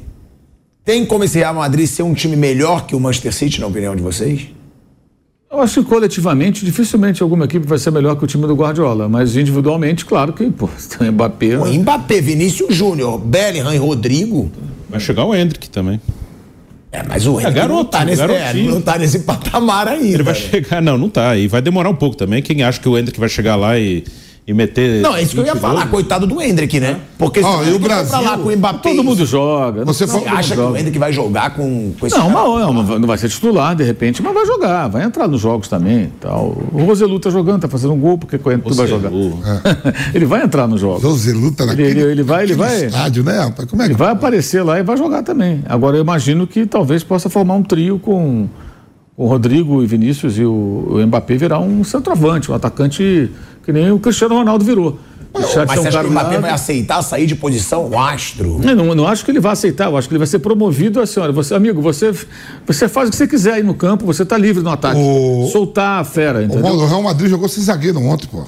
S2: tem como esse Real Madrid ser um time melhor que o Manchester City, na opinião de vocês?
S4: Eu acho que coletivamente, dificilmente alguma equipe vai ser melhor que o time do Guardiola, mas individualmente, claro que, pô, tem o Mbappé.
S2: O Mbappé, Vinícius Júnior, Bellingham e Rodrigo.
S5: Vai chegar o Hendrick também.
S2: É, mas o Henrique não,
S5: garoto,
S2: tá nesse, é, não tá nesse patamar ainda.
S5: Ele vai
S2: né?
S5: chegar. Não, não tá. E vai demorar um pouco também. Quem acha que o Hendrick vai chegar lá e, e meter.
S2: Não, é isso que eu ia
S5: 20
S2: falar,
S5: gols?
S2: coitado do Hendrick, né? Porque se
S3: e o Brasil-
S2: lá com o Mbappé.
S4: Todo mundo joga.
S3: Você
S4: não,
S2: acha que o Hendrick vai jogar com, com esse
S4: não,
S2: cara?
S4: mas, não, não vai ser titular de repente, mas vai jogar, vai entrar nos jogos também. Tal. O Roselu tá jogando, tá fazendo um gol, porque tu vai jogar.
S5: Roselu.
S4: ele vai entrar nos jogos.
S3: Roselu tá naquele,
S4: Ele- ele vai- ele vai-
S3: estádio, né? Como é que
S4: Ele vai aparecer lá e vai jogar também. Agora eu imagino que talvez possa formar um trio com o Rodrigo e Vinícius e o, o Mbappé virar um centroavante, um atacante que nem o Cristiano Ronaldo virou.
S2: Mas
S4: ser um
S2: você acha que o Mbappé vai aceitar sair de posição? Um astro.
S4: Eu não, não acho que ele vai aceitar, eu acho que ele vai ser promovido assim, olha, você, amigo, você, você faz o que você quiser aí no campo, você tá livre no ataque.
S3: O-
S4: Soltar a fera,
S3: O
S4: entendeu?
S3: Paulo, o Real Madrid jogou sem zagueiro ontem, pô.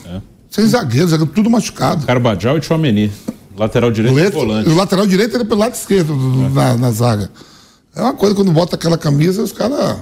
S3: Sem zagueiro, zagueiro tudo machucado.
S5: Carbajal e Chouameni. Lateral
S3: O,
S5: direito e volante.
S3: o lateral direito era pelo lado esquerdo do- do- na, na zaga. É uma coisa, quando bota aquela camisa, os caras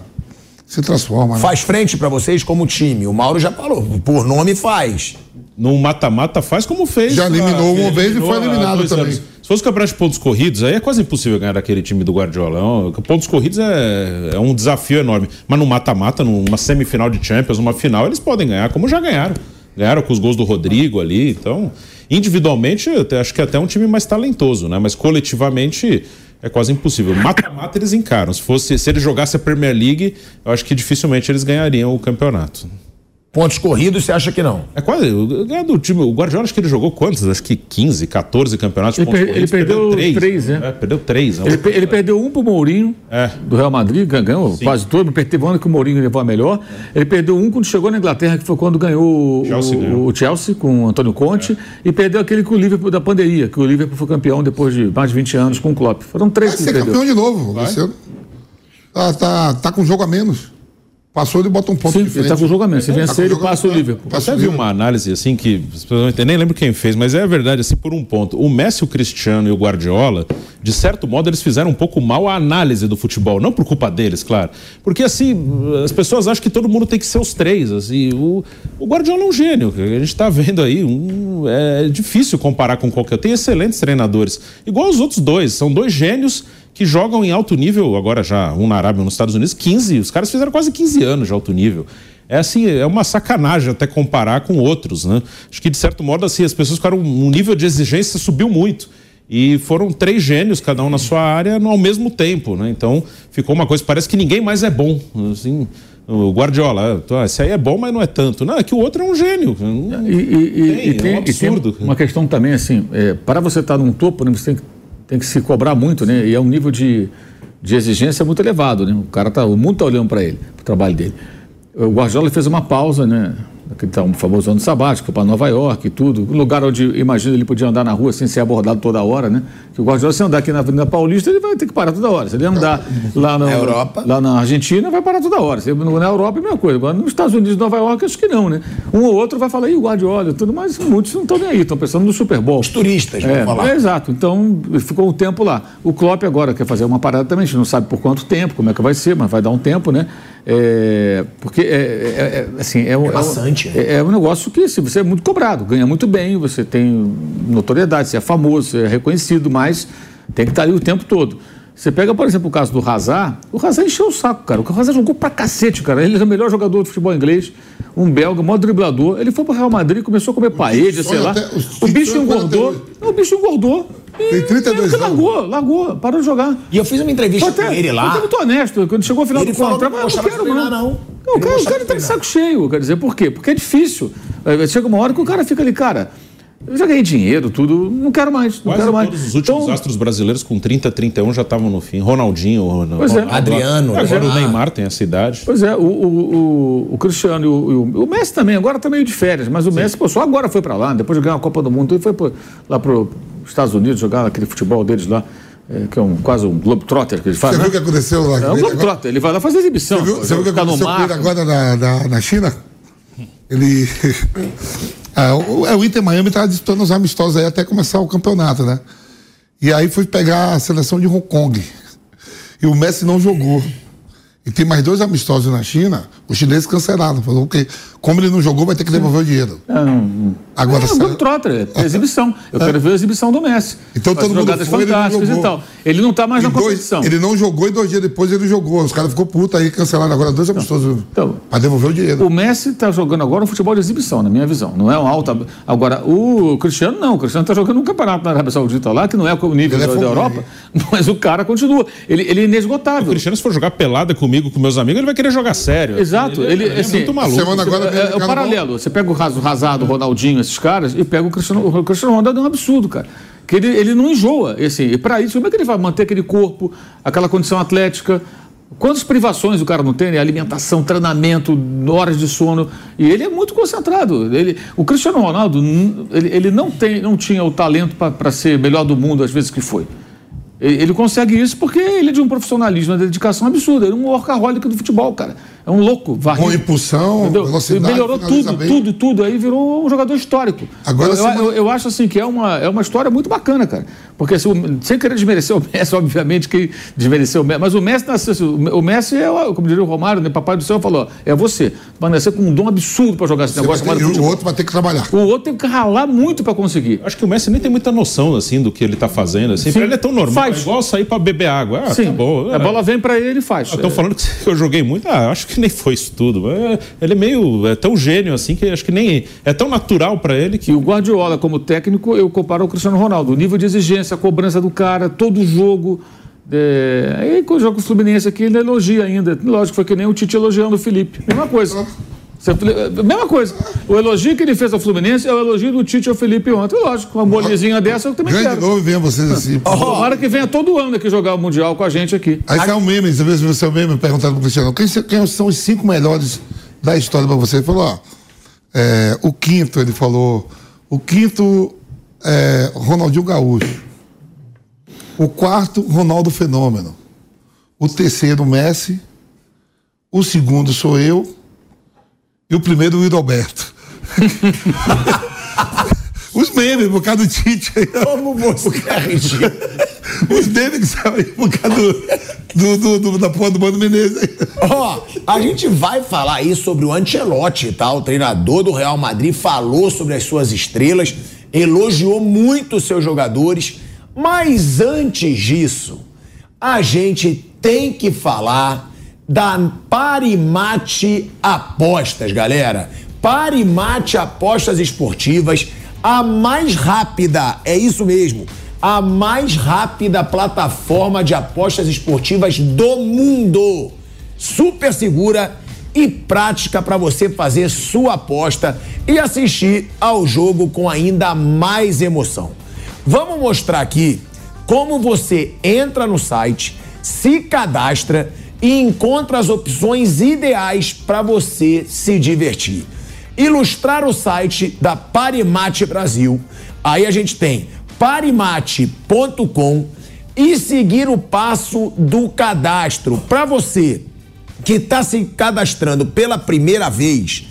S3: se transformam. Né?
S2: Faz frente pra vocês como time. O Mauro já falou. Por nome faz.
S5: No mata-mata faz como fez.
S3: Já eliminou uma vez e
S5: eliminou
S3: foi
S5: há
S3: eliminado também.
S5: anos. Se fosse campeonato de pontos corridos, aí é quase impossível ganhar daquele time do Guardiola. É Pontos corridos é, é um desafio enorme. Mas no mata-mata, numa semifinal de Champions, numa final, eles podem ganhar, como já ganharam. Ganharam com os gols do Rodrigo ali. Então, individualmente, eu acho que é até um time mais talentoso, né? Mas coletivamente é quase impossível. Mata-mata eles encaram. Se, fosse, se eles jogassem a Premier League, eu acho que dificilmente eles ganhariam o campeonato.
S2: Pontos corridos, você acha que não?
S5: É quase. O, ganhar do time, o Guardiola acho que ele jogou quantos? Acho que 15, 14 campeonatos. de
S4: Ele
S5: pontos
S4: per- ele
S5: corridos,
S4: perdeu
S5: três,
S4: três, né?
S5: É, perdeu três. né?
S4: Ele, pe- ele perdeu um pro Mourinho,
S5: É.
S4: do Real Madrid, gan- ganhou quase todo, mas teve um ano que o Mourinho levou a melhor. Ele perdeu um quando chegou na Inglaterra, que foi quando ganhou o-
S5: Chelsea
S4: o,
S5: ganhou.
S4: o Chelsea com o Antônio Conte, e perdeu aquele com o Liverpool da pandemia, que o Liverpool foi campeão depois de mais de 20 anos com o Klopp. Foram três
S3: Vai
S4: que
S3: ser
S4: ele perdeu.
S3: campeão de novo. esse ano. Tá, tá, tá com jogo a menos. Passou, ele bota um ponto
S4: Sim,
S3: de frente.
S4: ele tá com menos. Se
S3: Tá
S4: vencer, ele passa o
S3: menos.
S4: Liverpool.
S3: Passa
S5: Até vi uma análise assim que as pessoas não entendem, nem lembro quem fez, mas é verdade, assim, por um ponto. O Messi, o Cristiano e o Guardiola, de certo modo, eles fizeram um pouco mal a análise do futebol. Não por culpa deles, claro. Porque assim, as pessoas acham que todo mundo tem que ser os três. Assim, o, o Guardiola é um gênio. A gente está vendo aí. Um, é difícil comparar com qualquer. Tem excelentes treinadores. Igual os outros dois. São dois gênios que jogam em alto nível, agora já um na Arábia um nos Estados Unidos, 15. Os caras fizeram quase 15 anos de alto nível. É assim, é uma sacanagem até comparar com outros, né? Acho que de certo modo assim, as pessoas ficaram um nível de exigência subiu muito. E foram três gênios, cada um na sua área, ao mesmo tempo, né? Então, ficou uma coisa, parece que ninguém mais é bom, assim, o Guardiola, ah, esse aí é bom, mas não é tanto. Não, é que o outro é um gênio.
S4: E, e- e-
S5: Tem,
S4: e tem,
S5: é um
S4: e tem
S5: absurdo.
S4: uma questão também, assim, é, para você estar num topo, né, você tem que, tem que se cobrar muito, né? E é um nível de, de exigência muito elevado, né? O cara tá, o mundo está olhando para ele, para o trabalho dele. O Guardiola fez uma pausa, né? Aquele tá um famoso ano sabático, para Nova York e tudo. Um lugar onde, imagina, ele podia andar na rua sem ser abordado toda hora, né? Que o Guardiola, se andar aqui na Avenida Paulista, ele vai ter que parar toda hora. Se ele andar lá na,
S2: Na Europa.
S4: lá na Argentina, vai parar toda hora. Se ele- Na Europa é a mesma coisa. Agora, nos Estados Unidos e Nova York, acho que não, né? Um ou outro vai falar, ih, o Guardiola e tudo, mas muitos não estão nem aí, estão pensando no Super Bowl.
S2: Os turistas,
S4: É,
S2: vamos falar.
S4: é, exato. Então, ficou um tempo lá. O Klopp agora quer fazer uma parada também, a gente não sabe por quanto tempo, como é que vai ser, mas vai dar um tempo, né? É, porque, é, é- é- assim, é, um-
S2: maçante,
S4: é,
S2: né?
S4: é um negócio que assim, você é muito cobrado, ganha muito bem, você tem notoriedade, você é famoso, você é reconhecido, mas tem que estar ali o tempo todo. Você pega, por exemplo, o caso do Hazard, o Hazard encheu o saco, cara. O Hazard jogou pra cacete, cara. Ele é o melhor jogador de futebol inglês, um belga, maior driblador. Ele foi pro Real Madrid, começou a comer paella, sei lá.
S3: até-
S4: o bicho engordou.
S3: até.
S4: Não, o bicho engordou. E
S3: Tem 32
S4: ele
S3: anos.
S4: largou, largou, parou de jogar.
S2: E eu fiz uma entrevista
S4: Foi
S2: com
S4: até,
S2: ele lá.
S4: até muito honesto. Quando chegou ao final
S2: Ele
S4: do contrato,
S2: não
S4: eu não quero
S2: treinar, não.
S4: Não,
S2: Ele
S4: o cara, o cara tá de saco cheio, quer dizer, por quê? Porque é difícil. Aí Chega uma hora que o cara fica ali, cara, eu já ganhei dinheiro, tudo, não quero mais, não
S5: Quase
S4: quero mais.
S5: todos os últimos
S4: Então,
S5: astros brasileiros com 30, 31 já estavam no fim. Ronaldinho, Ronaldo,
S4: Pois é.
S2: Adriano,
S5: Agora
S2: né?
S5: o Neymar tem essa idade.
S4: Pois é, o, o, o, o Cristiano e o, o, Messi também, agora tá meio de férias, mas o Messi, pô, só agora foi pra lá, depois de ganhar a Copa do Mundo, ele foi pro, lá pro Estados Unidos jogar aquele futebol deles lá, é, que é um, quase um Globetrotter que eles
S3: Você
S4: fazem.
S3: viu o que
S4: né?
S3: aconteceu lá?
S4: É um Globetrotter, ele vai lá fazer exibição.
S3: Você viu, você viu o que aconteceu ele agora na, na, na China? Ele. Ah, o, é, o Inter Miami estava disputando os amistosos aí até começar o campeonato, né? E aí foi pegar a seleção de Hong Kong. E o Messi não jogou. E tem mais dois amistosos na China, os chineses cancelaram. Falou que, como ele não jogou, vai ter que devolver o dinheiro. Agora,
S4: É um
S3: sério,
S4: Globetrotter, é exibição. Eu quero ver a exibição do Messi.
S3: Então
S4: Faz
S3: todo mundo
S4: jogadas
S3: foi, ele não
S4: fantásticas e
S3: jogou.
S4: tal. Ele não tá mais
S3: e
S4: na
S3: dois-
S4: competição.
S3: ele não jogou e dois dias depois ele jogou. Os caras ficou putos aí, cancelaram agora dois amistosos
S4: então-
S3: para devolver o dinheiro.
S4: O Messi está jogando agora um futebol de exibição, na minha visão. Não é um alta. Agora, o Cristiano não. O Cristiano está jogando um campeonato na Arábia Saudita lá, que não é o nível
S3: Ele é
S4: da, da. Europa, mas o cara continua. Ele, ele é
S5: O
S4: inesgotável.
S5: Cristiano, se for jogar pelada comigo, com meus amigos, ele vai querer jogar sério.
S4: É. Exato. Ele,
S5: é
S4: assim,
S5: muito maluco.
S3: Semana agora
S4: É,
S3: o
S4: é o
S3: Carnaval.
S4: paralelo. Você pega o Raz- o Razado, o Ronaldinho, esses caras, e pega o Cristiano, o Cristiano Ronaldo é um absurdo, cara. Que ele, ele não enjoa. E, assim, e para isso, como é que ele vai manter aquele corpo, aquela condição atlética? Quantas privações o cara não tem? né? Alimentação, treinamento, horas de sono. E ele é muito concentrado. Ele, o Cristiano Ronaldo, ele, ele não, tem, não tinha o talento para ser melhor do mundo às vezes que foi. Ele consegue isso porque ele é de um profissionalismo, uma dedicação absurda. Ele é um workaholic do futebol, cara. É um louco. varrido.
S3: Com impulsão,
S4: Entendeu?
S3: velocidade,
S4: Melhorou tudo,
S3: bem.
S4: tudo, tudo. Aí virou um jogador histórico.
S3: Agora
S4: eu,
S3: semana-
S4: eu, eu acho assim que é uma, é uma história muito bacana, cara. Porque o- sem querer desmerecer o Messi, obviamente que desmereceu o Messi. Mas o Messi nasceu. assim, O Messi é, o- como diria o Romário, né? Papai do céu falou: é você. Vai nascer com um dom absurdo para jogar esse
S3: Você
S4: negócio
S3: vai ter- o outro vai ter que trabalhar.
S4: O outro tem que ralar muito para conseguir.
S5: Acho que o Messi nem tem muita noção, assim, do que ele tá fazendo. Assim. Pra ele é tão normal.
S4: Faz.
S5: É igual sair pra beber água. Ah,
S4: Sim,
S5: tá bom.
S4: a bola vem para ele e faz.
S5: Estão falando que eu joguei muito. Ah, acho que nem foi isso tudo. É, ele é meio. É tão gênio assim que acho que nem. É tão natural pra ele que.
S4: E o Guardiola, como técnico, eu comparo ao Cristiano Ronaldo. O nível de exigência, a cobrança do cara, todo jogo. É... Aí, quando joga o Fluminense aqui, ele elogia ainda. Lógico, foi que nem o Tite elogiando o Felipe. Mesma coisa. Você- Mesma coisa. O elogio que ele fez ao Fluminense é o elogio do Tite ao Felipe ontem. Lógico, uma bolinha dessa eu também
S3: Ganha de
S4: quero.
S3: novo e venha vocês assim.
S4: Tomara que venha todo ano aqui jogar o Mundial com a gente aqui.
S3: Aí sai um meme, você vê se é um meme perguntando pro Cristiano, quem, quem são os cinco melhores da história pra você? Ele falou, ó, é, o quinto, ele falou, o quinto é Ronaldinho Gaúcho. O quarto, Ronaldo Fenômeno. O terceiro, Messi. O segundo sou eu. E o primeiro, o Luiz Alberto. Os memes, por causa do Tite.
S2: Como você.
S3: Os memes que saem por causa do, do, do- da porra do Mano Menezes. aí.
S2: Ó, a gente vai falar aí sobre o Ancelotti, tá? O treinador do Real Madrid falou sobre as suas estrelas, elogiou muito os seus jogadores, mas antes disso, a gente tem que falar da Parimate Apostas, galera. Parimate Apostas Esportivas, a mais rápida, é isso mesmo, a mais rápida plataforma de apostas esportivas do mundo. Super segura e prática para você fazer sua aposta e assistir ao jogo com ainda mais emoção. Vamos mostrar aqui como você entra no site, se cadastra e encontra as opções ideais para você se divertir. Ilustrar o site da Parimate Brasil. Aí a gente tem parimate.com e seguir o passo do cadastro. Para você que está se cadastrando pela primeira vez,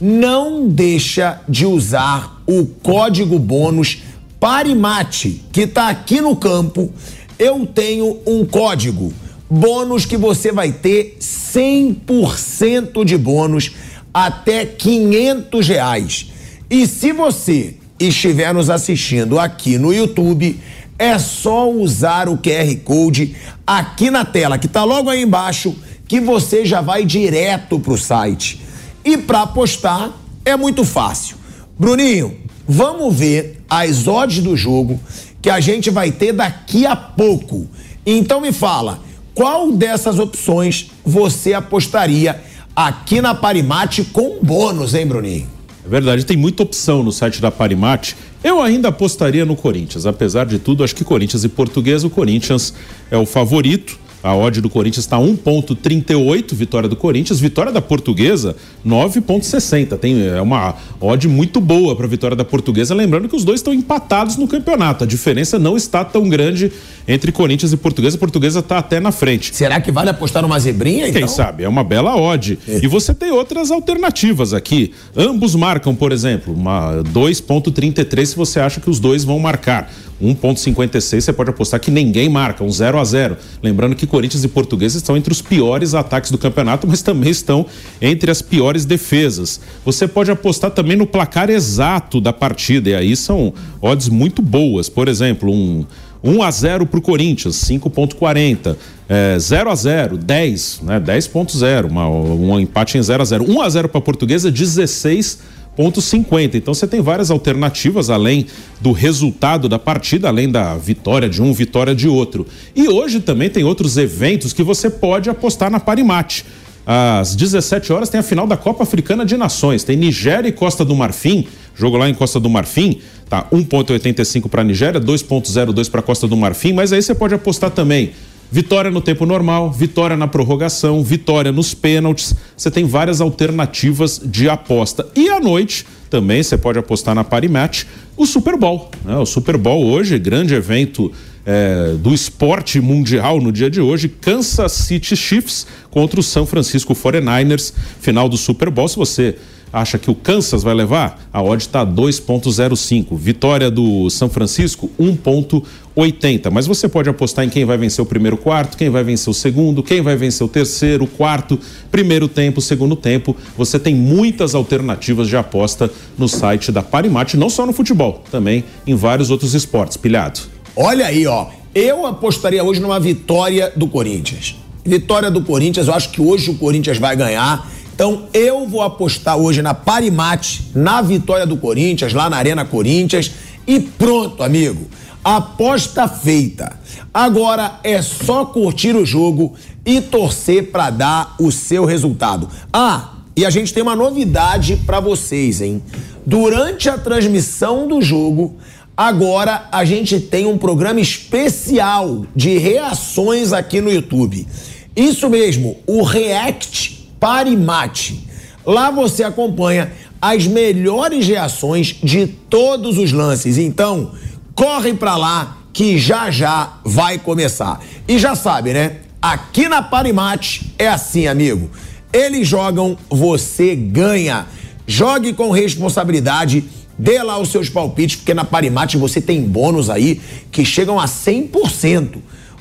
S2: não deixa de usar o código bônus Parimate, que está aqui no campo. Eu tenho um código bônus que você vai ter 100% de bônus até 500 reais. E se você estiver nos assistindo aqui no YouTube, É só usar o QR Code aqui na tela, que tá logo aí embaixo, que você já vai direto pro site. E para apostar é muito fácil. Bruninho, vamos ver as odds do jogo que a gente vai ter daqui a pouco. Então me fala, qual dessas opções você apostaria aqui na Parimate com bônus, hein, Bruninho?
S5: É verdade, tem muita opção no site da Parimate. Eu ainda apostaria no Corinthians, apesar de tudo, acho que Corinthians e Portuguesa, o Corinthians é o favorito. A odd do Corinthians está 1,38, vitória do Corinthians. Vitória da Portuguesa, 9,60. Tem é uma odd muito boa para a vitória da Portuguesa. Lembrando que os dois estão empatados no campeonato. A diferença não está tão grande entre Corinthians e Portuguesa. A Portuguesa está até na frente.
S2: Será que vale apostar numa zebrinha?
S5: Quem
S2: então?
S5: sabe? É uma bela odd. É. E você tem outras alternativas aqui. Ambos marcam, por exemplo, uma 2,33 se você acha que os dois vão marcar. 1,56 você pode apostar que ninguém marca, um 0 a 0 Lembrando que Corinthians e Portuguesa estão entre os piores ataques do campeonato, mas também estão entre as piores defesas. Você pode apostar também no placar exato da partida, e aí são odds muito boas. Por exemplo, um 1 a 0 para o Corinthians, 5,40. É, 0 a 0 10, né? 10,0. Um empate em 0 a 0 1 a 0 para Portuguesa, 16 ponto 50. Então você tem várias alternativas além do resultado da partida, além da vitória de um, vitória de outro. E hoje também tem outros eventos que você pode apostar na Parimate. Às 17 horas tem a final da Copa Africana de Nações. Tem Nigéria e Costa do Marfim. Jogo lá em Costa do Marfim, tá 1.85 para Nigéria, 2.02 para Costa do Marfim, mas aí você pode apostar também Vitória no tempo normal, vitória na prorrogação, vitória nos pênaltis. Você tem várias alternativas de aposta. E à noite, também você pode apostar na Parimatch, o Super Bowl. Né? O Super Bowl hoje, grande evento é, do esporte mundial no dia de hoje. Kansas City Chiefs contra o São Francisco 49ers, final do Super Bowl. Se você acha que o Kansas vai levar, a odd está 2.05. Vitória do São Francisco, 1.80. Mas você pode apostar em quem vai vencer o primeiro quarto, quem vai vencer o segundo, quem vai vencer o terceiro, quarto, primeiro tempo, segundo tempo. Você tem muitas alternativas de aposta no site da Parimate, não só no futebol, também em vários outros esportes. Pilhado.
S2: Olha aí, ó. Eu apostaria hoje numa vitória do Corinthians. Vitória do Corinthians, eu acho que hoje o Corinthians vai ganhar então eu vou apostar hoje na Parimate, na vitória do Corinthians, lá na Arena Corinthians. E pronto, amigo. Aposta feita. Agora é só curtir o jogo e torcer para dar o seu resultado. Ah, e a gente tem uma novidade para vocês, hein? Durante a transmissão do jogo, agora a gente tem um programa especial de reações aqui no YouTube. Isso mesmo, o React Parimate. Lá você acompanha as melhores reações de todos os lances. Então, corre para lá que já já vai começar. E já sabe, né? Aqui na Parimate é assim, amigo. Eles jogam, você ganha. Jogue com responsabilidade, dê lá os seus palpites, porque na Parimate você tem bônus aí que chegam a 100%.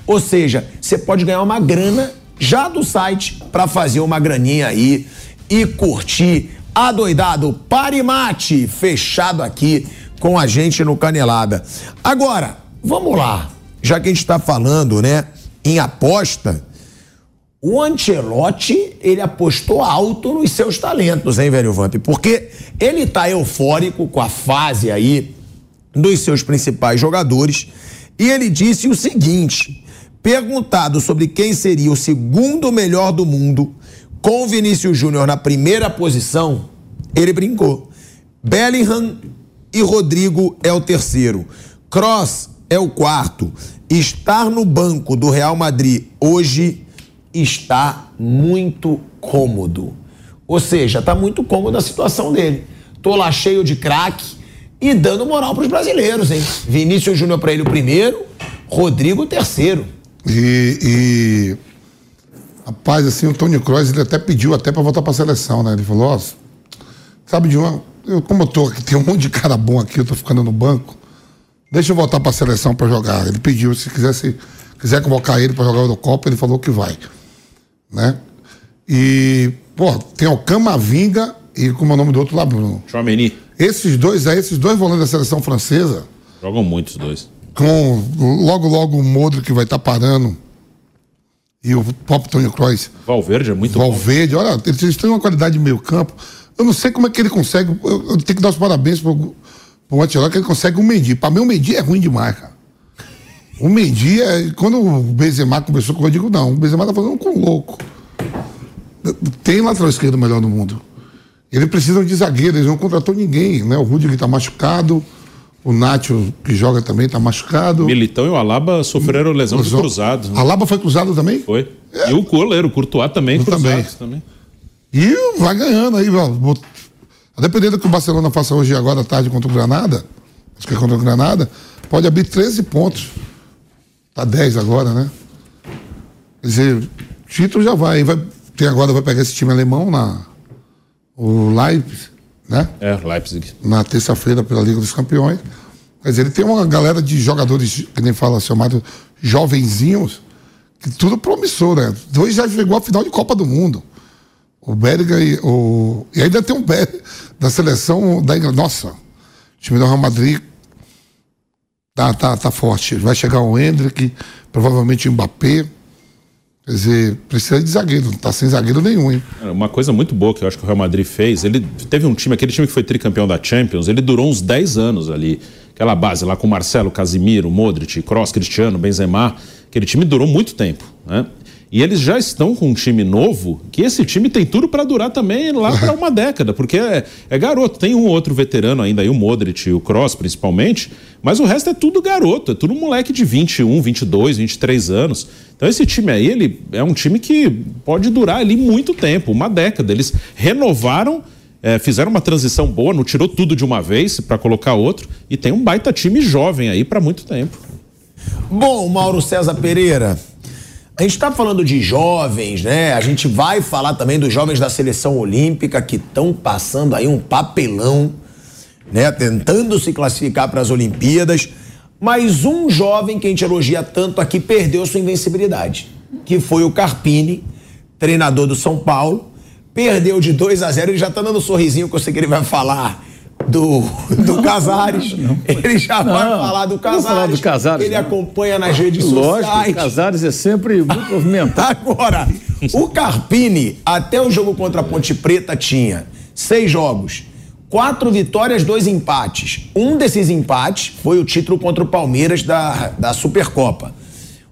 S2: Ou seja, você pode ganhar uma grana já do site para fazer uma graninha aí e curtir adoidado Parimate fechado aqui com a gente no Canelada. Agora, vamos lá. Já que a gente está falando, né, em aposta, o Ancelotti, ele apostou alto nos seus talentos, hein, velho Vamp? Porque ele tá eufórico com a fase aí dos seus principais jogadores e ele disse o seguinte: Perguntado sobre quem seria o segundo melhor do mundo, com Vinícius Júnior na primeira posição, ele brincou. Bellingham e Rodrigo é o terceiro. Cross é o quarto. Estar no banco do Real Madrid hoje está muito cômodo. Ou seja, está muito cômodo a situação dele. Tô lá cheio de craque e dando moral para os brasileiros, hein? Vinícius Júnior para ele o primeiro, Rodrigo o terceiro.
S3: E, e rapaz, assim, o Tony Kroos, ele até pediu até para voltar para a seleção, né? Ele falou, ó, sabe de uma, eu, como eu tô aqui, tem um monte de cara bom aqui, eu tô ficando no banco, deixa eu voltar para a seleção para jogar. Ele pediu, se quisesse, quiser convocar ele para jogar o Eurocopa, ele falou que vai, né? E, pô, tem o Camavinga e como é o nome do outro lá, Bruno?
S5: Chouameni.
S3: Esses dois aí, esses dois volantes da seleção francesa.
S5: Jogam muitos dois
S3: com logo, logo o Modric que vai estar tá parando e o próprio Tony Kroos.
S5: Valverde é muito
S3: Valverde, bom. olha, eles têm uma qualidade de meio campo. Eu não sei como é que ele consegue. Eu, eu tenho que dar os parabéns pro, pro Ancelotti que ele consegue um Mendy. Para mim, o Mendy é ruim demais, cara. O Mendy é. Quando o Benzema conversou com o eu digo, não, o Benzema tá fazendo com louco. Tem lateral esquerdo melhor no mundo. Ele precisa de zagueiro, eles não contratou ninguém, né? O Rudiger tá machucado. O Nacho, que joga também, está machucado.
S5: Militão e o Alaba sofreram lesão de cruzado.
S3: Né? Alaba foi cruzado também?
S5: Foi. É. E o goleiro, o Courtois também, também. também.
S3: E vai ganhando aí, a depender do que o Barcelona faça hoje agora à tarde contra o Granada, acho que é contra o Granada, pode abrir 13 pontos. Tá 10 agora, né? Quer dizer, título já vai. vai tem agora, vai pegar esse time alemão na. O Leipzig né?
S5: É, Leipzig.
S3: Na terça-feira pela Liga dos Campeões. Dizer, ele tem uma galera de jogadores, que nem fala, chamado jovenzinhos, que tudo promissor, né? Dois já chegou à final de Copa do Mundo. O Berga e o. E ainda tem um Berga da seleção da Inglaterra. Nossa, o time do Real Madrid tá, tá, tá forte. Vai chegar o Hendrick, provavelmente o Mbappé. Quer dizer, precisa de zagueiro, não tá sem zagueiro nenhum, hein?
S5: Uma coisa muito boa que eu acho que o Real Madrid fez, ele teve um time, aquele time que foi tricampeão da Champions, ele durou uns 10 anos ali. Aquela base lá com Marcelo, Casimiro, Modric, Kroos, Cristiano, Benzema, aquele time durou muito tempo, né? E eles já estão com um time novo, que esse time tem tudo para durar também lá para uma década, porque é, é, garoto. Tem um outro veterano ainda aí, o Modric, o Cross principalmente, mas o resto é tudo garoto, é tudo moleque de 21, 22, 23 anos. Então esse time aí, ele é um time que pode durar ali muito tempo, uma década. Eles renovaram, é, fizeram uma transição boa, não tirou tudo de uma vez para colocar outro, e tem um baita time jovem aí para muito tempo.
S2: Bom, Mauro César Pereira, a gente está falando de jovens, né? A gente vai falar também dos jovens da seleção olímpica que estão passando aí um papelão, né? Tentando se classificar para as Olimpíadas. Mas um jovem que a gente elogia tanto aqui perdeu sua invencibilidade, que foi o Carpini, treinador do São Paulo. Perdeu de 2 a 0 ele já está dando um sorrisinho que eu sei que ele vai falar do, do Casares. Ele já não, vai falar do Casares. Falar do Casares ele não. acompanha nas redes
S4: Lógico, sociais. O Casares é sempre muito movimentado.
S2: Agora, o Carpini, até o jogo contra a Ponte Preta, tinha seis jogos, quatro vitórias, dois empates. Um desses empates foi o título contra o Palmeiras da, da Supercopa.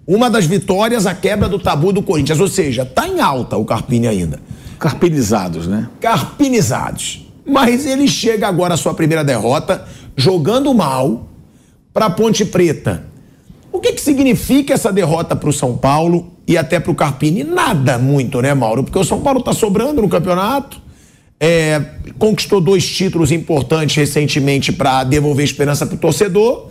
S2: Uma das vitórias, a quebra do tabu do Corinthians. Ou seja, tá em alta o Carpini ainda.
S4: Carpinizados, né?
S2: Carpinizados. Mas ele chega agora à sua primeira derrota, jogando mal para Ponte Preta. O que, que significa essa derrota para o São Paulo e até para o Carpini? Nada muito, né, Mauro? Porque o São Paulo está sobrando no campeonato, é, conquistou dois títulos importantes recentemente para devolver esperança para o torcedor,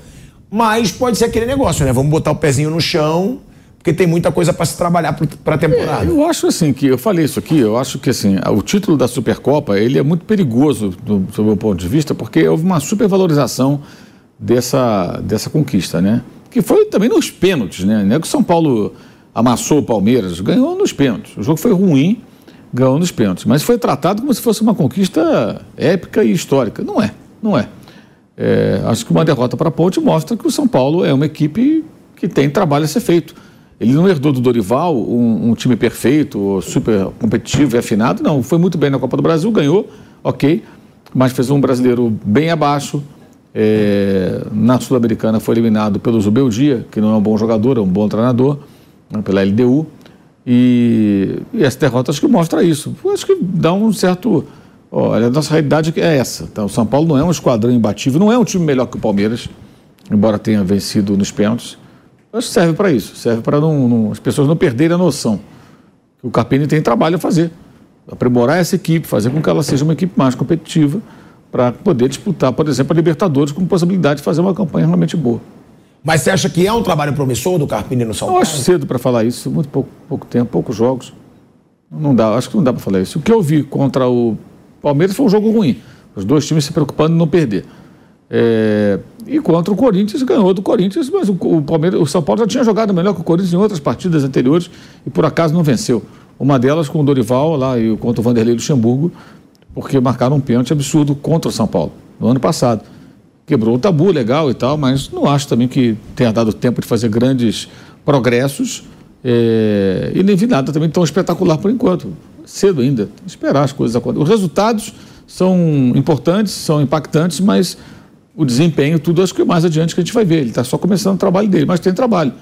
S2: mas pode ser aquele negócio, né? Vamos botar o pezinho no chão porque tem muita coisa para se trabalhar para a temporada.
S4: É, eu acho assim que eu falei isso aqui, eu acho que assim o título da Supercopa ele é muito perigoso do, do meu ponto de vista porque houve uma supervalorização dessa dessa conquista, né? Que foi também nos pênaltis, né? Não é que o São Paulo amassou o Palmeiras, ganhou nos pênaltis. O jogo foi ruim, ganhou nos pênaltis, mas foi tratado como se fosse uma conquista épica e histórica. Não é, não é. é acho que uma derrota para a Ponte mostra que o São Paulo é uma equipe que tem trabalho a ser feito ele não herdou do Dorival um, um, time perfeito, super competitivo e afinado, não. Foi muito bem na Copa do Brasil, ganhou, ok, mas fez um brasileiro bem abaixo. É, na Sul-Americana foi eliminado pelo Zubeldia, que não é um bom jogador, é um bom treinador, né, pela LDU. E, e essa derrota acho que mostra isso. Acho que dá um certo. Olha, a nossa realidade é essa. Então, o São Paulo não é um esquadrão imbatível, não é um time melhor que o Palmeiras, embora tenha vencido nos pênaltis. Acho que serve para isso, serve para as pessoas não perderem a noção que o Carpini tem trabalho a fazer, aprimorar essa equipe, fazer com que ela seja uma equipe mais competitiva para poder disputar, por exemplo, a Libertadores com possibilidade de fazer uma campanha realmente boa.
S2: Mas você acha que é um trabalho promissor do Carpini no São Paulo?
S4: Eu acho cedo para falar isso, muito pouco, pouco tempo, poucos jogos. Não dá, acho que não dá para falar isso. O que eu vi contra o Palmeiras foi um jogo ruim. Os dois times se preocupando em não perder. É, e contra o Corinthians, ganhou do Corinthians, mas o, o, Palmeiras, o São Paulo já tinha jogado melhor que o Corinthians em outras partidas anteriores e por acaso não venceu. Uma delas com o Dorival lá e contra o Vanderlei Luxemburgo, porque marcaram um pênalti absurdo contra o São Paulo, no ano passado. quebrou o tabu legal e tal, mas não acho também que tenha dado tempo de fazer grandes progressos é, e nem vi nada também tão espetacular por enquanto. Cedo ainda, esperar as coisas acontecerem. Os resultados são importantes, são impactantes, mas o desempenho, tudo acho que mais adiante que a gente vai ver. Ele está só começando o trabalho dele, mas tem trabalho.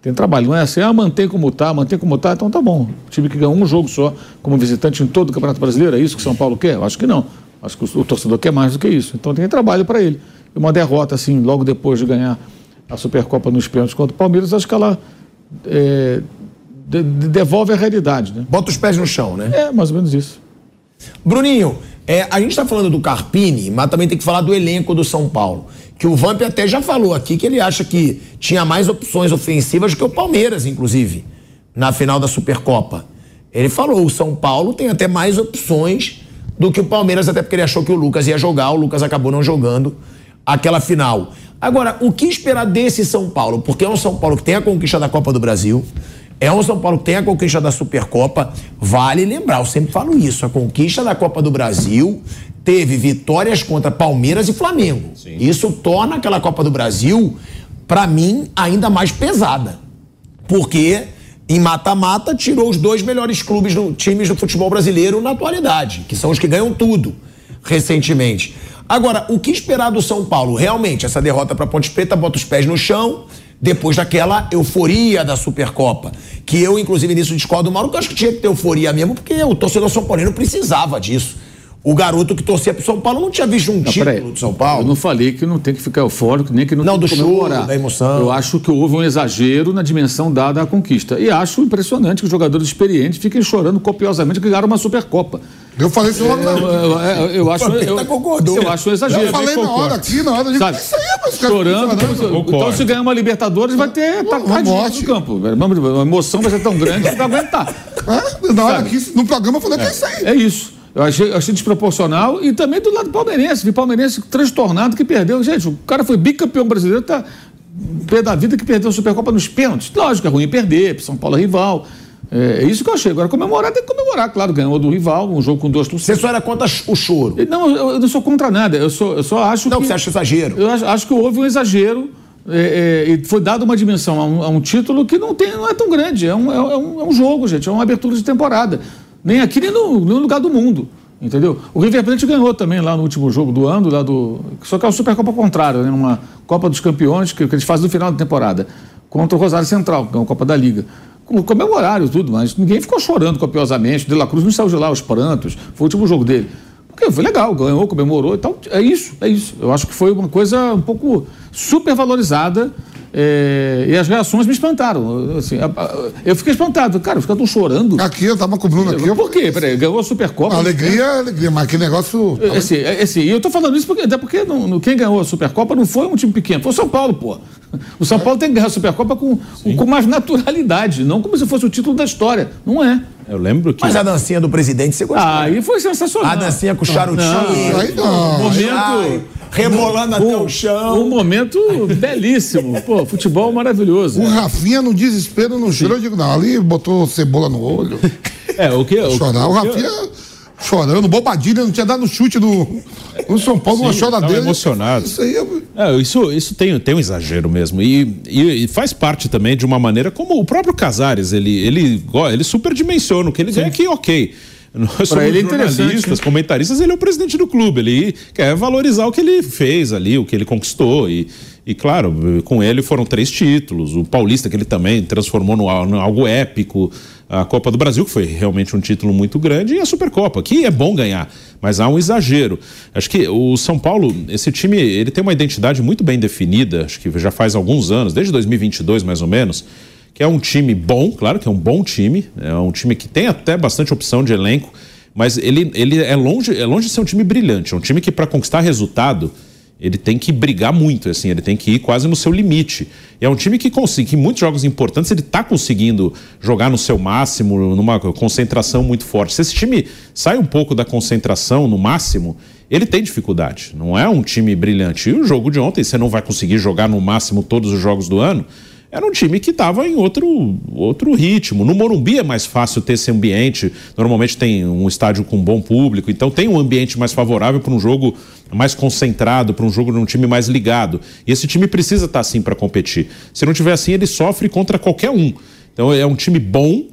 S4: Tem trabalho. Não é assim, ah, mantém como está, mantém como está, então tá bom. O time que ganhou um jogo só como visitante em todo o Campeonato Brasileiro, é isso que São Paulo quer? Eu acho que não. Acho que o, o torcedor quer mais do que isso. Então tem trabalho para ele. E uma derrota, assim, logo depois de ganhar a Supercopa nos pênaltis contra o Palmeiras, acho que ela é, de, de, devolve a realidade, né?
S2: Bota os pés no chão, né?
S4: É, mais ou menos isso.
S2: Bruninho, é, a gente está falando do Carpini, mas também tem que falar do elenco do São Paulo. Que o Vamp até já falou aqui que ele acha que tinha mais opções ofensivas que o Palmeiras, inclusive, na final da Supercopa. Ele falou, o São Paulo tem até mais opções do que o Palmeiras, até porque ele achou que o Lucas ia jogar, o Lucas acabou não jogando aquela final. Agora, o que esperar desse São Paulo? Porque é um São Paulo que tem a conquista da Copa do Brasil, é um São Paulo que tem a conquista da Supercopa. Vale lembrar, eu sempre falo isso: a conquista da Copa do Brasil teve vitórias contra Palmeiras e Flamengo. Sim. Isso torna aquela Copa do Brasil, para mim, ainda mais pesada. Porque em mata-mata tirou os dois melhores clubes do, times do futebol brasileiro na atualidade, que são os que ganham tudo recentemente. Agora, o que esperar do São Paulo? Realmente, essa derrota para Ponte Preta bota os pés no chão depois daquela euforia da Supercopa. Que eu, inclusive, nisso discordo do Mauro, que eu acho que tinha que ter euforia mesmo, porque o torcedor São Paulino precisava disso. O garoto que torcia pro São Paulo não tinha visto um não, título do São Paulo.
S4: Eu não falei que não tem que ficar eufórico, nem que não,
S2: não
S4: tem que
S2: comemorar. Show, da emoção.
S4: Eu acho que houve um exagero na dimensão dada à conquista. E acho impressionante que os jogadores experientes fiquem chorando copiosamente que ganharam uma Supercopa.
S3: Eu falei isso logo.
S4: Eu, eu, eu, acho, eu, eu acho um exagero.
S3: Eu falei na hora aqui, na hora de.
S4: Sabe, isso aí, mas chorando. Então, então, se ganhar uma Libertadores, vai ter tá no campo. A emoção vai ser tão grande que não vai aguentar.
S3: É, na hora aqui, no programa, eu falei que é isso aí.
S4: É isso. Eu achei, achei desproporcional e também do lado palmeirense. Vi palmeirense transtornado que perdeu. Gente, o cara foi bicampeão brasileiro, tá pé da vida que perdeu a Supercopa nos pênaltis. Lógico, é ruim perder, São Paulo é rival. É, é isso que eu achei. Agora, comemorar tem que comemorar, claro. Ganhou do rival, um jogo com duas
S2: torcidas. Você só era contra o choro?
S4: Não, eu, eu não sou contra nada. Eu, sou, eu só acho
S2: não,
S4: que.
S2: Não, você acha exagero?
S4: Eu acho, acho que houve um exagero. É, é, e foi dada uma dimensão a um, a um, título que não, tem, não é tão grande. É um, é, um, é um jogo, gente. É uma abertura de temporada. Nem aqui, nem no, no lugar do mundo. Entendeu? O River Plate ganhou também lá no último jogo do ano, lá do. Só que é o Supercopa contrário, né? Uma Copa dos Campeões que, que eles fazem no final da temporada. Contra o Rosário Central, que é uma Copa da Liga comemoraram tudo, mas ninguém ficou chorando copiosamente. De La Cruz não saiu de lá os prantos. Foi o último jogo dele. Porque foi legal, ganhou, comemorou e tal. É isso, é isso. Eu acho que foi uma coisa um pouco supervalorizada é, e as reações me espantaram. Assim, eu fiquei espantado. Cara, os caras estão chorando.
S3: Aqui, eu tava cobrando aqui.
S4: Por quê? Peraí, ganhou a Supercopa.
S3: alegria, é alegria, mas que negócio.
S4: Esse, esse, e eu tô falando isso porque, até porque no, no, quem ganhou a Supercopa não foi um time pequeno, foi o São Paulo, pô. O São Paulo tem que ganhar a Supercopa com, com mais naturalidade, não como se fosse o título da história. Não é.
S5: Eu lembro que.
S2: Mas a dancinha do presidente você gostou?
S4: Ah, aí foi sensacional.
S2: A dancinha com o charutinho.
S3: Não, aí não.
S4: Momento. Ai,
S2: rebolando até o chão.
S4: Um momento belíssimo. Pô, futebol maravilhoso.
S3: O Rafinha no desespero no choro, eu digo, não, ali botou cebola no olho.
S5: É, o que?
S3: Chorar. O, o Rafinha chorando, bobadilha, não tinha dado chute no, no São Paulo, Sim, uma choradeira.
S5: emocionado. Isso aí é... é... isso, isso tem, tem um exagero mesmo. E, e, e, faz parte também de uma maneira como o próprio Casares, ele, ele, ele superdimensiona o que ele Sim. ganha aqui, ok. Nós somos ele é jornalistas, comentaristas, ele é o presidente do clube, ele quer valorizar o que ele fez ali, o que ele conquistou e, e claro, com ele foram três títulos, o Paulista que ele também transformou no, no algo épico, a Copa do Brasil, que foi realmente um título muito grande, e a Supercopa, que é bom ganhar, mas há um exagero. Acho que o São Paulo, esse time, ele tem uma identidade muito bem definida, acho que já faz alguns anos, desde 2022 mais ou menos, que é um time bom, claro que é um bom time, é um time que tem até bastante opção de elenco, mas ele, ele é, longe, é longe de ser um time brilhante, é um time que para conquistar resultado ele tem que brigar muito, assim, ele tem que ir quase no seu limite. E é um time que consegue, que em muitos jogos importantes ele está conseguindo jogar no seu máximo, numa concentração muito forte. Se esse time sai um pouco da concentração no máximo, ele tem dificuldade. Não é um time brilhante. E o jogo de ontem, você não vai conseguir jogar no máximo todos os jogos do ano. Era um time que estava em outro, outro ritmo. No Morumbi é mais fácil ter esse ambiente. Normalmente tem um estádio com bom público, então tem um ambiente mais favorável para um jogo mais concentrado, para um jogo de um time mais ligado. E esse time precisa estar tá assim para competir. Se não tiver assim, ele sofre contra qualquer um. Então é um time bom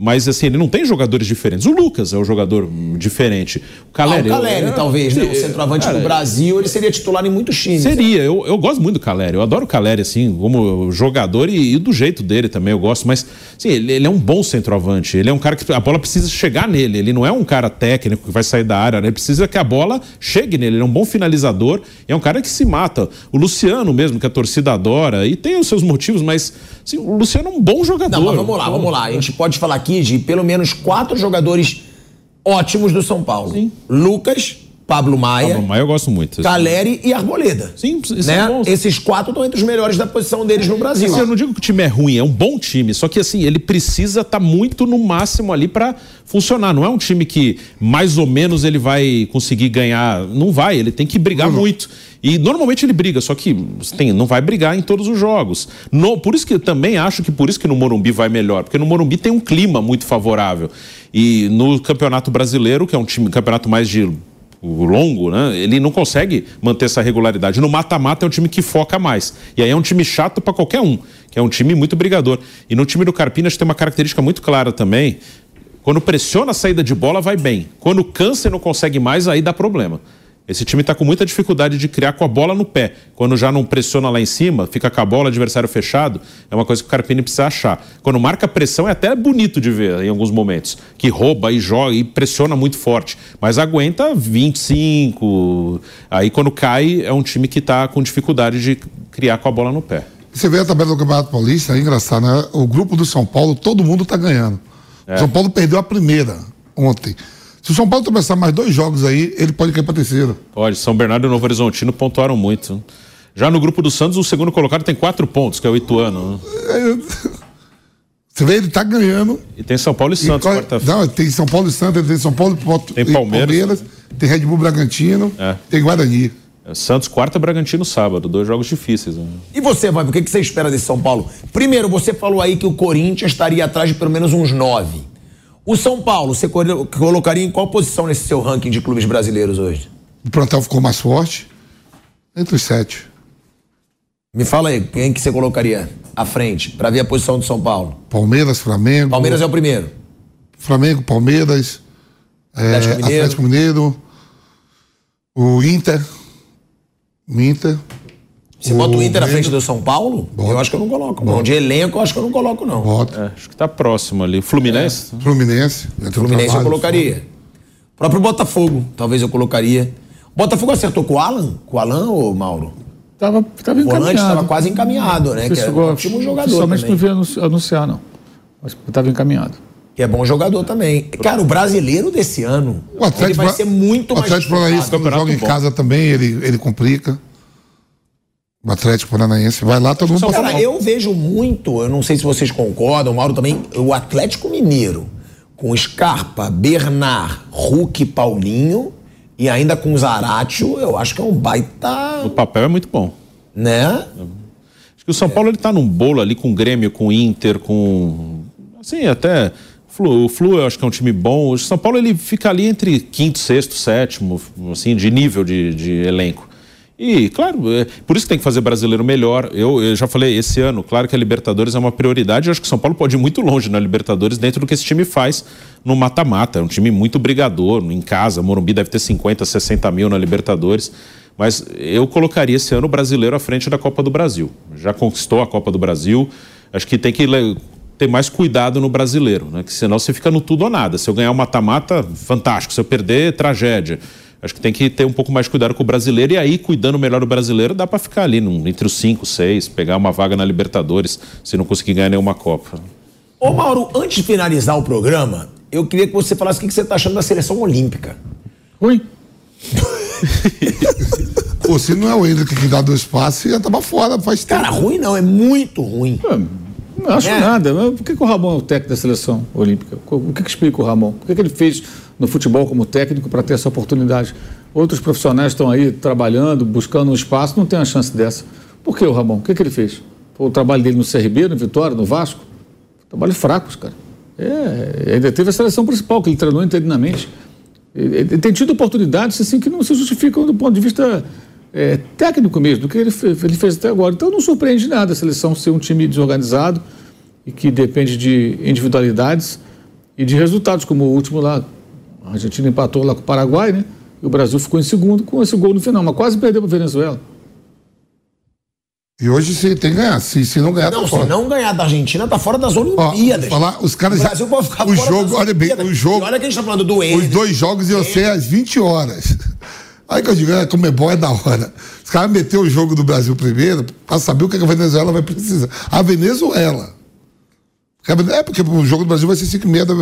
S5: mas assim, ele não tem jogadores diferentes. O Lucas é o jogador diferente.
S2: O Caleri, ah, o Caleri eu, talvez, né? O centroavante cara, do Brasil, ele seria titular em muitos times.
S5: Seria. Eu, eu gosto muito do Caleri. Eu adoro o Caleri, assim, como jogador e, e do jeito dele também eu gosto. Mas, sim, ele, ele, é um bom centroavante. Ele é um cara que a bola precisa chegar nele. Ele não é um cara técnico que vai sair da área. Né? Ele precisa que a bola chegue nele. Ele é um bom finalizador. é um cara que se mata. O Luciano mesmo, que a torcida adora. E tem os seus motivos, mas assim, o Luciano é um bom jogador. Não, mas
S2: vamos lá, vamos lá. A gente pode falar aqui aqui de pelo menos quatro jogadores ótimos do São Paulo. Sim. Lucas, Pablo Maia.
S5: Pablo Maia eu gosto muito.
S2: Caleri e Arboleda.
S5: Sim,
S2: né? Esses quatro estão entre os melhores da posição deles no Brasil.
S5: Assim, eu não digo que o time é ruim, é um bom time, só que assim, ele precisa estar tá muito no máximo ali para funcionar. Não é um time que mais ou menos ele vai conseguir ganhar. Não vai, ele tem que brigar uhum. muito. E normalmente ele briga, só que tem, não vai brigar em todos os jogos. No, por isso que eu também acho que por isso que no Morumbi vai melhor, porque no Morumbi tem um clima muito favorável. E no Campeonato Brasileiro, que é um time, campeonato mais de longo, né? Ele não consegue manter essa regularidade. No mata-mata é um time que foca mais. E aí é um time chato para qualquer um, que é um time muito brigador. E no time do Carpinas tem uma característica muito clara também. Quando pressiona a saída de bola, vai bem. Quando cansa e não consegue mais, aí dá problema. Esse time está com muita dificuldade de criar com a bola no pé. Quando já não pressiona lá em cima, fica com a bola, adversário fechado, é uma coisa que o Carpini precisa achar. Quando marca pressão é até bonito de ver em alguns momentos, que rouba e joga e pressiona muito forte, mas aguenta 25. Aí quando cai é um time que está com dificuldade de criar com a bola no pé.
S3: Você vê a tabela do Campeonato Paulista, é engraçado, né? O grupo do São Paulo, todo mundo está ganhando. É. São Paulo perdeu a primeira ontem. Se o São Paulo começar mais dois jogos aí, ele pode cair para terceiro.
S5: Pode. São Bernardo e Novo Horizontino pontuaram muito. Já no grupo do Santos, o segundo colocado tem quatro pontos, que é o Ituano. Né?
S3: É, você vê, ele tá ganhando.
S5: E tem São Paulo e Santos
S3: quarta-feira. Não, tem São Paulo e Santos, tem São Paulo
S5: tem Palmeiras, Palmeiras
S3: tem Red Bull Bragantino, é. tem Guarani.
S5: É, Santos quarta, Bragantino sábado, dois jogos difíceis. Né?
S2: E você, vai, o que, que você espera desse São Paulo? Primeiro, você falou aí que o Corinthians estaria atrás de pelo menos uns nove. O São Paulo, você colocaria em qual posição nesse seu ranking de clubes brasileiros hoje?
S3: O plantel ficou mais forte. Entre os sete.
S2: Me fala aí, quem que você colocaria à frente para ver a posição do São Paulo?
S3: Palmeiras, Flamengo.
S2: Palmeiras é o primeiro.
S3: Flamengo, Palmeiras, Atlético, é, Mineiro. Atlético Mineiro, o Inter. O Inter.
S2: Você bota o Inter na frente do São Paulo? Bota. Eu acho que eu não coloco. Bota. De elenco, eu acho que eu não coloco, não.
S5: Bota. É, acho que tá próximo ali. Fluminense?
S3: É. Fluminense.
S2: Fluminense eu colocaria. O próprio Botafogo, talvez eu colocaria. Botafogo acertou com o Alan? Com o Alan ou Mauro?
S4: Tava, tava encaminhado. O volante
S2: estava quase encaminhado, né? Que é um ótimo jogador
S4: Somente não vi anunciar, não. Mas estava encaminhado.
S2: Que é bom jogador também. Cara, o brasileiro desse ano, o Atlético ele vai ser muito mais... O
S3: Atlético Paranaense, quando joga em casa também, ele, ele complica. O Atlético Paranaense vai lá, todo mundo
S2: passa Cara, eu vejo muito, eu não sei se vocês concordam, o Mauro também, o Atlético Mineiro, com Scarpa, Bernard, Hulk Paulinho e ainda com Zaratio, eu acho que é um baita.
S5: O papel é muito bom.
S2: Né?
S5: Acho que o São Paulo ele tá num bolo ali com o Grêmio, com o Inter, com. Assim, até. O Flu eu acho que é um time bom. O São Paulo ele fica ali entre quinto, sexto, sétimo, assim, de nível de, de elenco. E, claro, é, por isso que tem que fazer brasileiro melhor. Eu, eu, já falei, esse ano, claro que a Libertadores é uma prioridade. Eu acho que o São Paulo pode ir muito longe na Libertadores dentro do que esse time faz no mata-mata. É um time muito brigador, em casa. Morumbi deve ter 50, 60 mil na Libertadores. Mas eu colocaria esse ano o brasileiro à frente da Copa do Brasil. Já conquistou a Copa do Brasil. Acho que tem que ter mais cuidado no brasileiro, né? Que senão você fica no tudo ou nada. Se eu ganhar o mata-mata, fantástico. Se eu perder, tragédia. Acho que tem que ter um pouco mais de cuidado com o brasileiro e aí, cuidando melhor do brasileiro, dá para ficar ali no, entre os cinco, seis, pegar uma vaga na Libertadores, se não conseguir ganhar nenhuma Copa.
S2: Ô Mauro, antes de finalizar o programa, eu queria que você falasse o que você está achando da seleção olímpica.
S4: Ruim.
S3: Pô, se não é o Hendrick que dá dois passes, já tava fora faz
S2: tempo. Cara, ruim não, é muito ruim.
S4: não acho é. nada. Por que, que, o Ramon é o técnico da seleção olímpica? O que, que explica o Ramon? Por que, que ele fez no futebol como técnico para ter essa oportunidade. Outros profissionais estão aí trabalhando, buscando um espaço, não tem a chance dessa. Por que o Ramon? O que, que ele fez? o trabalho dele no CRB, no Vitória, no Vasco. Trabalho fracos, cara. É, ainda teve a seleção principal que ele treinou interinamente. Ele, tem tido oportunidades assim que não se justificam do ponto de vista é, técnico mesmo, do que ele ele fez até agora. Então não surpreende nada a seleção ser um time desorganizado e que depende de individualidades e de resultados, como o último lá. A Argentina empatou lá com o Paraguai, né? E o Brasil ficou em segundo com esse gol no final, mas quase perdeu para a Venezuela.
S3: E hoje você tem que ganhar. Se, se não ganhar,
S2: Não,
S3: tá
S2: se
S3: fora.
S2: não ganhar da Argentina, tá fora das
S3: Ó,
S2: Olimpíadas.
S3: falar, os caras
S2: o
S3: já.
S2: Brasil pode ficar
S3: o
S2: fora
S3: jogo,
S2: das
S3: olha bem, o jogo.
S2: E olha que a gente tá falando do
S3: Os
S2: Ender.
S3: dois jogos iam ser às 20 horas. Aí que eu digo, é, como é bom, é da hora. Os caras meteram o jogo do Brasil primeiro pra saber o que a Venezuela vai precisar. A Venezuela. É porque o jogo do Brasil vai ser 5 e meia da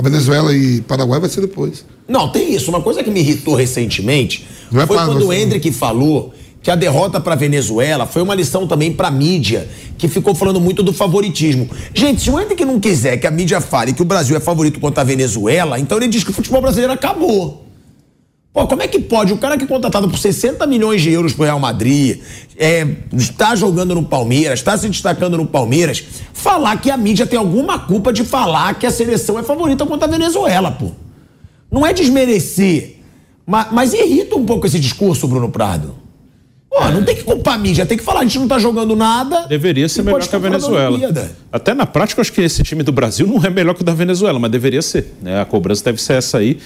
S3: a Venezuela e Paraguai vai ser depois.
S2: Não, tem isso. Uma coisa que me irritou recentemente
S3: é
S2: foi quando o Hendrick falou que a derrota para Venezuela foi uma lição também para mídia, que ficou falando muito do favoritismo. Gente, se o Hendrick não quiser que a mídia fale que o Brasil é favorito contra a Venezuela, então ele diz que o futebol brasileiro acabou. Pô, como é que pode? O cara que é contratado por 60 milhões de euros pro Real Madrid, é, está jogando no Palmeiras, está se destacando no Palmeiras, falar que a mídia tem alguma culpa de falar que a seleção é favorita contra a Venezuela, pô. Não é desmerecer, mas, mas irrita um pouco esse discurso, Bruno Prado. Pô, não tem que culpar a mídia, tem que falar, a gente não tá jogando nada.
S5: Deveria ser melhor que a Venezuela. Até na prática, eu acho que esse time do Brasil não é melhor que o da Venezuela, mas deveria ser. né? A cobrança deve ser essa aí.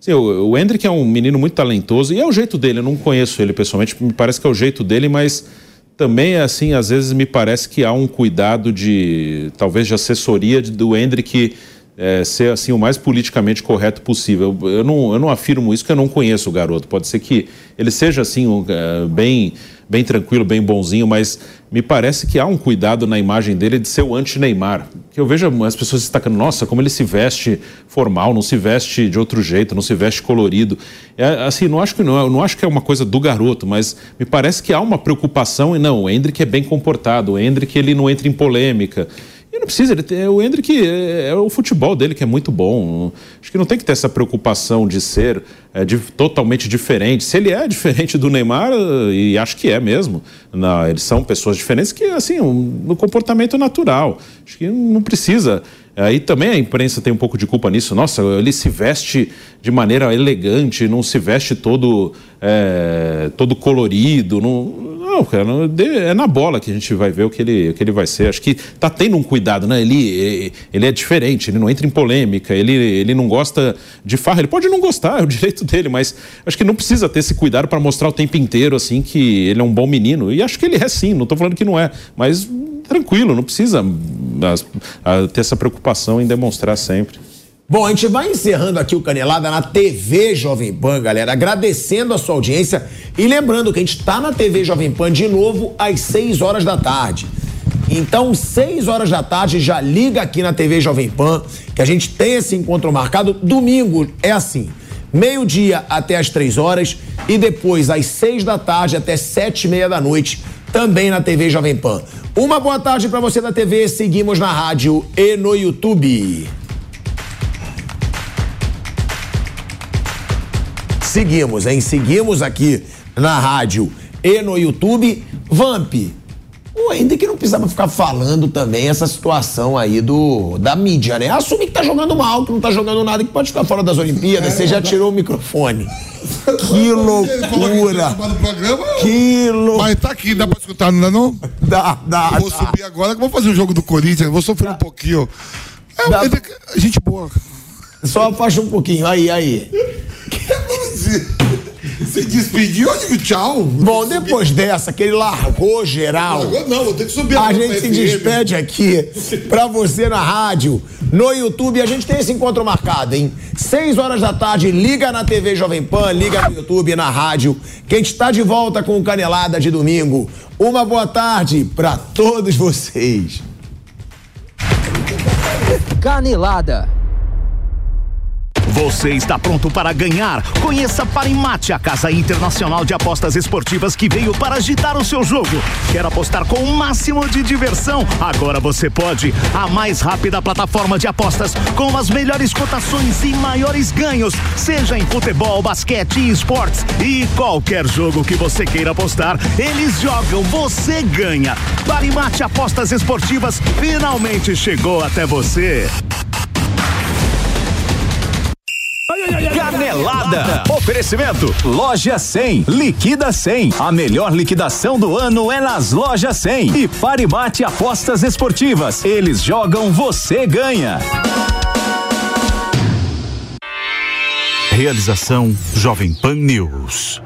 S5: Assim, o, Hendrick é um menino muito talentoso e é o jeito dele. Eu não conheço ele pessoalmente, me parece que é o jeito dele, mas também, assim, às vezes me parece que há um cuidado de, talvez, de assessoria do Hendrick é, ser assim o mais politicamente correto possível. Eu, não, eu não afirmo isso, porque eu não conheço o garoto. Pode ser que ele seja assim um, é, bem, bem tranquilo, bem bonzinho, mas me parece que há um cuidado na imagem dele de ser o anti-Neymar. Que eu vejo as pessoas destacando, nossa, como ele se veste formal, não se veste de outro jeito, não se veste colorido. É, assim, não acho que não, eu não acho que é uma coisa do garoto, mas me parece que há uma preocupação e não, o Hendrick é bem comportado, o Hendrick ele não entra em polêmica. E não precisa, ele tem, o Hendrick é, é o futebol dele que é muito bom. Acho que não tem que ter essa preocupação de ser é, de- totalmente diferente. Se ele é diferente do Neymar, e acho que é mesmo, na, eles são pessoas diferentes que, assim, um, no comportamento natural. Acho que não precisa. Aí também a imprensa tem um pouco de culpa nisso. Nossa, ele se veste de maneira elegante, não se veste todo, é, todo colorido. Não, não, cara, é na bola que a gente vai ver o que ele, o que ele vai ser. Acho que tá tendo um cuidado, né? Ele, ele é diferente, ele não entra em polêmica, ele, ele não gosta de farra. Ele pode não gostar, é o direito dele, mas acho que não precisa ter esse cuidado para mostrar o tempo inteiro, assim, que ele é um bom menino. E acho que ele é sim, não tô falando que não é, mas tranquilo, não precisa a- ter essa preocupação em demonstrar sempre.
S2: Bom, a gente vai encerrando aqui o Canelada na TV Jovem Pan, galera. Agradecendo a sua audiência e lembrando que a gente tá na TV Jovem Pan de novo às 6 horas da tarde. Então, 6 horas da tarde, já liga aqui na TV Jovem Pan, que a gente tem esse encontro marcado. Domingo é assim: meio-dia até as 3 horas e depois às 6 da tarde até 7 e meia da noite, também na TV Jovem Pan. Uma boa tarde pra você da TV. Seguimos na rádio e no YouTube. Seguimos, hein? Seguimos aqui na rádio e no YouTube. Vamp, o Hendrick não precisava ficar falando também essa situação aí do da mídia, né? Assumir que tá jogando mal, que não tá jogando nada, que pode ficar fora das Olimpíadas. Você já tirou o microfone. Que loucura! Que loucura!
S3: Mas tá aqui, dá pra escutar, não dá não?
S2: Dá, dá,
S3: Eu vou
S2: dá.
S3: subir agora, que eu vou fazer o jogo do Corinthians, vou sofrer um pouquinho. É,
S2: Dá.
S3: ele- gente boa.
S2: Só afasta um pouquinho. Aí, aí.
S3: Se despediu, eu digo tchau.
S2: Bom, depois dessa, que ele largou geral.
S3: Agora não, vou ter que subir
S2: A
S3: agora
S2: gente se
S3: FM.
S2: despede aqui pra você na rádio, no YouTube. A gente tem esse encontro marcado, hein? Seis horas da tarde, liga na TV Jovem Pan, liga no YouTube, na rádio. Que a gente tá de volta com o Canelada de domingo. Uma boa tarde pra todos vocês.
S9: Canelada.
S1: Você está pronto para ganhar? Conheça Parimate, a casa internacional de apostas esportivas que veio para agitar o seu jogo. Quer apostar com o máximo de diversão? Agora você pode. A mais rápida plataforma de apostas com as melhores cotações e maiores ganhos, seja em futebol, basquete e esportes e qualquer jogo que você queira apostar, eles jogam, você ganha. Parimate Apostas Esportivas finalmente chegou até você. Canelada. Oferecimento. Loja 100. Liquida 100. A melhor liquidação do ano é nas lojas 100. E Parimate Apostas Esportivas. Eles jogam, você ganha. Realização Jovem Pan News.